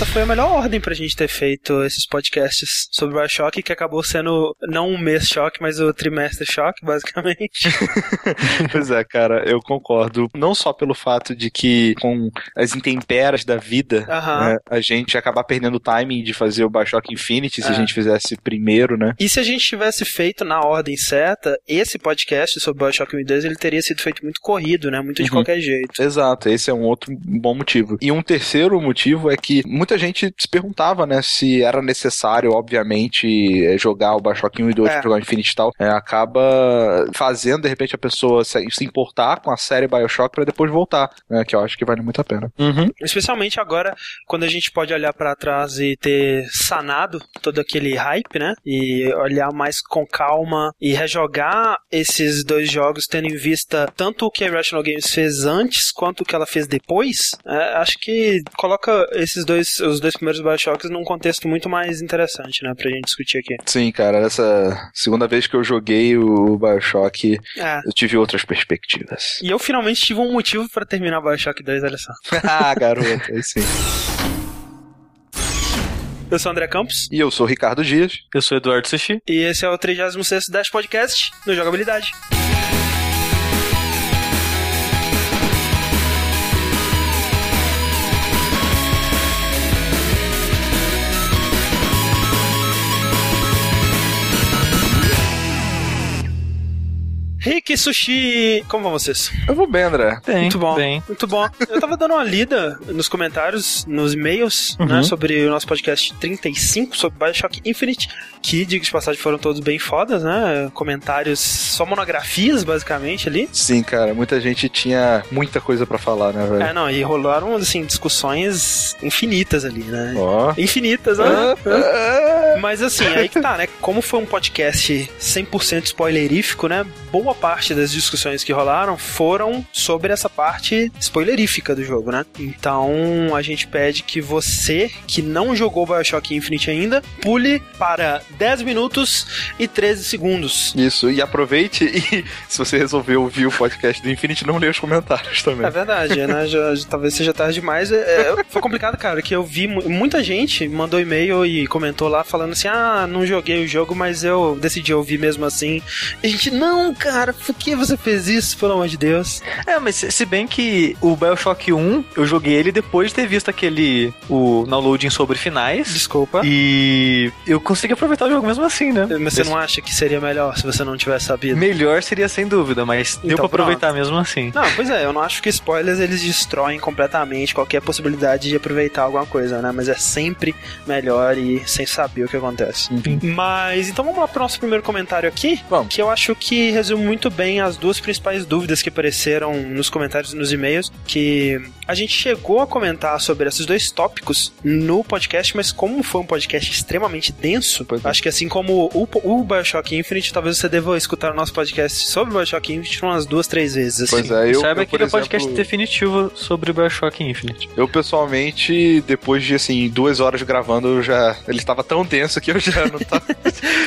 essa foi a melhor ordem pra gente ter feito esses podcasts sobre o Bioshock, que acabou sendo não um mês choque, mas o trimestre choque, basicamente. pois é, cara, eu concordo. Não só pelo fato de que com as intemperas da vida, né, a gente ia acabar perdendo o timing de fazer o Bioshock Infinity se É. a gente fizesse primeiro, né? E se a gente tivesse feito na ordem certa, esse podcast sobre Bioshock 1 e 2, ele teria sido feito muito corrido, né? Muito de Uhum. qualquer jeito. Exato, esse é um outro bom motivo. E um terceiro motivo é que muita gente se perguntava, né, se era necessário, obviamente, eh, jogar o Bioshock 1 e 2 É. pra jogar o Infinity e tal. É, acaba fazendo, de repente, a pessoa se, se importar com a série Bioshock pra depois voltar, né, que eu acho que vale muito a pena. Especialmente agora, quando a gente pode olhar pra trás e ter sanado todo aquele hype, né? E olhar mais com calma e rejogar esses dois jogos, tendo em vista tanto o que a Irrational Games fez antes quanto o que ela fez depois. é, acho que coloca esses dois, os dois primeiros Bioshocks num contexto muito mais interessante, né? Pra gente discutir aqui. Sim, cara, essa segunda vez que eu joguei o Bioshock, É. eu tive outras perspectivas. E eu finalmente tive um motivo pra terminar Bioshock 2, olha só. ah, garoto, aí sim. Eu sou o André Campos. E eu sou o Ricardo Dias. Eu sou Eduardo Sushi. E esse é o 36 Dash Podcast no Jogabilidade. Rick Sushi, como vão vocês? Eu vou bem, André. Bem, Muito bom. Bem. Muito bom. Eu tava dando uma lida nos comentários, nos e-mails, né, sobre o nosso podcast 35, sobre Bioshock Infinite, que, diga de passagem, foram todos bem fodas, né? Comentários, só monografias, basicamente, ali. Sim, cara, muita gente tinha muita coisa pra falar, né, velho? É, não, e rolaram, assim, discussões infinitas ali, né? Ó. Infinitas, né? Ah, ah, Mas assim, aí que tá, né? Como foi um podcast 100% spoilerífico, né? Boa parte das discussões que rolaram foram sobre essa parte spoilerífica do jogo, né? Então a gente pede que você, que não jogou Bioshock Infinite ainda, pule para 10 minutos e 13 segundos. Isso, e aproveite e se você resolveu ouvir o podcast do Infinity, não leia os comentários também. É verdade, né? Já- já- talvez seja tarde demais. É, é, foi complicado, cara, que eu vi mu- muita gente mandou e-mail e comentou lá falando assim: ah, não joguei o jogo, mas eu decidi ouvir mesmo assim. E a gente, não, cara, por que você fez isso, pelo amor de Deus? É, mas se bem que o Bioshock 1, eu joguei ele depois de ter visto aquele, o downloading sobre finais. Desculpa. E eu consegui aproveitar o jogo mesmo assim, né? Mas você não acha que seria melhor se você não tivesse sabido? Melhor seria sem dúvida, mas deu Então, pra aproveitar mesmo assim. Não, pois é, eu não acho que spoilers eles destroem completamente qualquer possibilidade de aproveitar alguma coisa, né? Mas é sempre melhor e sem saber o que acontece. Mas então vamos lá pro nosso primeiro comentário aqui, Vamos. que eu acho que resume muito bem as duas principais dúvidas que apareceram nos comentários e nos e-mails, que a gente chegou a comentar sobre esses dois tópicos no podcast, mas como foi um podcast extremamente denso, Pois é. acho que assim como o, o Bioshock Infinite, talvez você deva escutar o nosso podcast sobre Bioshock Infinite umas duas, três vezes. Assim. Pois é, eu, Saiba eu, que ele é o podcast definitivo sobre o Bioshock Infinite. eu pessoalmente, depois de assim, duas horas gravando, eu já. Ele estava tão denso que eu já não tava.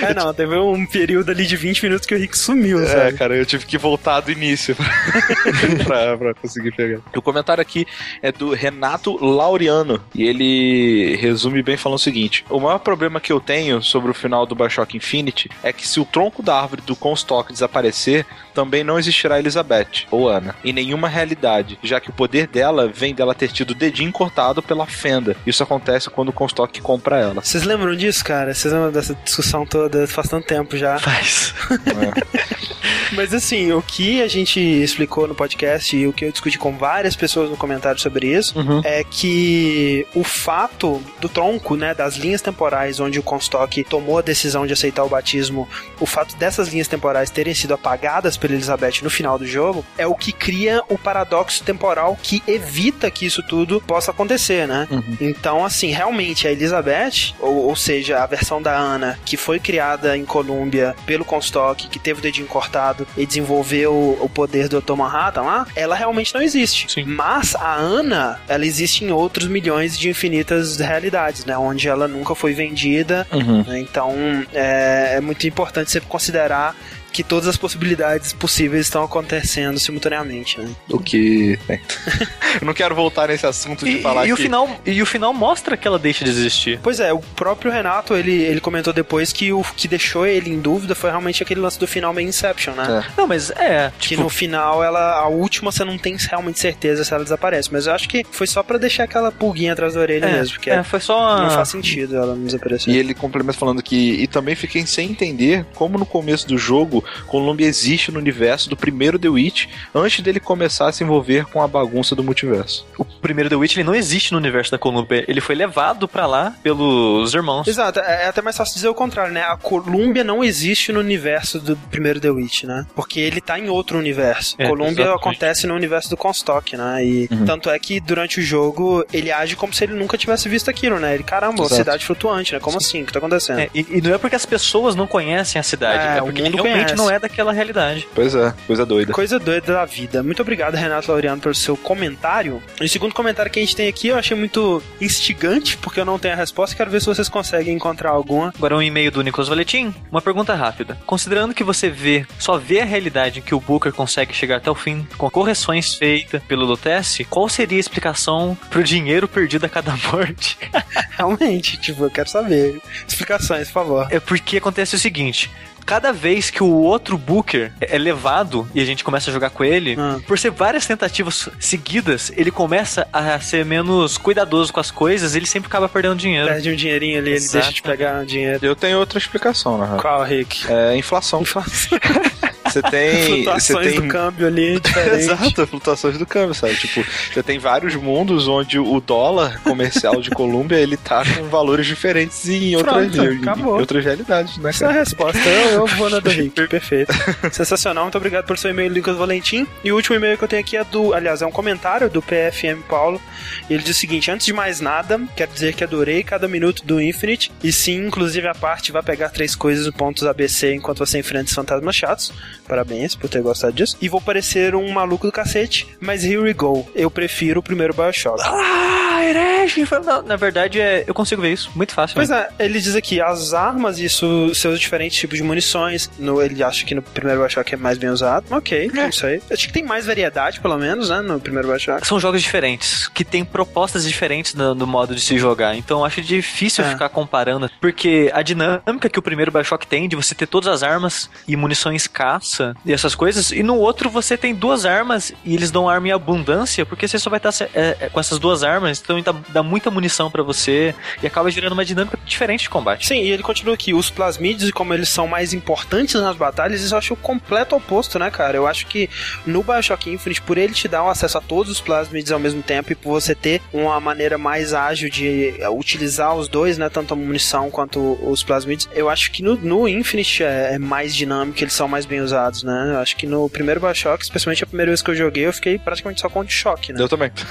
É, não, teve um período ali de 20 minutos que o Rick sumiu, É, sabe? Cara, eu tive que voltar do início pra, pra, conseguir pegar. O comentário aqui é do Renato Laureano e ele resume bem falando o seguinte: O maior problema que eu tenho sobre o final do Bioshock Infinity é que se o tronco da árvore do Comstock desaparecer, também não existirá Elizabeth ou Ana em nenhuma realidade, já que o poder dela vem dela ter tido o dedinho cortado pela fenda. Isso acontece quando o Comstock compra ela. Vocês lembram disso, cara? Vocês lembram dessa discussão toda? Faz tanto tempo já. Faz. Mas assim, o que a gente explicou no podcast e o que eu discuti com várias pessoas no comentário sobre isso é que o fato do tronco, né, das linhas temporais onde o Comstock tomou a decisão de aceitar o batismo, o fato dessas linhas temporais terem sido apagadas pela Elizabeth no final do jogo, é o que cria o paradoxo temporal que evita que isso tudo possa acontecer, né? Então, assim, realmente a Elizabeth, ou, ou seja, a versão da Ana, que foi criada em Colômbia pelo Comstock, que teve o dedinho cortado e desenvolveu o poder do Dr. Manhattan lá, ela realmente não existe. Sim. Mas a Ana, ela existe em outros milhões de infinitas realidades, né? Onde ela nunca foi vendida. Uhum. né? Então, é, é muito importante você considerar que todas as possibilidades possíveis estão acontecendo simultaneamente, né? O que. Eu não quero voltar nesse assunto de E, falar e que... o final, e o final mostra que ela deixa de existir. Pois é, o próprio Renato, ele, ele comentou depois que o que deixou ele em dúvida foi realmente aquele lance do final meio Inception, né? Não, mas é. Que Tipo, no final, ela, a última você não tem realmente certeza se ela desaparece. Mas eu acho que foi só pra deixar aquela pulguinha atrás da orelha é, mesmo, porque é, foi só. não uma- faz sentido ela não desaparecer. E ele complementa falando que. E também fiquei sem entender como no começo do jogo Columbia existe no universo do primeiro The Witch antes dele começar a se envolver com a bagunça do multiverso. O primeiro The Witch ele não existe no universo da Columbia. Ele foi levado pra lá pelos irmãos. Exato, é é até mais fácil dizer o contrário, né? A Columbia não existe no universo do primeiro The Witch, né? Porque ele tá em outro universo. É, Columbia exatamente. acontece no universo do Comstock, né? E Uhum. tanto é que durante o jogo ele age como se ele nunca tivesse visto aquilo, né? Ele, caramba, uma Exato. cidade flutuante, né? Como assim? O que tá acontecendo? É, e, e não é porque as pessoas não conhecem a cidade, É, é, o porque mundo realmente conhece. não é daquela realidade. Pois é, coisa doida. Coisa doida da vida. Muito obrigado, Renato Laureano, pelo seu comentário. E o segundo comentário que a gente tem aqui eu achei muito instigante, porque eu não tenho a resposta. Quero ver se vocês conseguem encontrar alguma. Agora um e-mail do Nicolas Valetim. Uma pergunta rápida. Considerando que você vê, só vê a realidade em que o Booker consegue chegar até o fim, com correções feitas pelo Lutece, qual seria a explicação pro dinheiro perdido a cada morte? Realmente, tipo, eu quero saber. Explicações, por favor. É porque acontece o seguinte. Cada vez que o outro Booker é levado e a gente começa a jogar com ele, Ah. por ser várias tentativas seguidas, ele começa a ser menos cuidadoso com as coisas, ele sempre acaba perdendo dinheiro. Perde um dinheirinho ali, ele Exato. deixa de pegar um dinheiro. Eu tenho outra explicação, na real. Qual, Rick? É inflação. Inflação. Você tem. Você tem do câmbio ali, diferente. Exato, flutuações do câmbio, sabe? Tipo, você tem vários mundos onde o dólar comercial de Colômbia ele tá com valores diferentes em outras, Pronto, outras realidades, né? Essa é a resposta. Eu, eu vou na do Rick. Perfeito. Sensacional. Muito obrigado por seu e-mail, Lucas Valentim. E o último e-mail que eu tenho aqui é do. Aliás, é um comentário do PFM Paulo. Ele diz o seguinte: Antes de mais nada, quero dizer que adorei cada minuto do Infinite. E sim, inclusive a parte vai pegar três coisas pontos ABC enquanto você enfrenta os fantasmas chatos. Parabéns por ter gostado disso. E vou parecer um maluco do cacete, mas here we go. Eu prefiro o primeiro Bioshock. Ah, herege! Na, na verdade, é, eu consigo ver isso. Muito fácil. Pois é, ele diz aqui, as armas e su- seus diferentes tipos de munições, no, ele acha que no primeiro Bioshock é mais bem usado. Ok, não sei. Acho que tem mais variedade, pelo menos, né, no primeiro Bioshock. São jogos diferentes, que têm propostas diferentes no, no modo de se jogar. Então eu acho difícil É. ficar comparando. Porque a dinâmica que o primeiro Bioshock tem de você ter todas as armas e munições caça e essas coisas, e no outro você tem duas armas e eles dão arma em abundância, porque você só vai estar é, é, com essas duas armas, então dá, dá muita munição pra você e acaba gerando uma dinâmica diferente de combate. Sim, e ele continua aqui, os plasmídeos, como eles são mais importantes nas batalhas, isso eu acho o completo oposto, né, cara? Eu acho que no Bioshock Infinite, por ele te dar o acesso a todos os plasmídeos ao mesmo tempo e por você ter uma maneira mais ágil de eh, utilizar os dois, né, tanto a munição quanto os plasmídeos, eu acho que no, no Infinite é, é mais dinâmico, eles são mais bem usados, né? Eu acho que no primeiro Bioshock, especialmente a primeira vez que eu joguei, eu fiquei praticamente só com o de choque, né? Eu também.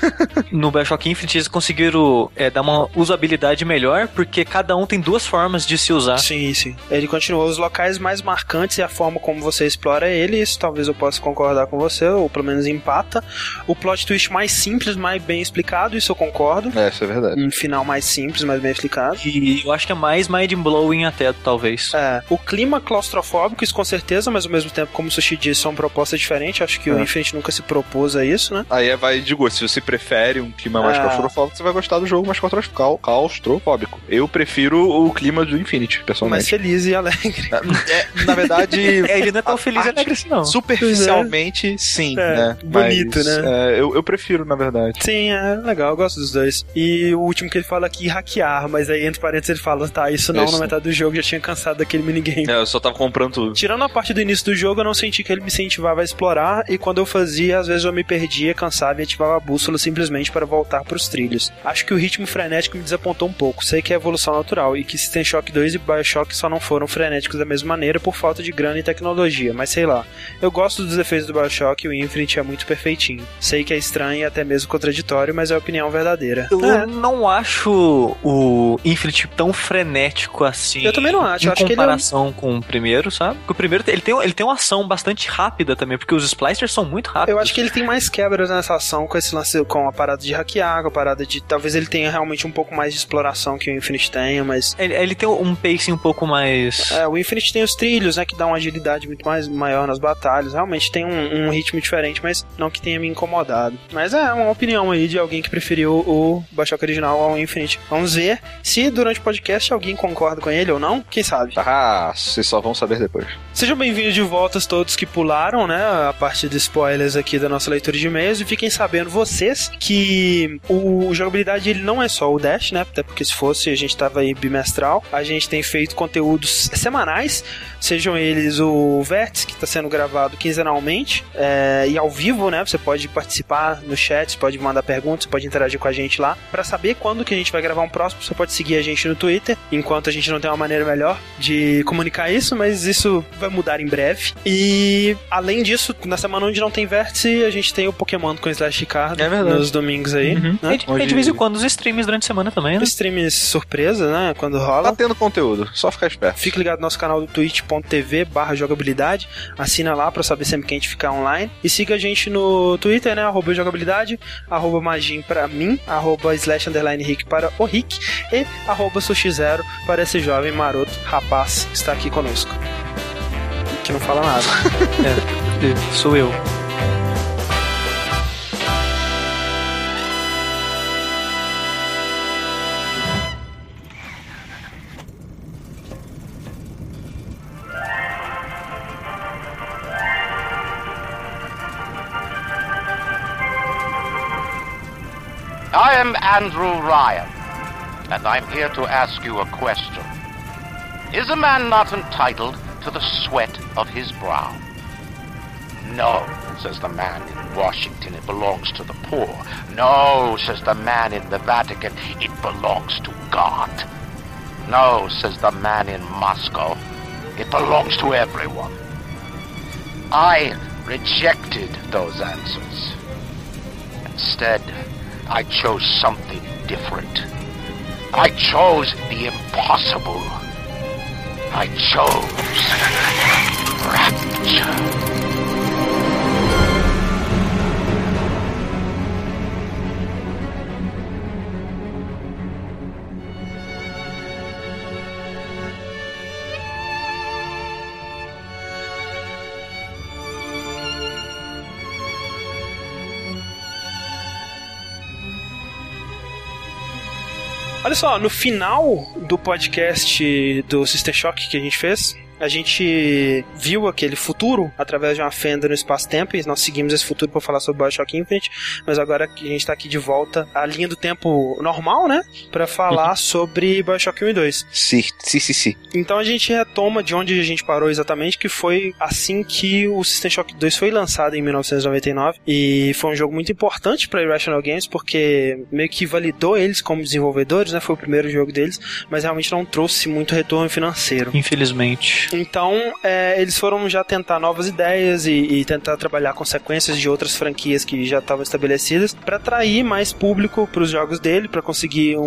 No Bioshock Infinite eles conseguiram é, dar uma usabilidade melhor, porque cada um tem duas formas de se usar. Sim, sim. Ele continua os locais mais marcantes e a forma como você explora ele, isso talvez eu possa concordar com você, ou pelo menos empata. O plot twist mais simples, mais bem explicado, isso eu concordo. É, isso é verdade. Um final mais simples, mais bem explicado. E eu acho que é mais mind-blowing até, talvez. É, o clima claustrofóbico, isso com certeza, mas ao mesmo tempo, como o Sushi disse, são propostas diferentes. Acho que o É. Infinite nunca se propôs a isso, né? Aí é, vai de gosto. Se você prefere um clima mais Ah. claustrofóbico, você vai gostar do jogo mais claustrofó- claustrofóbico. Eu prefiro o clima do Infinity, Mais pessoalmente. feliz e alegre. É, na verdade, É, ele não é tão A feliz e alegre assim, não. superficialmente, sim, É, né? bonito, Mas, né? é, eu, eu prefiro, na verdade. Sim, é legal, eu gosto dos dois. E o último que ele fala aqui, hackear, mas aí entre parênteses ele fala, tá, isso não, Isso. na metade do jogo já tinha cansado daquele minigame. É, eu só tava comprando tudo. Tirando a parte do início do jogo, eu não senti que ele me incentivava a explorar, e quando eu fazia, às vezes eu me perdia, cansava e ativava a bússola simplesmente para voltar pros trilhos. Acho que o ritmo frenético me desapontou um pouco. Sei que é evolução natural, e que System Shock 2 e Bioshock só não foram frenéticos da mesma maneira por falta de grana e tecnologia, mas sei lá. Eu gosto dos efeitos do Bioshock e o Infinite é muito perfeitinho. Sei que é estranho e até mesmo contraditório, mas é a opinião verdadeira. Eu É. não acho o Infinite tão frenético assim. Eu também não acho, Em eu acho que ele é comparação com o primeiro, sabe? Porque o primeiro ele tem, ele tem uma ação bastante rápida também, porque os splicers são muito rápidos. Eu acho que ele tem mais quebras nessa ação com esse lance, com a parada de hackear, com a parada. De, talvez ele tenha realmente um pouco mais de exploração que o Infinite tenha, mas. Ele, ele tem um pacing um pouco mais. É, o Infinite tem os trilhos, né? Que dão uma agilidade muito mais maior nas batalhas. Realmente tem um, um ritmo diferente, mas não que tenha me incomodado. Mas é uma opinião aí de alguém que preferiu o Bioshock original ao Infinite. Vamos ver se durante o podcast alguém concorda com ele ou não. Quem sabe? Ah, vocês só vão saber depois. Sejam bem-vindos de volta todos que pularam, né? A parte de spoilers aqui da nossa leitura de e-mails. E fiquem sabendo vocês que o jogabilidade ele não é só o Dash, né? Até porque se fosse a gente tava aí bimestral. A gente tem feito conteúdos semanais, sejam eles o Vértice, que está sendo gravado quinzenalmente é, e ao vivo, né? Você pode participar no chat, pode mandar perguntas, pode interagir com a gente lá. Para saber quando que a gente vai gravar um próximo, você pode seguir a gente no Twitter, enquanto a gente não tem uma maneira melhor de comunicar isso, mas isso vai mudar em breve. E além disso, na semana onde não tem vértice, a gente tem o Pokémon com Slash Card É verdade. nos domingos aí. Uhum. Né? E, e de vez em quando os streams durante a semana também, né? Streams surpresa, né? Quando rola. Tá tendo conteúdo, só ficar esperto. Fique ligado no nosso canal do twitch.tv barra jogabilidade. Assina lá pra saber sempre que a gente ficar online. E siga a gente no Twitter, né? Arroba jogabilidade, arroba magin pra mim, arroba slash underline rick para o Rick e arroba sushi zero para esse jovem maroto rapaz que está aqui conosco. Não fala nada. É, sou eu. I am Andrew Ryan, and I'm here to ask you a question. Is a man not entitled to the sweat of his brow? No, says the man in Washington, it belongs to the poor. No, says the man in the Vatican, it belongs to God. No, says the man in Moscow, it belongs to everyone. I rejected those answers. Instead, I chose something different. I chose the impossible. I chose rapture. Só, no final do podcast do System Shock que a gente fez, a gente viu aquele futuro através de uma fenda no espaço-tempo e nós seguimos esse futuro para falar sobre Bioshock Infinite, mas agora que a gente tá aqui de volta à linha do tempo normal, né? Para falar sobre Bioshock 1 e 2. Sim, sim, sim, sim. Então a gente retoma de onde a gente parou exatamente, que foi assim que o System Shock 2 foi lançado em 1999 e foi um jogo muito importante para Irrational Games porque meio que validou eles como desenvolvedores, né? Foi o primeiro jogo deles, mas realmente não trouxe muito retorno financeiro. Infelizmente. Então, é, eles foram já tentar novas ideias e, e tentar trabalhar consequências de outras franquias que já estavam estabelecidas para atrair mais público para os jogos dele, para conseguir um-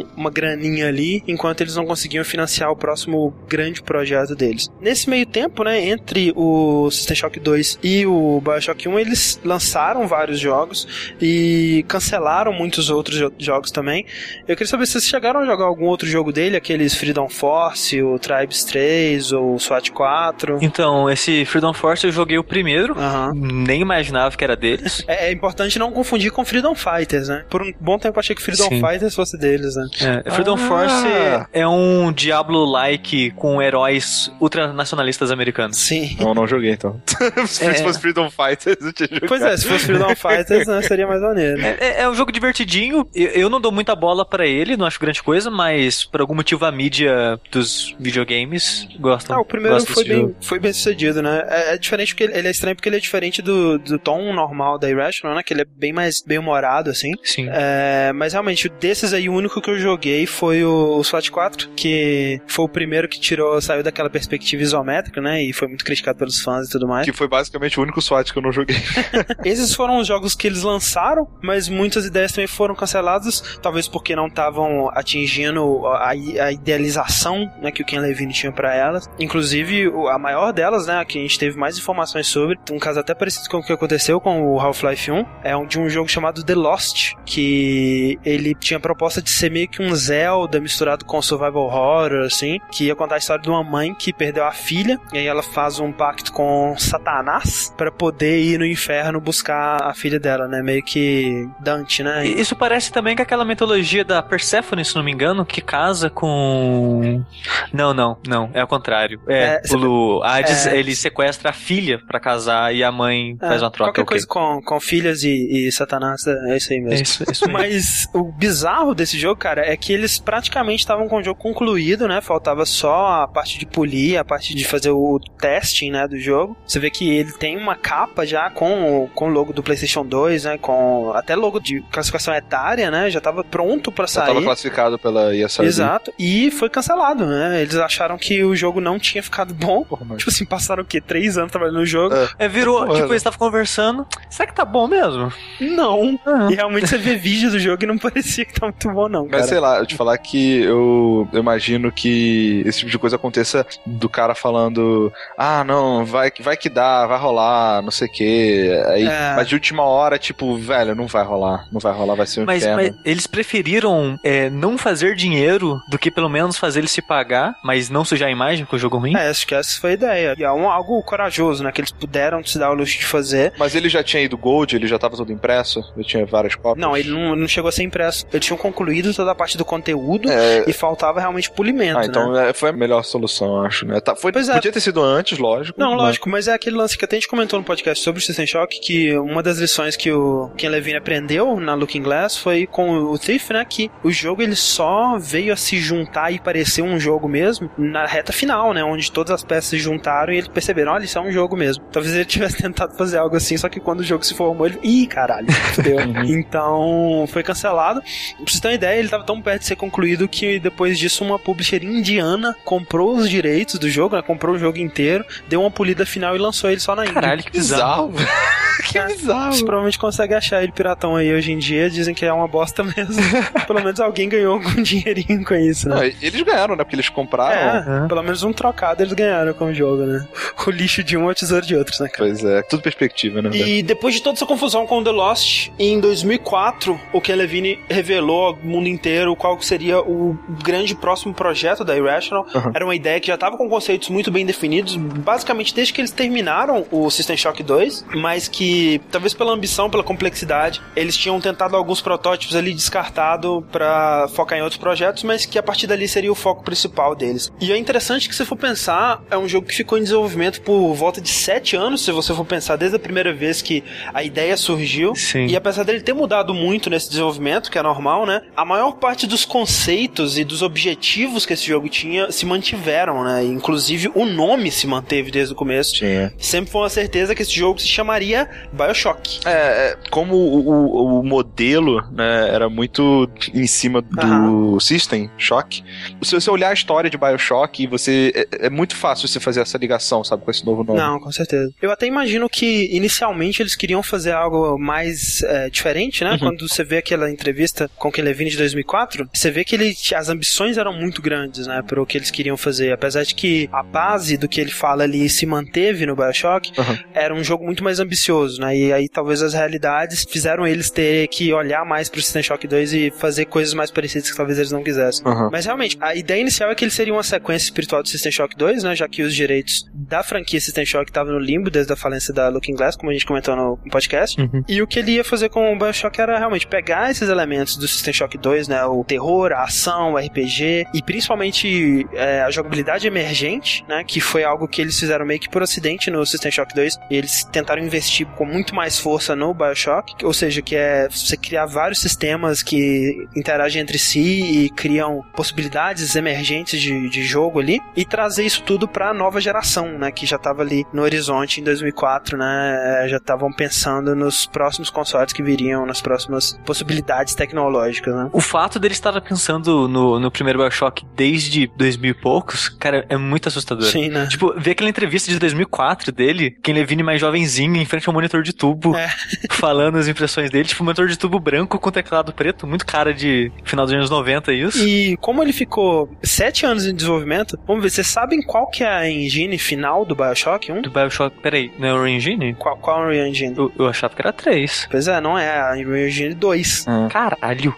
um- uma graninha ali, enquanto eles não conseguiam financiar o próximo grande projeto deles. Nesse meio tempo, né, entre o System Shock 2 e o Bioshock 1, eles lançaram vários jogos e cancelaram muitos outros jo- jogos também. Eu queria saber se vocês chegaram a jogar algum outro jogo dele, aqueles Freedom Force, o Tribes 3 ou o SWAT 4. Então, esse Freedom Force eu joguei o primeiro. Nem imaginava que era deles. É, é importante não confundir com Freedom Fighters, né? Por um bom tempo eu achei que Freedom Sim. Fighters fosse deles, né? É, Freedom Ah. Force é um Diablo-like com heróis ultranacionalistas americanos. Sim. Não, não joguei então. se É. fosse Freedom Fighters, eu tinha jogado. Pois é, se fosse Freedom Fighters, né, seria mais maneiro. É, é- é um jogo divertidinho. Eu, eu não dou muita bola pra ele, não acho grande coisa, mas por algum motivo a mídia dos videogames gosta. Ah, o primeiro foi bem, jogo. foi bem sucedido, né? É, é diferente porque ele, é estranho porque ele é diferente do, do tom normal da Irrational, né? Que ele é bem mais bem humorado, assim. Sim. É, mas realmente, desses aí, o único que eu joguei foi o, o SWAT 4, que foi o primeiro que tirou, saiu daquela perspectiva isométrica, né? E foi muito criticado pelos fãs e tudo mais. Que foi basicamente o único SWAT que eu não joguei. Esses foram os jogos que eles lançaram, mas muitas ideias também foram canceladas, talvez porque não estavam atingindo a, a idealização né, que o Ken Levine tinha pra elas. Inclusive, a maior delas, né, que a gente teve mais informações sobre, um caso até parecido com o que aconteceu com o Half-Life 1, é de um jogo chamado The Lost, que ele tinha a proposta de ser meio que um Zelda misturado com survival horror, assim, que ia contar a história de uma mãe que perdeu a filha, e aí ela faz um pacto com Satanás para poder ir no inferno buscar a filha dela, né, meio que Dante, né? Isso parece também com aquela mitologia da Persephone, se não me engano, que casa com... Não, não, não, é ao contrário. É, é o Hades, é... ele sequestra a filha para casar e a mãe é, faz uma troca. Qualquer okay. coisa com, com filhas e, e Satanás, é isso aí mesmo. É isso, é isso Mas o bizarro desse jogo, cara, é que eles praticamente estavam com o jogo concluído, né? Faltava só a parte de polir, a parte de fazer o testing, né, do jogo. Você vê que ele tem uma capa já com, com o logo do PlayStation 2, né? Com até logo de classificação etária, né? Já tava pronto para sair. Já tava classificado pela ESRB. Exato. E foi cancelado, né? Eles acharam que o jogo não tinha ficado bom. Porra, tipo assim, passaram o quê? Três anos trabalhando no jogo. É, é virou, Porra, tipo, eles estavam conversando. Será que tá bom mesmo? Não. Ah. E realmente você vê vídeos do jogo e não parecia que tá muito bom, não. Mas cara. sei lá, eu te falar que eu, eu imagino que esse tipo de coisa aconteça do cara falando: ah, não, vai, vai que dá, vai rolar, não sei o quê. Aí, é. Mas de última hora, tipo, velho, não vai rolar, não vai rolar, vai ser um mas, inferno. Mas eles preferiram é, não fazer dinheiro do que pelo menos fazer ele se pagar, mas não sujar a imagem com o jogo ruim? É, acho que essa foi a ideia. E é um, algo corajoso, né? Que eles puderam se dar o luxo de fazer. Mas ele já tinha ido Gold, ele já tava todo impresso? Ele tinha várias cópias? Não, ele não, não chegou a ser impresso. Eles tinham concluído toda a parte do conteúdo é... e faltava realmente polimento. Ah, então né? É, foi a melhor solução, acho, né? Tá, foi, pois é. Podia ter sido antes, lógico. Não, mas... lógico, mas é aquele lance que até a gente comentou no podcast sobre o System Shock, que uma das lições que o Ken Levine aprendeu na Looking Glass foi com o Thief, né? Que o jogo ele só veio a se juntar e parecer um jogo mesmo na reta final, né? Onde todas as peças se juntaram e eles perceberam, olha, isso é um jogo mesmo. Talvez ele tivesse tentado fazer algo assim, só que quando o jogo se formou, ele. Ih, caralho, fudeu. Uhum. então, foi cancelado. Pra vocês terem uma ideia, ele tava tão perto de ser concluído que depois disso uma publisher indiana comprou os direitos do jogo, né? Comprou o jogo inteiro, deu uma polida final e lançou ele só na Índia. Caralho, que bizarro. que bizarro. Você provavelmente consegue achar ele piratão aí hoje em dia, dizem que é uma bosta mesmo. Pelo menos alguém ganhou algum dinheirinho com isso, né? Não, eles ganharam, né? Porque eles compraram. É, pelo menos um trocado eles ganharam com o jogo, né? O lixo de um é o tesouro de outros, né, cara? Pois é, tudo perspectiva, né? E depois de toda essa confusão com The Lost, em 2004, o Ken Levine revelou ao mundo inteiro qual seria o grande próximo projeto da Irrational. Uhum. Era uma ideia que já estava com conceitos muito bem definidos, basicamente desde que eles terminaram o System Shock 2, mas que talvez pela ambição, pela complexidade, eles tinham tentado alguns protótipos ali descartado para focar em outros projetos, mas que a partir dali seria o foco principal deles. E é interessante que se for pensar, é um jogo que ficou em desenvolvimento por volta de sete anos, se você for pensar desde a primeira vez que a ideia surgiu. Sim. E apesar dele ter mudado muito nesse desenvolvimento, que é normal, né? A maior parte dos conceitos e dos objetivos que esse jogo tinha se mantiveram, né? Inclusive o nome se manteve desde o começo. Sim. Sempre foi uma certeza que esse jogo se chamaria Bioshock. É, é como o, o, o, modelo né, era muito em cima do System Shock, se você olhar a história de Bioshock, você é, é, muito fácil você fazer essa ligação, sabe, com esse novo nome. Não, com certeza. Eu até imagino que inicialmente eles queriam fazer algo mais é, diferente, né? Uhum. Quando você vê aquela entrevista com o Levine de 2004, você vê que ele, as ambições eram muito grandes, né? Para o que eles queriam fazer. Apesar de que a base do que ele fala ali se manteve no Bioshock, uhum. era um jogo muito mais ambicioso, né? E aí talvez as realidades fizeram eles ter que olhar mais pro System Shock 2 e fazer coisas mais parecidas que talvez eles não quisessem. Uhum. Mas realmente, a ideia inicial é que ele seria uma sequência espiritual do System Shock 2, né? Já que os direitos da franquia System Shock estavam no limbo desde a falência da Looking Glass, como a gente comentou no podcast. Uhum. E o que ele ia fazer com o Bioshock era realmente pegar esses elementos do System Shock 2, né? O terror, a ação, o RPG e principalmente é, a jogabilidade emergente, né? Que foi algo que eles fizeram meio que por acidente no System Shock 2. eles tentaram investir com muito mais força no Bioshock, ou seja, que é você criar vários sistemas que interagem entre si e criam possibilidades emergentes de, de jogo ali e trazer isso tudo para a nova geração, né? Que já estava ali no horizonte em 2004, né? É, já estavam pensando nos próximos consoles que viriam, nas próximas possibilidades tecnológicas, né? O fato dele estar pensando no, no primeiro Bioshock desde 2000 e poucos, cara, é muito assustador. Sim, né? Tipo, ver aquela entrevista de 2004 dele, Ken Levine mais jovenzinho, em frente ao monitor monitor de tubo É. falando as impressões dele, tipo monitor de tubo branco com teclado preto, muito cara de final dos anos 90 isso. E como ele ficou sete anos em desenvolvimento, vamos ver, vocês sabem qual que é a engine final do Bioshock 1? Do Bioshock, peraí, não é o Engine? Qual, qual é a Unreal Engine? Eu, eu achava que era 3. Pois é, não é, a Unreal Engine 2. Caralho.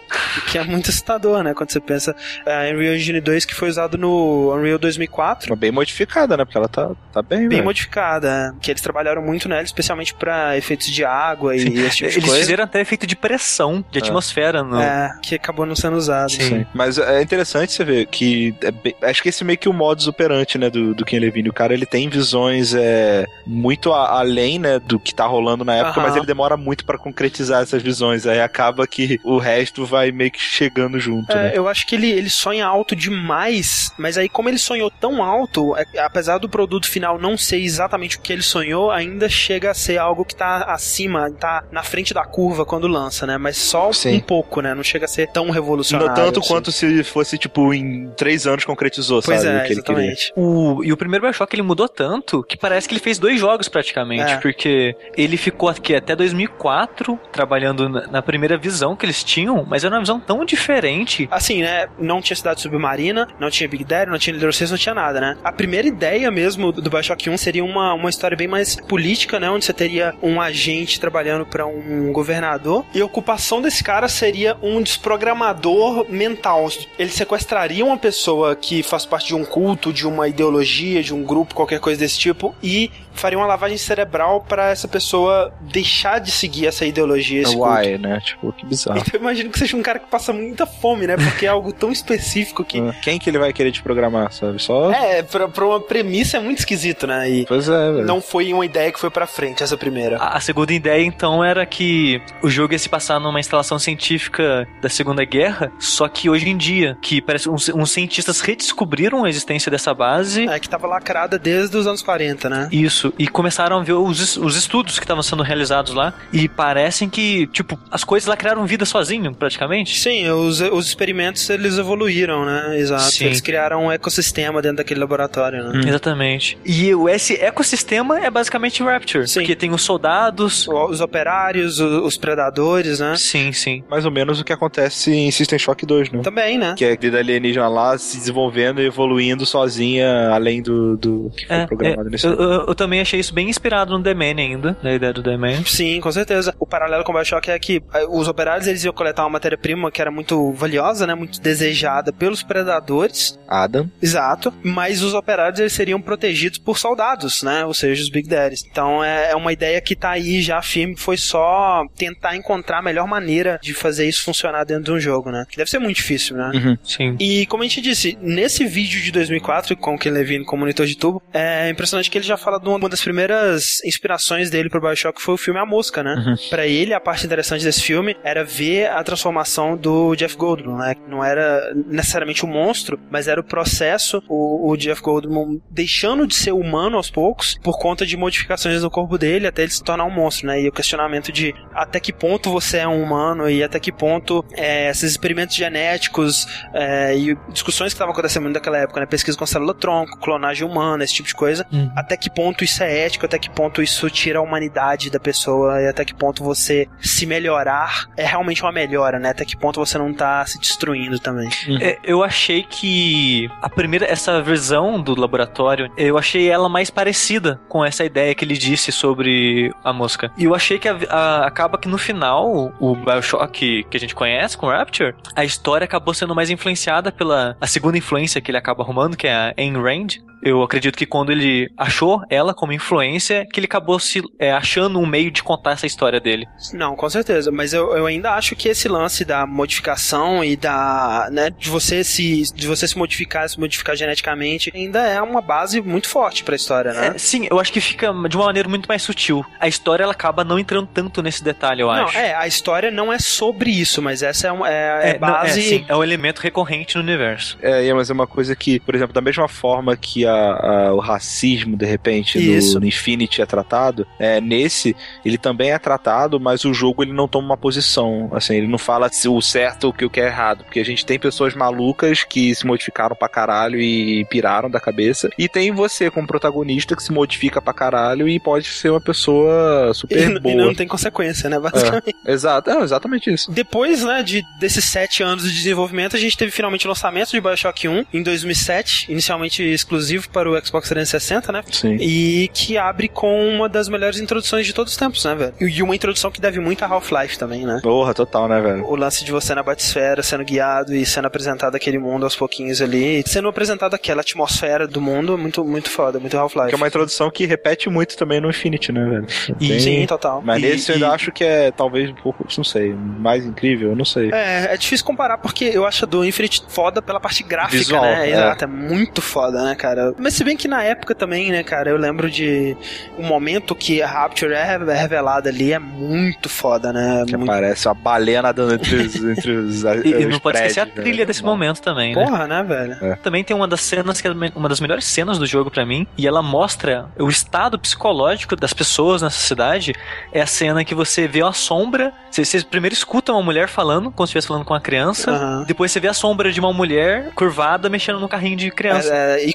Que é muito assustador, né? Quando você pensa a Unreal Engine 2 que foi usado no Unreal 2004. Mas bem modificada, né? Porque ela tá, tá bem, Bem velho. modificada, que eles trabalharam muito nela, especialmente pra efeitos de água e esse tipo de Eles coisa. fizeram até efeito de pressão, de atmosfera no. É, que acabou não sendo usado. Sim. Sim. Mas é interessante você ver que é bem- acho que esse meio que o modus operandi, né, do, do Ken Levine. O cara ele tem visões é, muito a- além, né, do que tá rolando na época, Aham. mas ele demora muito pra concretizar essas visões. Aí acaba que o resto vai meio que chegando junto, É, né? eu acho que ele, ele sonha alto demais, mas aí como ele sonhou tão alto, é- apesar do produto final não ser exatamente o que ele sonhou, ainda chega a ser algo que tá acima, tá na frente da curva quando lança, né? Mas só Sim. um pouco, né? Não chega a ser tão revolucionário. Não tanto assim. quanto se fosse, tipo, em três anos concretizou, Pois sabe? o é, que ele queria. Exatamente. O, e o primeiro Bioshock ele mudou tanto que parece que ele fez dois jogos praticamente, É. porque ele ficou aqui até 2004 trabalhando na, primeira visão que eles tinham, mas era uma visão tão diferente. Assim, né? Não tinha cidade submarina, não tinha Big Daddy, não tinha Little Caesar, não tinha nada, né? A primeira ideia mesmo do Bioshock 1 seria uma, uma história bem mais política, né? Onde você teria um agente trabalhando pra um governador e a ocupação desse cara seria um desprogramador mental. Ele sequestraria uma pessoa que faz parte de um culto, de uma ideologia, de um grupo, qualquer coisa desse tipo e faria uma lavagem cerebral pra essa pessoa deixar de seguir essa ideologia, esse culto. Why, né? Tipo, que bizarro. Então eu imagino que seja um cara que passa muita fome, né? Porque é algo tão específico que. Quem que ele vai querer te programar, sabe? Só. É, pra, pra uma premissa é muito esquisito, né? E Pois é, velho. não foi uma ideia que foi pra frente, essa primeira. A, a segunda ideia então era que o jogo ia se passar numa instalação científica da Segunda Guerra, só que hoje em dia, que parece uns, uns cientistas redescobriram a existência dessa base. É, que tava lacrada desde os anos 40, né? Isso, e começaram a ver os, os estudos que estavam sendo realizados lá, e parecem que, tipo, as coisas lá criaram vida sozinho, praticamente. Sim, os, os experimentos eles evoluíram, né? Exato. Sim. Eles criaram um ecossistema dentro daquele laboratório, né? Exatamente. E o, esse ecossistema é basicamente Rapture, Sim. porque tem os soldados. Os operários, o- os predadores, né? Sim, sim. Mais ou menos o que acontece em System Shock 2, né? Também, né? Que é a vida alienígena lá se desenvolvendo e evoluindo sozinha, além do, do que foi É, programado é, nesse eu, eu- eu também achei isso bem inspirado no The Man ainda, na ideia do The Man. Sim, com certeza. O paralelo com o Bioshock é que eh, os operários eles iam coletar uma matéria-prima que era muito valiosa, né? Muito desejada pelos predadores. Adam. Exato. Mas os operários eles seriam protegidos por soldados, né? Ou seja, os Big Daddies. Então é, é uma ideia que tá aí já firme. Foi só tentar encontrar a melhor maneira de fazer isso funcionar dentro de um jogo, né? Que deve ser muito difícil, né? Sim. E como a gente disse, nesse vídeo de 2004, com o Ken Levine como monitor de tubo, é impressionante que ele já fala de uma uma das primeiras inspirações dele pro Bioshock foi o filme A Mosca, né? Pra ele, a parte interessante desse filme era ver a transformação do Jeff Goldblum, né? Não era necessariamente o monstro, mas era o processo, o, o Jeff Goldblum deixando de ser humano aos poucos por conta de modificações no corpo dele até ele se tornar um monstro, né? E o questionamento de até que ponto você é um humano e até que ponto é, esses experimentos genéticos é, e discussões que estavam acontecendo muito naquela época, né? Pesquisa com célula-tronco, clonagem humana, esse tipo de coisa. Uhum. Até que ponto isso é ético, até que ponto isso tira a humanidade da pessoa e até que ponto você se melhorar é realmente uma melhora, né? Até que ponto você não tá se destruindo também. É, eu achei que a primeira, essa versão do laboratório, eu achei ela mais parecida com essa ideia que ele disse sobre a mosca. E eu achei que a- a- acaba que no final, o Bioshock que a gente conhece com Rapture, a história acabou sendo mais influenciada pela a segunda influência que ele acaba arrumando, que é a Ayn Rand. Eu acredito que quando ele achou ela como influência, que ele acabou se é, achando um meio de contar essa história dele. Não, com certeza, mas eu, eu ainda acho que esse lance da modificação e da, né, de você se de você se modificar, se modificar geneticamente, ainda é uma base muito forte pra história, né? É, sim, eu acho que fica de uma maneira muito mais sutil. A história ela acaba não entrando tanto nesse detalhe, eu Não, acho. é, a história não é sobre isso, mas essa é, uma, é, é não, base. sim, é um elemento recorrente no universo. É, é, mas é uma coisa que, por exemplo, da mesma forma que a, a- o racismo, de repente, no, no, Infinity é tratado, é, nesse ele também é tratado, mas o jogo ele não toma uma posição, assim, ele não fala se o certo ou o que é errado, porque a gente tem pessoas malucas que se modificaram pra caralho e piraram da cabeça, e tem você como protagonista que se modifica pra caralho e pode ser uma pessoa super e, boa. E não tem consequência, né, basicamente. É, exato, é, exatamente isso. Depois, né, de, desses sete anos de desenvolvimento, a gente teve finalmente o lançamento de Bioshock 1 em 2007, inicialmente exclusivo para o Xbox 360, né? Sim. E que abre com uma das melhores introduções de todos os tempos, né, velho? E uma introdução que deve muito a Half-Life também, né? Porra, total, né, velho? O lance de você na batisfera, sendo guiado e sendo apresentado aquele mundo aos pouquinhos ali, sendo apresentado aquela atmosfera do mundo, muito, muito foda, muito Half-Life. Que é uma introdução que repete muito também no Infinity, né, velho? E, Sim, total. Mas e, nesse eu ainda acho que é talvez um pouco, não sei, mais incrível, não sei. É, é difícil comparar porque eu acho do Infinity foda pela parte gráfica, Visual, né? é. Exato, é muito foda, né, cara? Mas se bem que na época também, né, cara, eu lembro de o momento que a Rapture é revelada ali é muito foda, né? Que muito... Parece uma baleia nadando entre os, entre os E, e os não pode esquecer a prédios, trilha né? desse momento também, né? Porra, né, velho? É. Também tem uma das cenas que é uma das melhores cenas do jogo pra mim, e ela mostra o estado psicológico das pessoas nessa cidade. É a cena que você vê a sombra, você, você primeiro escuta uma mulher falando, como se estivesse falando com uma criança, Aham. depois você vê a sombra de uma mulher curvada mexendo no carrinho de criança. É, é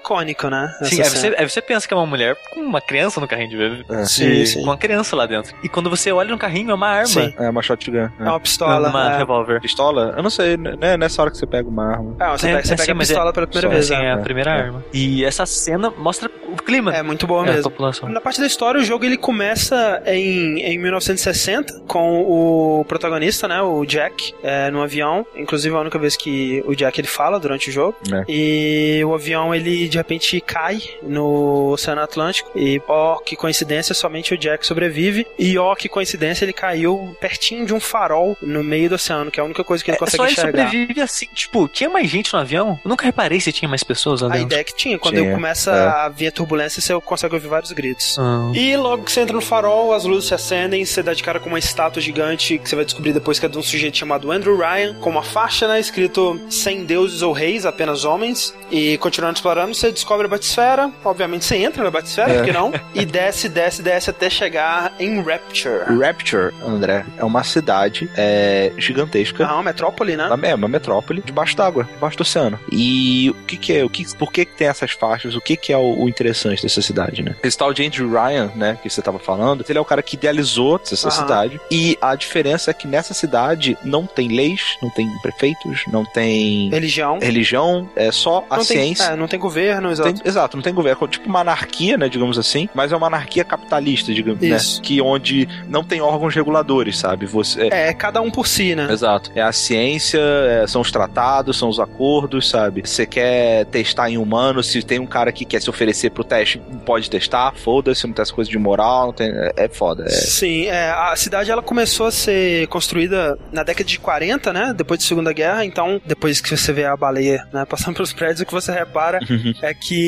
né? Sim, aí você, cena. aí você pensa que é uma mulher com uma criança no carrinho de bebê. É. Sim, sim. Com uma criança lá dentro. E quando você olha no carrinho, é uma arma. Sim. É uma shotgun. É É. uma pistola. uma é. revólver. Pistola? Eu não sei, né? Nessa hora que você pega uma arma. É, você É, pega, você é, pega sim, a pistola é- pela primeira vez. Sim, né? é a É, primeira é. arma. E essa cena mostra o clima. É muito boa É, a mesmo. população. Na parte da história, o jogo ele começa em, em 1960 com o protagonista, né, o Jack, é, no avião. Inclusive, é a única vez que o Jack ele fala durante o jogo. É. E o avião ele de repente cai no Oceano Atlântico. E ó, que coincidência, somente o Jack sobrevive. E ó, que coincidência, ele caiu pertinho de um farol no meio do oceano, que é a única coisa que ele É, consegue só ele enxergar. sobrevive assim, tipo, tinha mais gente no avião? Eu nunca reparei se tinha mais pessoas lá A dentro. ideia é que tinha, quando Tinha, começa é. a vir a turbulência, você consegue ouvir vários gritos. Ah. E logo que você entra no farol, as luzes se acendem, você dá de cara com uma estátua gigante que você vai descobrir depois que é de um sujeito chamado Andrew Ryan, com uma faixa, né, escrito sem deuses ou reis, apenas homens. E continuando explorando, você descobre a batisfera. Obviamente você entra na batisfera, É. por que não? E desce, desce, desce até chegar em Rapture. Rapture, André, é uma cidade é, gigantesca. Ah, uma metrópole, né? É uma metrópole debaixo d'água, debaixo do oceano. E o que que é, o que, por que que tem essas faixas? O que que é o, o interessante dessa cidade, né? Esse tal de Andrew Ryan, né, que você tava falando, ele é o cara que idealizou essa Aham. cidade. E a diferença é que nessa cidade não tem leis, não tem prefeitos, não tem Religião. religião, é só a não tem, ciência. é, não tem governo, exato. Tem- exato, não tem governo. É tipo uma anarquia, né, digamos assim, mas é uma anarquia capitalista, digamos, né? Isso. Que onde não tem órgãos reguladores, sabe? Você, é, É, cada um por si, né? Exato. É a ciência, é, são os tratados, são os acordos, sabe? Você quer testar em humano, se tem um cara que quer se oferecer pro teste, pode testar, foda-se, não tem essa coisa de moral, não tem, é, é foda. É, Sim, é, a cidade ela começou a ser construída na década de 40, né? Depois da Segunda Guerra. Então, depois que você vê a baleia né, passando pelos prédios, o que você repara é que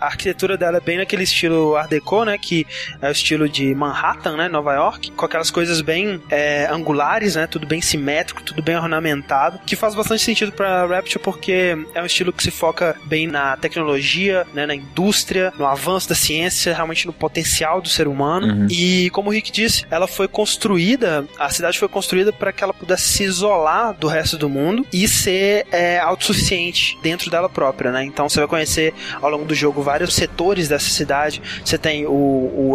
a arquitetura dela é bem naquele estilo Art Deco, né? Que é o estilo de Manhattan, né? Nova York, com aquelas coisas bem é, angulares, né? Tudo bem simétrico, tudo bem ornamentado, que faz bastante sentido para Rapture porque é um estilo que se foca bem na tecnologia, né? Na indústria, no avanço da ciência, realmente no potencial do ser humano. Uhum. E como o Rick disse, ela foi construída, a cidade foi construída para que ela pudesse se isolar do resto do mundo e ser é, autossuficiente dentro dela própria, né? Então você vai conhecer ao longo do jogo vários setores dessa cidade. Você tem o,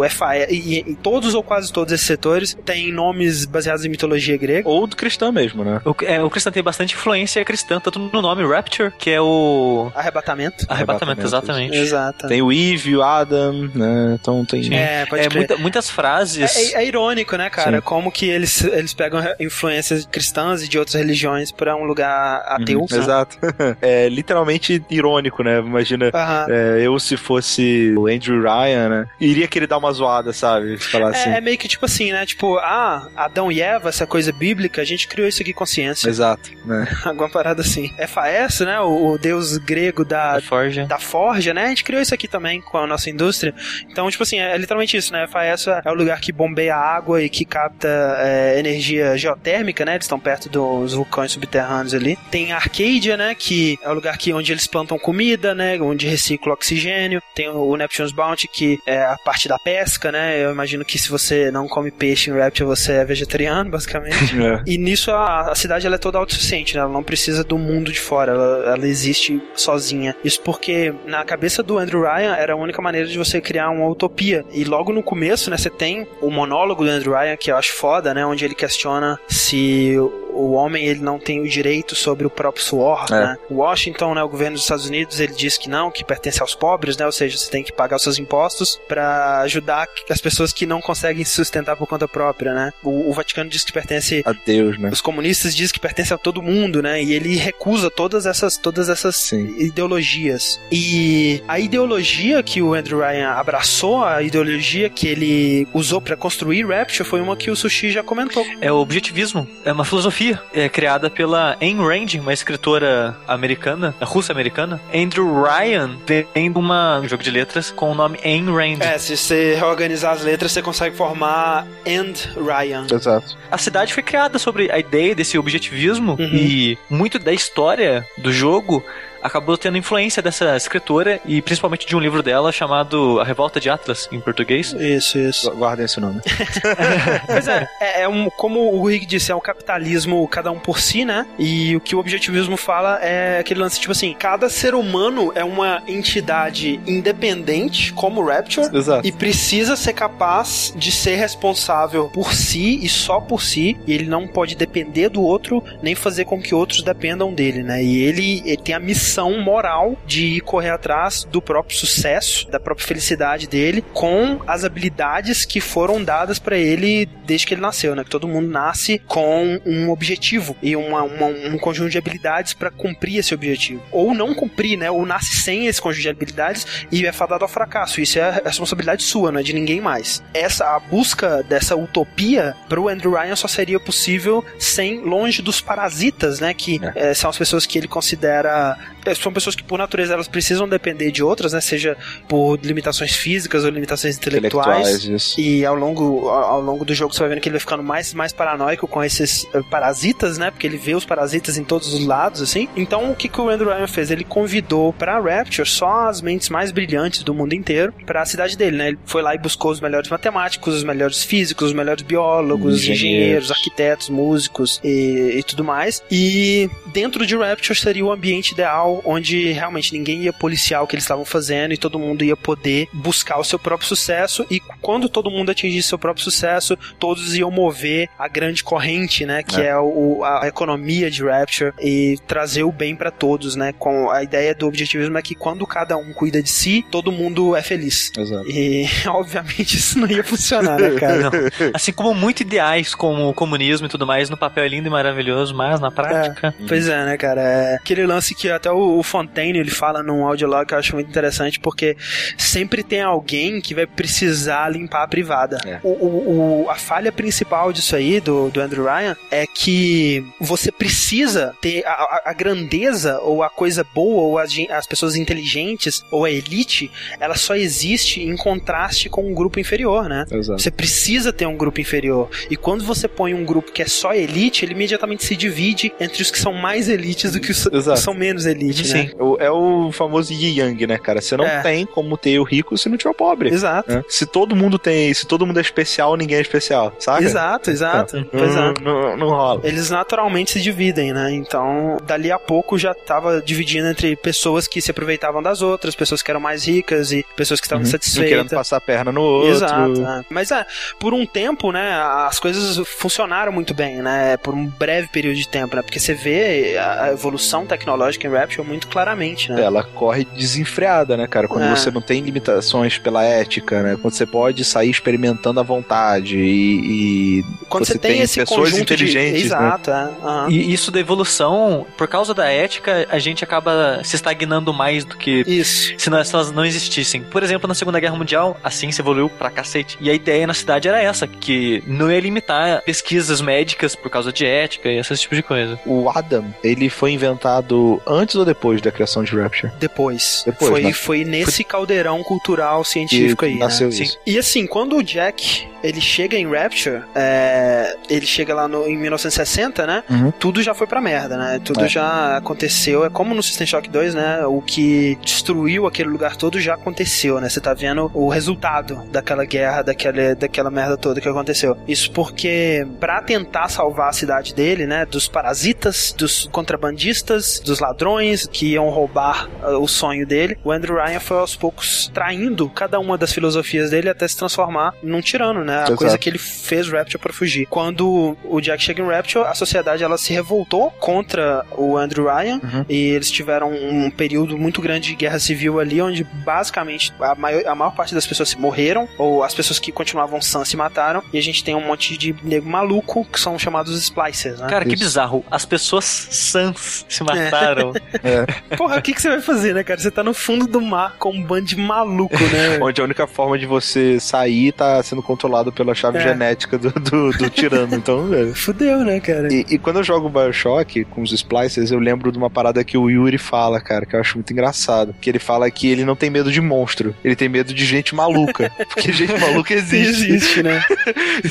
o FAE, e, e todos ou quase todos esses setores têm nomes baseados em mitologia grega. Ou do cristão mesmo, né? O, é, o cristão tem bastante influência cristã, tanto no nome Rapture, que é o Arrebatamento. arrebatamento, Arrebatamento, exatamente. Exato. Tem o Eve, o Adam, né? Então tem. É, pode É, muita- muitas frases. É, é- é irônico, né, cara? Sim. Como que eles, eles pegam influências cristãs e de outras religiões pra um lugar ateu. Uhum? Exato. é literalmente irônico, né? Imagina. Aham. é, eu, se fosse o Andrew Ryan, né? Iria querer dar uma zoada, sabe? Falar assim. É, é meio que tipo assim, né? Tipo, ah, Adão e Eva, essa coisa bíblica, a gente criou isso aqui com ciência. Exato, né? Alguma parada assim. FAS, né? O, o deus grego da, da Forja. da forja, né? A gente criou isso aqui também com a nossa indústria. Então, tipo assim, é literalmente isso, né? FAS é o lugar que bombeia água e que capta é, energia geotérmica, né? Eles estão perto dos vulcões subterrâneos ali. Tem a Arcadia, né? Que é o lugar que, onde eles plantam comida, né? Onde recicla oxigênio. Tem o Neptune's Bounty, que é a parte da pesca, né? Eu imagino que se você não come peixe em Rapture, você é vegetariano, basicamente. É. E nisso a, a cidade ela é toda autossuficiente, né? Ela não precisa do mundo de fora, ela, ela existe sozinha. Isso porque na cabeça do Andrew Ryan era a única maneira de você criar uma utopia. E logo no começo, né, você tem o monólogo do Andrew Ryan, que eu acho foda, né? Onde ele questiona se o homem ele não tem o direito sobre o próprio suor, é. né? Washington, né, o governo dos Estados Unidos, ele diz que não, que pertence aos pobres, né? Ou seja, você tem que pagar os seus impostos para ajudar as pessoas que não conseguem se sustentar por conta própria, né? O, o, Vaticano diz que pertence a Deus, né? Os comunistas dizem que pertence a todo mundo, né? E ele recusa todas essas todas essas Sim. ideologias. E a ideologia que o Andrew Ryan abraçou, a ideologia que ele usou para construir Rapture foi uma que o Sushi já comentou. É o objetivismo, é uma filosofia é criada pela Ayn Rand, uma escritora americana, russa-americana. Andrew Ryan de uma, um jogo de letras com o nome Ayn Rand. É, se você reorganizar as letras, você consegue formar And Ryan. Exato. A cidade foi criada sobre a ideia desse objetivismo uhum. e muito da história do jogo acabou tendo influência dessa escritora e principalmente de um livro dela chamado A Revolta de Atlas, em português. Isso, isso. Guardem esse nome. pois é, é, é, um, como o Rick disse, é um capitalismo cada um por si, né? E o que o objetivismo fala é aquele lance, tipo assim, cada ser humano é uma entidade independente, como o Rapture, Exato. e precisa ser capaz de ser responsável por si e só por si, e ele não pode depender do outro, nem fazer com que outros dependam dele, né? E ele, ele tem a missão missão moral de correr atrás do próprio sucesso, da própria felicidade dele, com as habilidades que foram dadas para ele desde que ele nasceu, né? Que todo mundo nasce com um objetivo e uma, uma, um conjunto de habilidades para cumprir esse objetivo. Ou não cumprir, né? Ou nasce sem esse conjunto de habilidades e é fadado ao fracasso. Isso é a responsabilidade sua, não é de ninguém mais. Essa a busca dessa utopia para o Andrew Ryan só seria possível sem longe dos parasitas, né? Que é. É, são as pessoas que ele considera são pessoas que por natureza elas precisam depender de outras, né? Seja por limitações físicas ou limitações intelectuais. intelectuais e ao longo, ao longo do jogo você vai vendo que ele vai ficando mais mais paranoico com esses uh, parasitas, né? Porque ele vê os parasitas em todos os lados, assim. Então o que, que o Andrew Ryan fez? Ele convidou para Rapture só as mentes mais brilhantes do mundo inteiro para a cidade dele, né? Ele foi lá e buscou os melhores matemáticos, os melhores físicos, os melhores biólogos, engenheiros, engenheiros arquitetos, músicos e, e tudo mais. E dentro de Rapture seria o ambiente ideal onde realmente ninguém ia policiar o que eles estavam fazendo e todo mundo ia poder buscar o seu próprio sucesso e quando todo mundo atingisse seu próprio sucesso, todos iam mover a grande corrente, né, que é, é o, a economia de Rapture e trazer o bem para todos, né, com a ideia do objetivismo é que quando cada um cuida de si, todo mundo é feliz. Exato. E obviamente isso não ia funcionar, né, cara? Não. Assim como muito ideais como o comunismo e tudo mais, no papel é lindo e maravilhoso, mas na prática. É, pois é, né, cara? É aquele lance que até o o, Fontaine ele fala num audiolog que eu acho muito interessante porque sempre tem alguém que vai precisar limpar a privada. É. O, o, o, a falha principal disso aí, do, do Andrew Ryan, é que você precisa ter a, a grandeza ou a coisa boa ou as, as pessoas inteligentes ou a elite, ela só existe em contraste com um grupo inferior, né? Exato. Você precisa ter um grupo inferior. E quando você põe um grupo que é só elite, ele imediatamente se divide entre os que são mais elites do que os que são menos elites. Sim. Né? É o famoso Yi Yang, né, cara? Você não é. tem como ter o rico se não tiver o pobre. Exato. Né? Se todo mundo tem, se todo mundo é especial, ninguém é especial, sabe? Exato, exato. Então, exato. Não, não, não, rola. Eles naturalmente se dividem, né? Então, dali a pouco já tava dividindo entre pessoas que se aproveitavam das outras, pessoas que eram mais ricas e pessoas que estavam uhum. satisfeitas. querendo passar a perna no outro. Exato. É. Mas é, por um tempo, né, as coisas funcionaram muito bem, né? Por um breve período de tempo, né? Porque você vê a evolução tecnológica em Rapture muito claramente né? Ela corre desenfreada, né, cara? Quando é. você não tem limitações pela ética, né? Quando você pode sair experimentando à vontade e. e Quando você, você tem, tem, esse pessoas inteligentes. De... Né? Exato, né? é. Uhum. E isso da evolução, por causa da ética, a gente acaba se estagnando mais do que isso. se, não, se elas não existissem. Por exemplo, na Segunda Guerra Mundial, a ciência evoluiu pra cacete. E a ideia na cidade era essa, que não ia limitar pesquisas médicas por causa de ética e esse tipo de coisa. O Adam, ele foi inventado antes ou depois da criação de Rapture? Depois. Depois foi, né? foi nesse caldeirão cultural científico e aí. Nasceu né? isso. E assim, quando o Jack ele chega em Rapture, é, ele chega lá no, em 1960, né? Uhum. Tudo já foi pra merda, né? Tudo É. já aconteceu. É como no System Shock 2, né? O que destruiu aquele lugar todo já aconteceu, né? Você tá vendo o resultado daquela guerra, daquela, daquela merda toda que aconteceu. Isso porque, pra tentar salvar a cidade dele, né? Dos parasitas, dos contrabandistas, dos ladrões que iam roubar uh, o sonho dele, o Andrew Ryan foi aos poucos traindo cada uma das filosofias dele até se transformar num tirano, né? A Exato. coisa que ele fez Rapture pra fugir. Quando o Jack chega em Rapture, a sociedade ela se revoltou contra o Andrew Ryan Uhum. e eles tiveram um período muito grande de guerra civil ali, onde basicamente a maior, a maior parte das pessoas se morreram, ou as pessoas que continuavam sãs se mataram, e a gente tem um monte de nego maluco que são chamados splicers, né? Cara, que Isso. bizarro. As pessoas sãs se mataram. Porra, o que, que você vai fazer, né, cara? Você tá no fundo do mar com um bando de maluco, né? Onde a única forma de você sair tá sendo controlado pela chave É. genética do, do, do tirano. Então, velho. Fudeu, né, cara? E, e quando eu jogo Bioshock com os splicers, eu lembro de uma parada que o Yuri fala, cara, que eu acho muito engraçado. Que ele fala que ele não tem medo de monstro, ele tem medo de gente maluca. Porque gente maluca existe. Existe, né?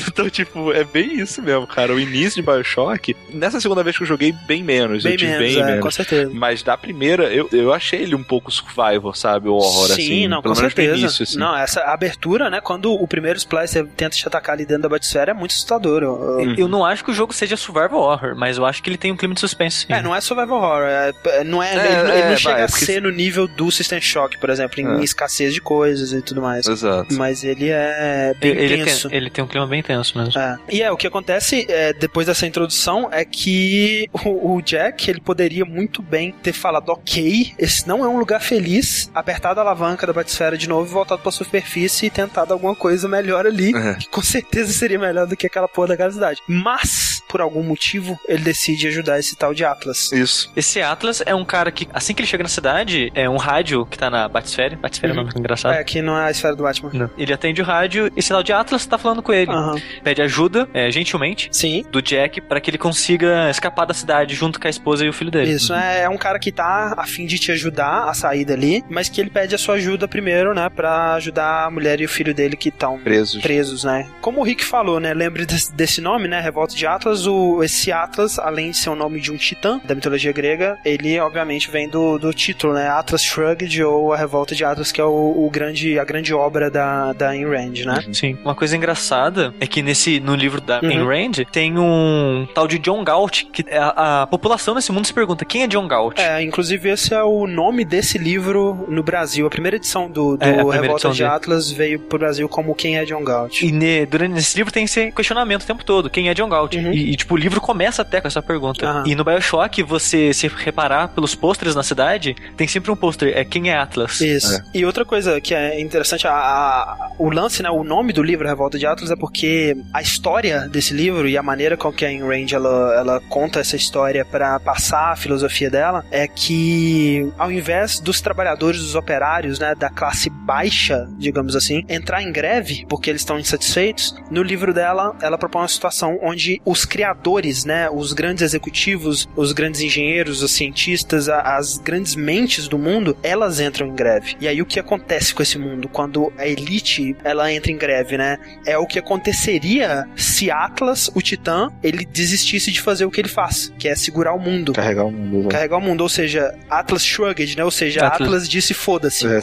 Então, tipo, é bem isso mesmo, cara. O início de Bioshock, nessa segunda vez que eu joguei, bem menos. Bem eu tive menos, bem é, menos. com certeza. Mas da primeira, eu, eu achei ele um pouco survival, sabe? O horror, Sim, assim. não, pelo com certeza. início, assim. Não, essa abertura, né? Quando o primeiro Splicer tenta te atacar ali dentro da batisfera é muito assustador. Eu- eu- Eu não acho que o jogo seja survival horror, mas eu acho que ele tem um clima de suspense. sim. É, não é survival horror. é- é- não é, É, ele, ele é, não chega vai, a porque ser no nível do System Shock, por exemplo, em É. escassez de coisas e tudo mais. Exato. Mas ele é bem ele, tenso. tem, ele tem um clima bem tenso mesmo. É. E é, o que acontece é, depois dessa introdução é que o, o Jack, ele poderia muito bem ter falado, ok, esse não é um lugar feliz, apertado a alavanca da batisfera de novo, voltado pra superfície e tentado alguma coisa melhor ali, É. que com certeza seria melhor do que aquela porra daquela cidade. Mas, por algum motivo, ele decide ajudar esse tal de Atlas. Isso. Esse Atlas é um cara que, assim que ele chega na cidade, é um rádio que tá na Batisfera. Batisfera é um Uhum. nome engraçado. É, que não é a esfera do Batman. Não. Ele atende o rádio e esse tal de Atlas tá falando com ele. Aham. Pede ajuda, é, gentilmente, Sim. do Jack pra que ele consiga escapar da cidade junto com a esposa e o filho dele. Isso, é, é um cara que tá a fim de te ajudar a sair dali, mas que ele pede a sua ajuda primeiro, né, pra ajudar a mulher e o filho dele que estão Presos. presos, né? Como o Rick falou, né, lembre desse, desse nome, né, Revolta de Atlas, o, esse Atlas, além de ser o nome de um titã da mitologia grega, ele obviamente vem do, do título, né, Atlas Shrugged ou a Revolta de Atlas, que é o, o grande, a grande obra da, da Ayn Rand, né? Sim. Uma coisa engraçada é que nesse no livro da Uhum. Ayn Rand tem um tal de John Galt que a, a população nesse mundo se pergunta quem é John Galt. É, inclusive esse é o nome desse livro no Brasil. A primeira edição do, do É, Revolta de dele. Atlas veio pro Brasil como Quem é John Galt. E ne- durante esse livro tem esse questionamento o tempo todo: quem é John Galt? Uhum. E, e, tipo, o livro começa até com essa pergunta. Aham. E no Bioshock, você se reparar pelos pôsteres na cidade, tem sempre um pôster: é quem é Atlas. Isso. E outra coisa que é interessante, a, a- o lance, né, o nome do livro Revolta de Atlas é porque a história desse livro e a maneira com que a Ayn Rand ela, ela conta essa história para passar a filosofia dela é que ao invés dos trabalhadores, dos operários, né, da classe baixa, digamos assim, entrar em greve porque eles estão insatisfeitos, no livro dela ela propõe uma situação onde os criadores, né, os grandes executivos, os grandes engenheiros, os cientistas, a- as grandes mentes do mundo, elas entram em greve. E aí o que acontece com esse mundo quando a elite ela entra em greve, né? É o que aconteceria se Atlas, o Titã, ele desistisse de fazer o que ele faz, que é segurar o mundo. Carregar o mundo. né? Carregar o mundo, ou seja, Atlas Shrugged, né? Ou seja, Atlas. Atlas, disse foda-se. É,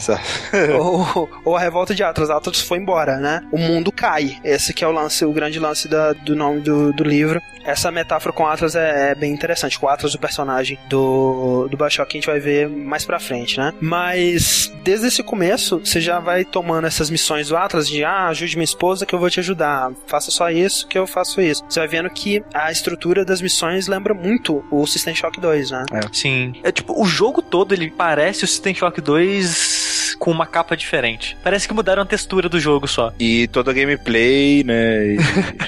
ou, ou a revolta de Atlas. Atlas foi embora, né? O mundo cai. Esse que é o lance, o grande lance da- do nome do, do livro. Essa metáfora com Atlas é, é bem interessante. Com o Atlas, o personagem do, do Bioshock, que a gente vai ver mais pra frente, né? Mas desde esse começo, você já vai tomando essas missões do Atlas de ah, ajude minha esposa que eu vou te ajudar. Faça só isso que eu faço isso. Você vai vendo que a estrutura das missões lembra muito o System Shock 2, né? Sim. É tipo, o jogo todo ele parece o System Shock 2 com uma capa diferente. Parece que mudaram a textura do jogo só. E toda a gameplay, né? e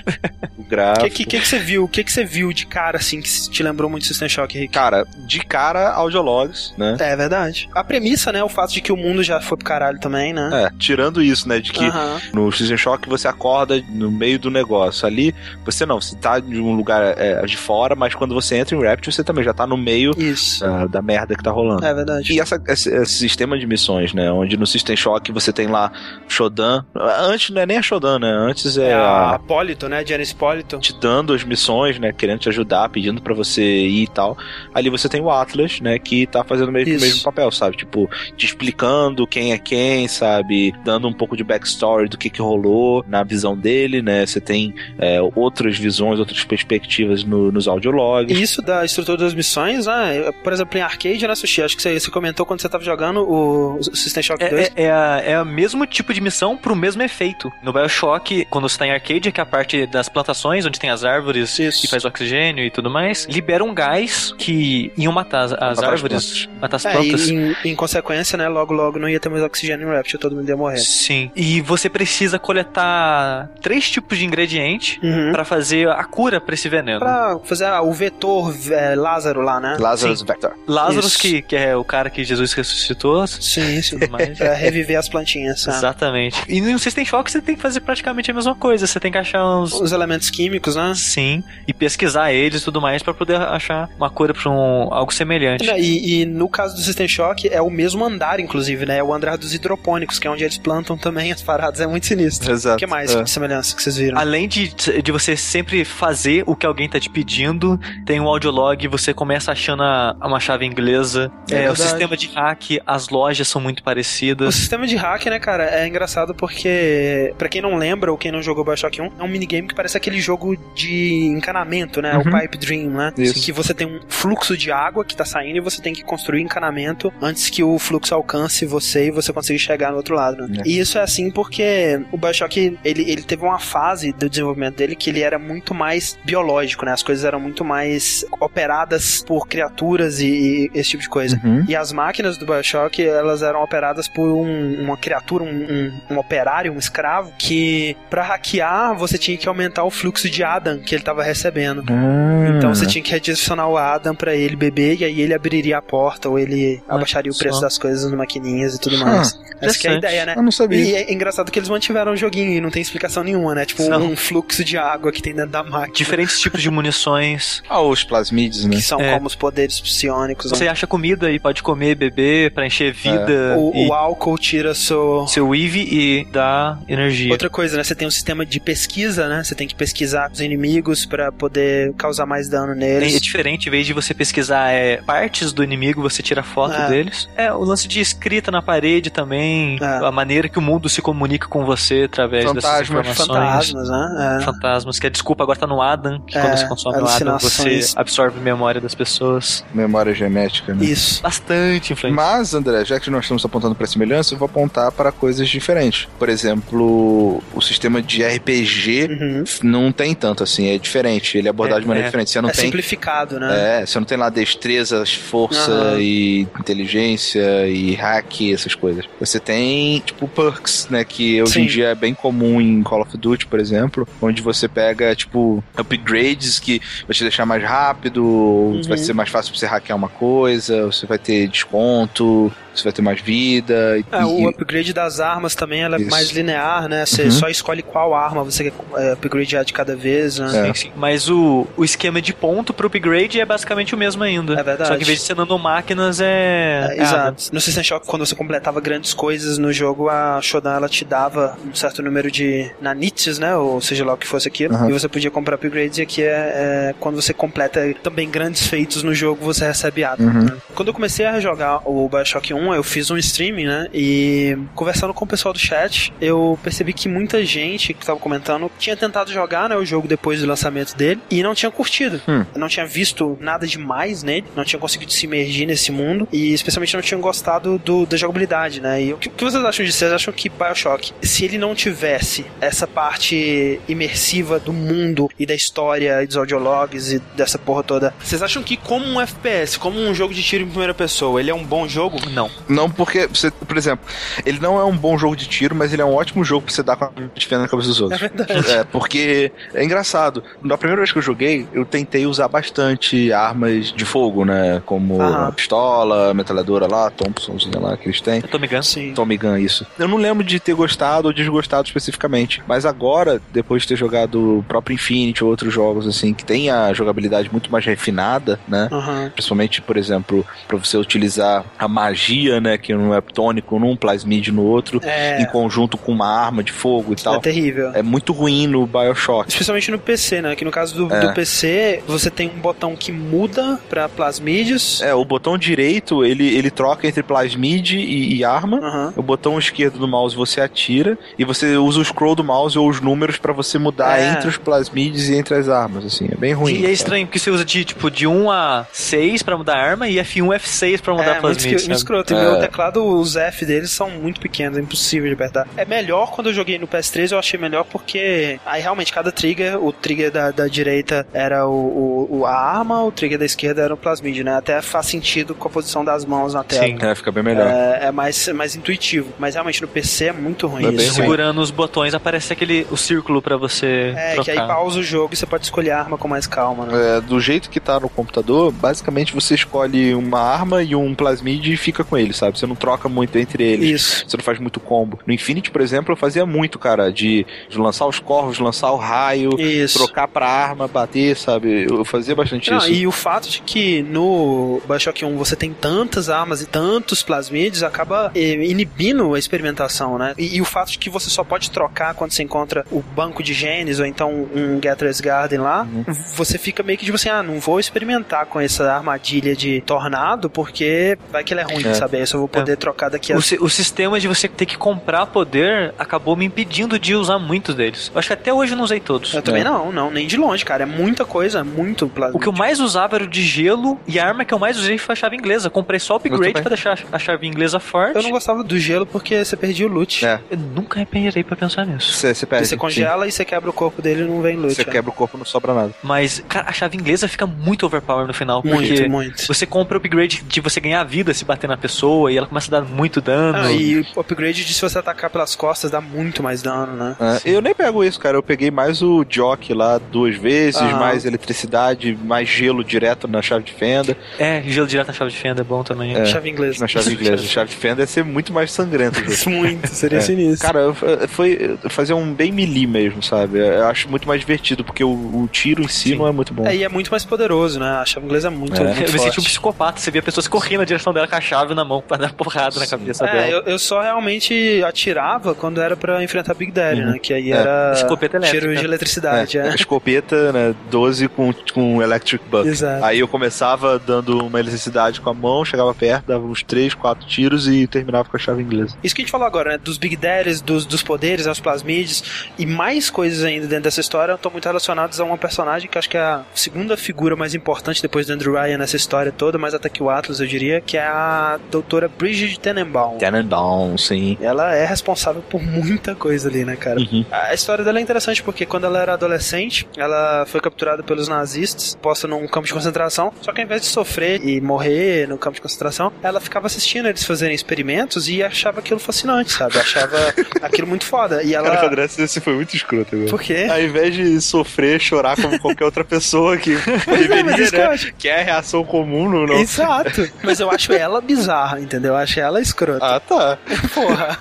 gráfico. O que, que, que, você viu? O que, que você viu de cara, assim, que te lembrou muito System Shock, Rick? Cara, de cara, audiologs, né? É verdade. A premissa, né? O fato de que o mundo já foi pro caralho também, né? É, tirando isso, né? De que no System Shock você acorda no meio do negócio. Ali, você não, você tá de um lugar é, de fora, mas quando você entra em Rapture, você também já tá no meio uh, da merda que tá rolando. É verdade. E essa, esse, esse, sistema de missões, né? Onde no System Shock você tem lá Shodan. Antes não é nem a Shodan, né? Antes é, é a. Apólito, né? Janice Polito. Te dando as missões, né? Querendo te ajudar, pedindo para você ir e tal. Ali você tem o Atlas, né? Que tá fazendo meio que o mesmo papel, sabe? Tipo, te explicando quem é quem, sabe? Dando um pouco de backstory do que que rolou na visão dele, né? Você tem é, outras visões, outras perspectivas no, nos audiologs. E isso da estrutura das missões, né? Por exemplo, em arcade, né, Sushi? Acho que você, você comentou quando você tava jogando o System Shock é, 2. É, é, a, é o mesmo tipo de missão pro mesmo efeito. No Bioshock, quando você tá em arcade, que é a parte das plantações, onde tem as árvores isso. e faz oxigênio e tudo mais, libera um gás que iam matar as, as árvores, matar as é, plantas. E, em, em, consequência, né, logo logo não ia ter mais oxigênio em Rapture, todo mundo ia morrer. Sim. E você precisa coletar três tipos de ingrediente uhum. para fazer a cura pra esse veneno. Pra fazer o vetor é, Lázaro lá, né? Lázaro Vector. Lázaro, que, que é o cara que Jesus ressuscitou. Sim, sim. Mais. pra reviver as plantinhas. Exatamente. E no System Shock você tem que fazer praticamente a mesma coisa. Você tem que achar uns... Os elementos químicos, né? Sim. E pesquisar eles e tudo mais para poder achar uma cura pra um, algo semelhante. E, e, no caso do System Shock, é o mesmo andar, inclusive, né? É o andar dos hidropônicos, que é onde eles plantam também as paradas. É muito sinistro. Exato. O que mais é. de semelhança que vocês viram? Além de, de você sempre fazer o que alguém tá te pedindo, tem um audiolog, você começa achando a, uma chave inglesa. É, é o sistema de hack, as lojas são muito parecidas. O sistema de hack, né, cara, é engraçado porque, para quem não lembra ou quem não jogou Bioshock 1, é um minigame que parece aquele jogo de encanamento, né? Uhum. O Pipe Dream, né? Isso. Em que você tem um fluxo de água que tá saindo e você tem que construir encanamento antes que o fluxo alcance você e você consiga chegar no outro lado, né? É. E isso é assim porque o Bioshock, ele, ele teve uma fase do desenvolvimento dele que ele era muito mais biológico, né? As coisas eram muito mais operadas por criaturas e, e esse tipo de coisa. Uhum. E as máquinas do Bioshock, elas eram operadas por um, uma criatura, um, um, um, operário, um escravo, que para hackear você tinha que aumentar o fluxo de Adam que ele tava recebendo. Ah. Então você tinha que adicionar o Adam para ele beber e aí ele abriria a porta ou ele Ah, abaixaria o preço só. das coisas nas maquininhas e tudo mais. Essa que é a ideia, né? Eu não sabia. E é engraçado que eles mantiveram o joguinho e não tem explicação nenhuma, né? Tipo, Não. um fluxo de água que tem dentro da máquina. Diferentes tipos de munições. Ah, os plasmides, né? Que são É. como os poderes psionicos. Você né? acha comida e pode comer, beber pra encher vida. O, e o álcool tira seu, seu IV e dá energia. Outra coisa, né? Você tem um sistema de pesquisa, né? Você tem que pesquisar os inimigos pra poder causar mais dano É neles. diferente, em vez de você pesquisar é, partes do inimigo, você tira foto É. deles. É, o lance de escrita na parede também, É. a maneira que o mundo se comunica com você através dessas Fantasmas. informações. Fantasmas, né? É. Fantasmas, que a desculpa agora tá no Adam, que É, quando você consome o Adam, você absorve memória das pessoas. Memória genética, né? Isso. Bastante influente. Mas, André, já que nós estamos apontando para semelhança, eu vou apontar para coisas diferentes. Por exemplo, o sistema de RPG Uhum. não tem tanto assim, é diferente. Ele é abordado É, de maneira é. diferente. Você não é tem. simplificado, né? É, você não tem lá destreza, força Aham. e inteligência e hack, essas coisas. Você tem, tipo, perks, né? Que hoje em Sim. dia é bem comum em Call of Duty, por exemplo, onde você pega, tipo, upgrades que vai te deixar mais rápido, Uhum. vai ser mais fácil pra você hackear uma coisa, você vai ter desconto, você vai ter mais vida. É, e- o upgrade das armas também ela é Isso. mais linear, né? Você Uhum. só escolhe qual arma você quer é, upgradear de cada vez, né? É. Sim, sim. Mas o, o esquema de ponto pro upgrade é basicamente o mesmo ainda. É verdade. Só que em vez de ser nanomáquinas é. É, exato. No System Shock, quando você completava grandes coisas no jogo, a Shodan ela te dava um certo número de nanites, né? Ou seja lá o que fosse aquilo. Aham. E você podia comprar upgrades. E aqui é, é quando você completa também grandes feitos no jogo, você recebe Adam. Uhum. né? Quando eu comecei a jogar o Bioshock 1, eu fiz um streaming, né? E conversando com o pessoal do chat, eu percebi que muita gente que tava comentando tinha tentado jogar né, o jogo depois do lançamento dele e não tinha curtido. Hum. Não tinha visto nada demais nele, não tinha conseguido se imergir nesse mundo e especialmente não tinham gostado do, da jogabilidade, né? E o que, o que vocês acham disso? Vocês acham que Bioshock, se ele não tivesse essa parte imersiva do mundo e da história e dos audiologs e dessa porra toda, vocês acham que como um FPS, como um jogo de tiro em primeira pessoa, ele é um bom jogo? Não. Não, porque, você, por exemplo, ele não é um bom jogo de tiro, mas ele é um ótimo jogo pra você dar com a defesa na cabeça dos outros. É verdade. É, porque é engraçado. Na primeira vez que eu joguei, eu tentei usar bastante armas de fogo, né? Como Aham. a pistola, metralhadora lá, Thompsonzinha lá que eles têm. Tô me ganso. Sim. Tommy Gun, isso. Eu não lembro de ter gostado ou desgostado especificamente. Mas agora, depois de ter jogado o próprio Infinity ou outros jogos, assim, que tem a jogabilidade muito mais refinada, né? Aham. Principalmente, por exemplo, pra você utilizar a magia, né? Que um é tônico num, plasmid no outro, É. em conjunto com uma arma de fogo e É tal. terrível. É muito ruim no Bioshock. Especialmente no PC, né? Que no caso do, É. do PC, você tem um botão que muda pra plasmídeos. É, o botão direito, ele, ele troca entre plasmid e, e arma. Aham. O botão esquerdo do mouse você atira e você usa o scroll do mouse ou os números pra você mudar É. entre os plasmids e entre as armas, assim, é bem ruim. E é estranho, porque você usa de, tipo, de 1 a 6 pra mudar a arma e F1 F6 pra mudar É, a muito, escro- E É. meu teclado, os F deles são muito pequenos, é impossível de apertar. É melhor quando eu joguei no PS3, eu achei melhor porque aí realmente cada trigger, o trigger da, da direita era o, o- o- a arma, o trigger da esquerda era o plasmid, né? Até faz sentido com a posição das mãos na tela. Sim. É, fica bem melhor. É, é mais, é mais intuitivo. Mas realmente no PC é muito ruim É isso. ruim. Segurando os botões aparece aquele o círculo pra você É, trocar. que aí pausa o jogo e você pode escolher a arma com mais calma, né? É, do jeito que tá no computador, basicamente você escolhe uma arma e um plasmid e fica com ele, sabe? Você não troca muito entre eles. Isso. Você não faz muito combo. No Infinity, por exemplo, eu fazia muito, cara, de, de lançar os corvos, lançar o raio, Isso. trocar pra arma, bater, sabe? Eu fazia bastante Não, isso. e o fato de que no Bioshock 1 você tem tantas armas e tantos plasmides acaba eh, inibindo a experimentação, né? E, e o fato de que você só pode trocar quando você encontra o banco de genes ou então um Gatherer's Garden lá, Uhum. você fica meio que tipo assim, ah, não vou experimentar com essa armadilha de tornado porque vai que ele é ruim, É. sabe? Aí eu só vou poder trocar daqui a... O, si- o sistema de você ter que comprar poder acabou me impedindo de usar muitos deles. Eu acho que até hoje eu não usei todos. Eu também É. não, não, nem de longe, cara. É muita coisa, é muito plasmid. O que eu mais usava era o de gelo e a arma que eu mais usei foi a chave inglesa. Comprei só o upgrade pra deixar a chave inglesa forte. Eu não gostava do gelo porque você perdia o loot. É. Eu nunca reparei pra pensar nisso. Você, você perde. Você congela e você quebra o corpo dele e não vem sim. loot. Você né? quebra o corpo, não sobra nada. Mas, cara, a chave inglesa fica muito overpower no final. Muito, muito. você compra o upgrade de você ganhar vida se bater na pessoa e ela começa a dar muito dano. Ah, e o upgrade de se você atacar pelas costas dá muito mais dano, né? É, eu nem pego isso, cara. Eu peguei mais o Jock lá duas vezes, Aham. mais eletricidade, mais gelo direto na chave de fenda. É, gelo direto na chave de fenda é bom também. É. Chave inglesa. Na chave inglesa. A chave de fenda ia ser muito mais sangrento. muito, seria É. sinistro. Cara, eu- foi fazer um bem melee mesmo, sabe? Eu acho muito mais divertido, porque o, o tiro em si Sim. não é muito bom. É, e é muito mais poderoso, né? A chave inglesa é muito, É. muito Eu me senti um psicopata. Você via pessoas correndo na direção dela com a chave na mão pra dar porrada na cabeça É, dela. eu, eu só realmente atirava quando era pra enfrentar Big Daddy, Uhum. né? Que aí É. era Escopeta elétrica. tiro de eletricidade, é. Escopeta, né? 12 com, com Electric Buck. Exato. Aí eu começava dando uma eletricidade com a mão, chegava perto, dava uns 3, 4 tiros e terminava com a chave inglesa. Isso que a gente falou agora, né? Dos Big Daddies, dos, dos poderes, aos plasmides e mais coisas ainda dentro dessa história estão muito relacionadas a uma personagem que acho que é a segunda figura mais importante depois do Andrew Ryan nessa história toda, mais até que o Atlas, eu diria, que é a doutora Bridget Tenenbaum. Tenenbaum, sim. Ela é responsável por muita coisa ali, né, cara? Uhum. A história dela é interessante porque quando ela era adolescente, ela foi capturada pelos nazistas, posta num campo de concentração. Só que ao invés de sofrer e morrer no campo de concentração, ela ficava assistindo eles fazerem experimentos e achava aquilo fascinante, sabe? Achava aquilo muito foda. E ela. Cara, o André, esse foi muito escroto agora. Por quê? Ao invés de sofrer, chorar como qualquer outra pessoa que deveria, isso que eu né? acho. Que é a reação comum no. no... Exato. Mas eu acho ela bizarra, entendeu? Eu acho ela escrota. Ah, tá. Porra.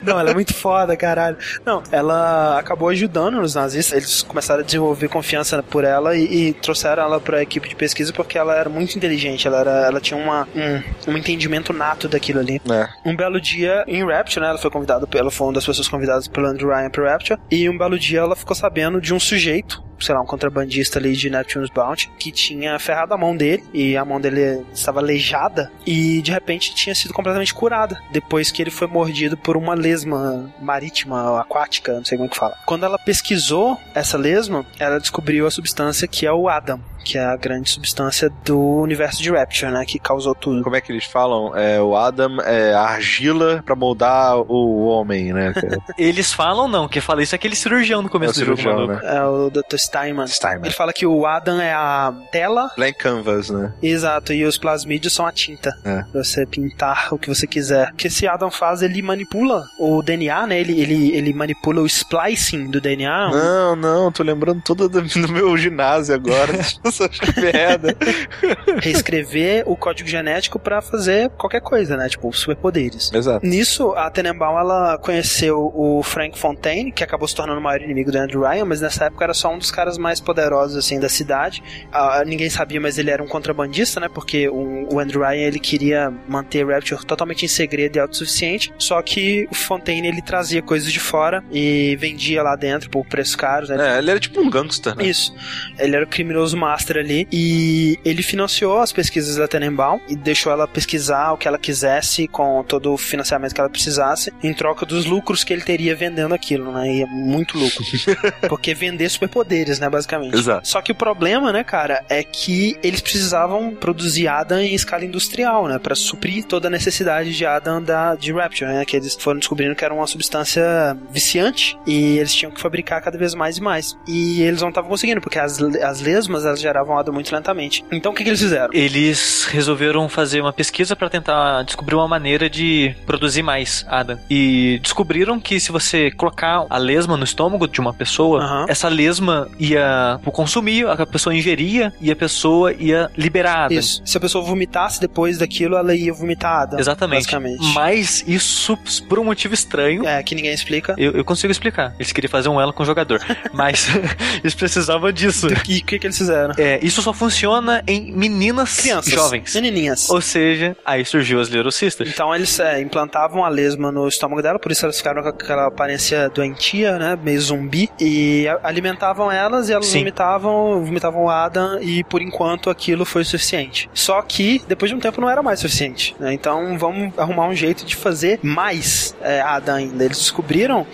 Não, ela é muito foda, caralho. Não, ela acabou ajudando os nazistas. Eles começaram a desenvolver confiança por ela e, e trouxeram ela pra equipe de pesquisa porque ela era muito inteligente. Ela, era, ela tinha uma, um, um entendimento nato daquilo ali. É. Um belo dia em Rapture, né? Ela foi convidada, ela foi uma das pessoas convidadas pelo Andrew Ryan pro Rapture. E um belo dia ela ficou sabendo de um sujeito, sei lá, um contrabandista ali de Neptune's Bounty, que tinha ferrado a mão dele e a mão dele estava aleijada e de repente tinha sido completamente curada depois que ele foi mordido por uma lesma marítima, aquática, não sei como é que fala. Quando ela pesquisou essa lesma, ela descobriu a substância que é o Adam. Que é a grande substância do universo de Rapture, né? Que causou tudo. Como é que eles falam? É, o Adam é a argila pra moldar o homem, né? Eles falam não, quem fala isso é aquele cirurgião no É começo o do jogo, cirurgião, maluco. né? É o Dr. Steinman. Steinman. Ele fala que o Adam é a tela. Blank Canvas, né? Exato, e os plasmídeos são a tinta. É. Pra você pintar o que você quiser. O que esse Adam faz, ele manipula o DNA, né? Ele, ele, ele manipula o splicing do DNA. Não, não, tô lembrando tudo do, do meu ginásio agora. Que merda. reescrever o código genético pra fazer qualquer coisa, né? Tipo, superpoderes. Exato. Nisso, a Tenenbaum, ela conheceu o Frank Fontaine, que acabou se tornando o maior inimigo do Andrew Ryan, mas nessa época era só um dos caras mais poderosos, assim, da cidade. Ah, ninguém sabia, mas ele era um contrabandista, né? Porque o, o Andrew Ryan, ele queria manter Rapture totalmente em segredo e autossuficiente, só que o Fontaine, ele trazia coisas de fora e vendia lá dentro por preços caros, né? É, ele era tipo um gangster, né? Isso. Ele era o criminoso master ali e ele financiou as pesquisas da Tenenbaum e deixou ela pesquisar o que ela quisesse com todo o financiamento que ela precisasse em troca dos lucros que ele teria vendendo aquilo, né? E é muito lucro. Porque vender superpoderes, né, basicamente. Exato. Só que o problema, né, cara, é que eles precisavam produzir Adam em escala industrial, né, para suprir toda a necessidade de Adam da de Rapture, né, que eles foram descobrindo que era uma substância viciante e eles tinham que fabricar cada vez mais e mais. E eles não estavam conseguindo, porque as, as lesmas elas geravam Adam muito lentamente. Então o que, que eles fizeram? Eles resolveram fazer uma pesquisa para tentar descobrir uma maneira de produzir mais Adam. E descobriram que se você colocar a lesma no estômago de uma pessoa, Aham. essa lesma ia consumir, a pessoa ingeria e a pessoa ia liberar. Isso. Se a pessoa vomitasse depois daquilo, ela ia vomitar Adam. Exatamente. Basicamente. Mas isso, por um motivo estranho, É, que ninguém explica. eu, eu consigo explicar. Eles queriam fazer um elo com o jogador. Mas eles precisavam disso. E o que, que eles fizeram? É, isso só funciona em meninas Crianças. jovens. Menininhas. Ou seja, aí surgiu as Little Sisters. Então eles é, implantavam a lesma no estômago dela, por isso elas ficaram com aquela aparência doentia, né? Meio zumbi. E alimentavam elas e elas Sim. vomitavam, vomitavam o Adam e por enquanto aquilo foi o suficiente. Só que depois de um tempo não era mais suficiente. né? Então vamos arrumar um jeito de fazer mais é, Adam ainda. Eles descobriram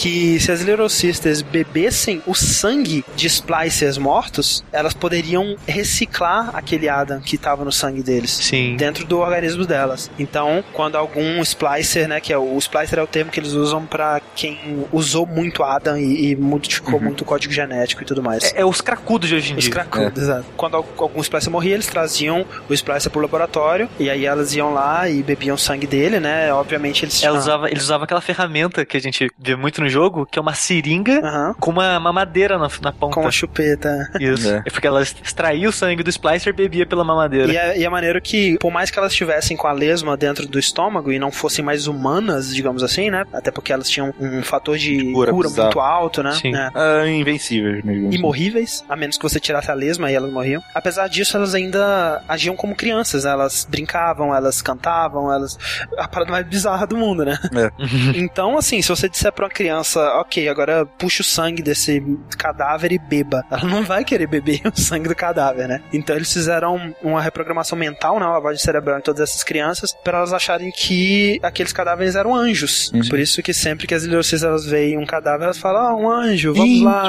que se as Little Sisters bebessem o sangue de splicers mortos, elas poderiam reciclar aquele Adam que estava no sangue deles Sim. dentro do organismo delas. Então, quando algum splicer, né, que é o, o splicer é o termo que eles usam pra quem usou muito Adam e, e modificou muito o código genético e tudo mais. É, é os cracudos de hoje em Os dia. cracudos, exato. Quando al- algum splicer morria, eles traziam o splicer pro laboratório e aí elas iam lá e bebiam sangue dele, né? Obviamente eles Ela usava, eles usavam aquela ferramenta que a gente vê muito no jogo, que é uma seringa Aham. com uma mamadeira na, na ponta. com a chupeta. Isso. É. É. porque ela extraía o sangue do Splicer e bebia pela mamadeira. E é, e é maneiro que, por mais que elas estivessem com a lesma dentro do estômago e não fossem mais humanas, digamos assim, né? Até porque elas tinham um fator de Cura cura, bizarro. muito alto, né? Sim. É. Ah, invencíveis mesmo. imorríveis, a menos que você tirasse a lesma e elas morriam. Apesar disso, elas ainda agiam como crianças, né? elas brincavam, elas cantavam, elas. A parada mais bizarra do mundo, né? então, assim, se você disser pra uma criança, ok, agora puxa o sangue desse cadáver e beba, ela não vai querer beber o sangue do cadáver, né? Então, eles fizeram uma reprogramação mental, né? Uma lavagem cerebral em todas essas crianças, para elas acharem que aqueles cadáveres eram anjos. Por isso que sempre que as Sisters elas veem um cadáver, elas falam, ah, um anjo, vamos lá.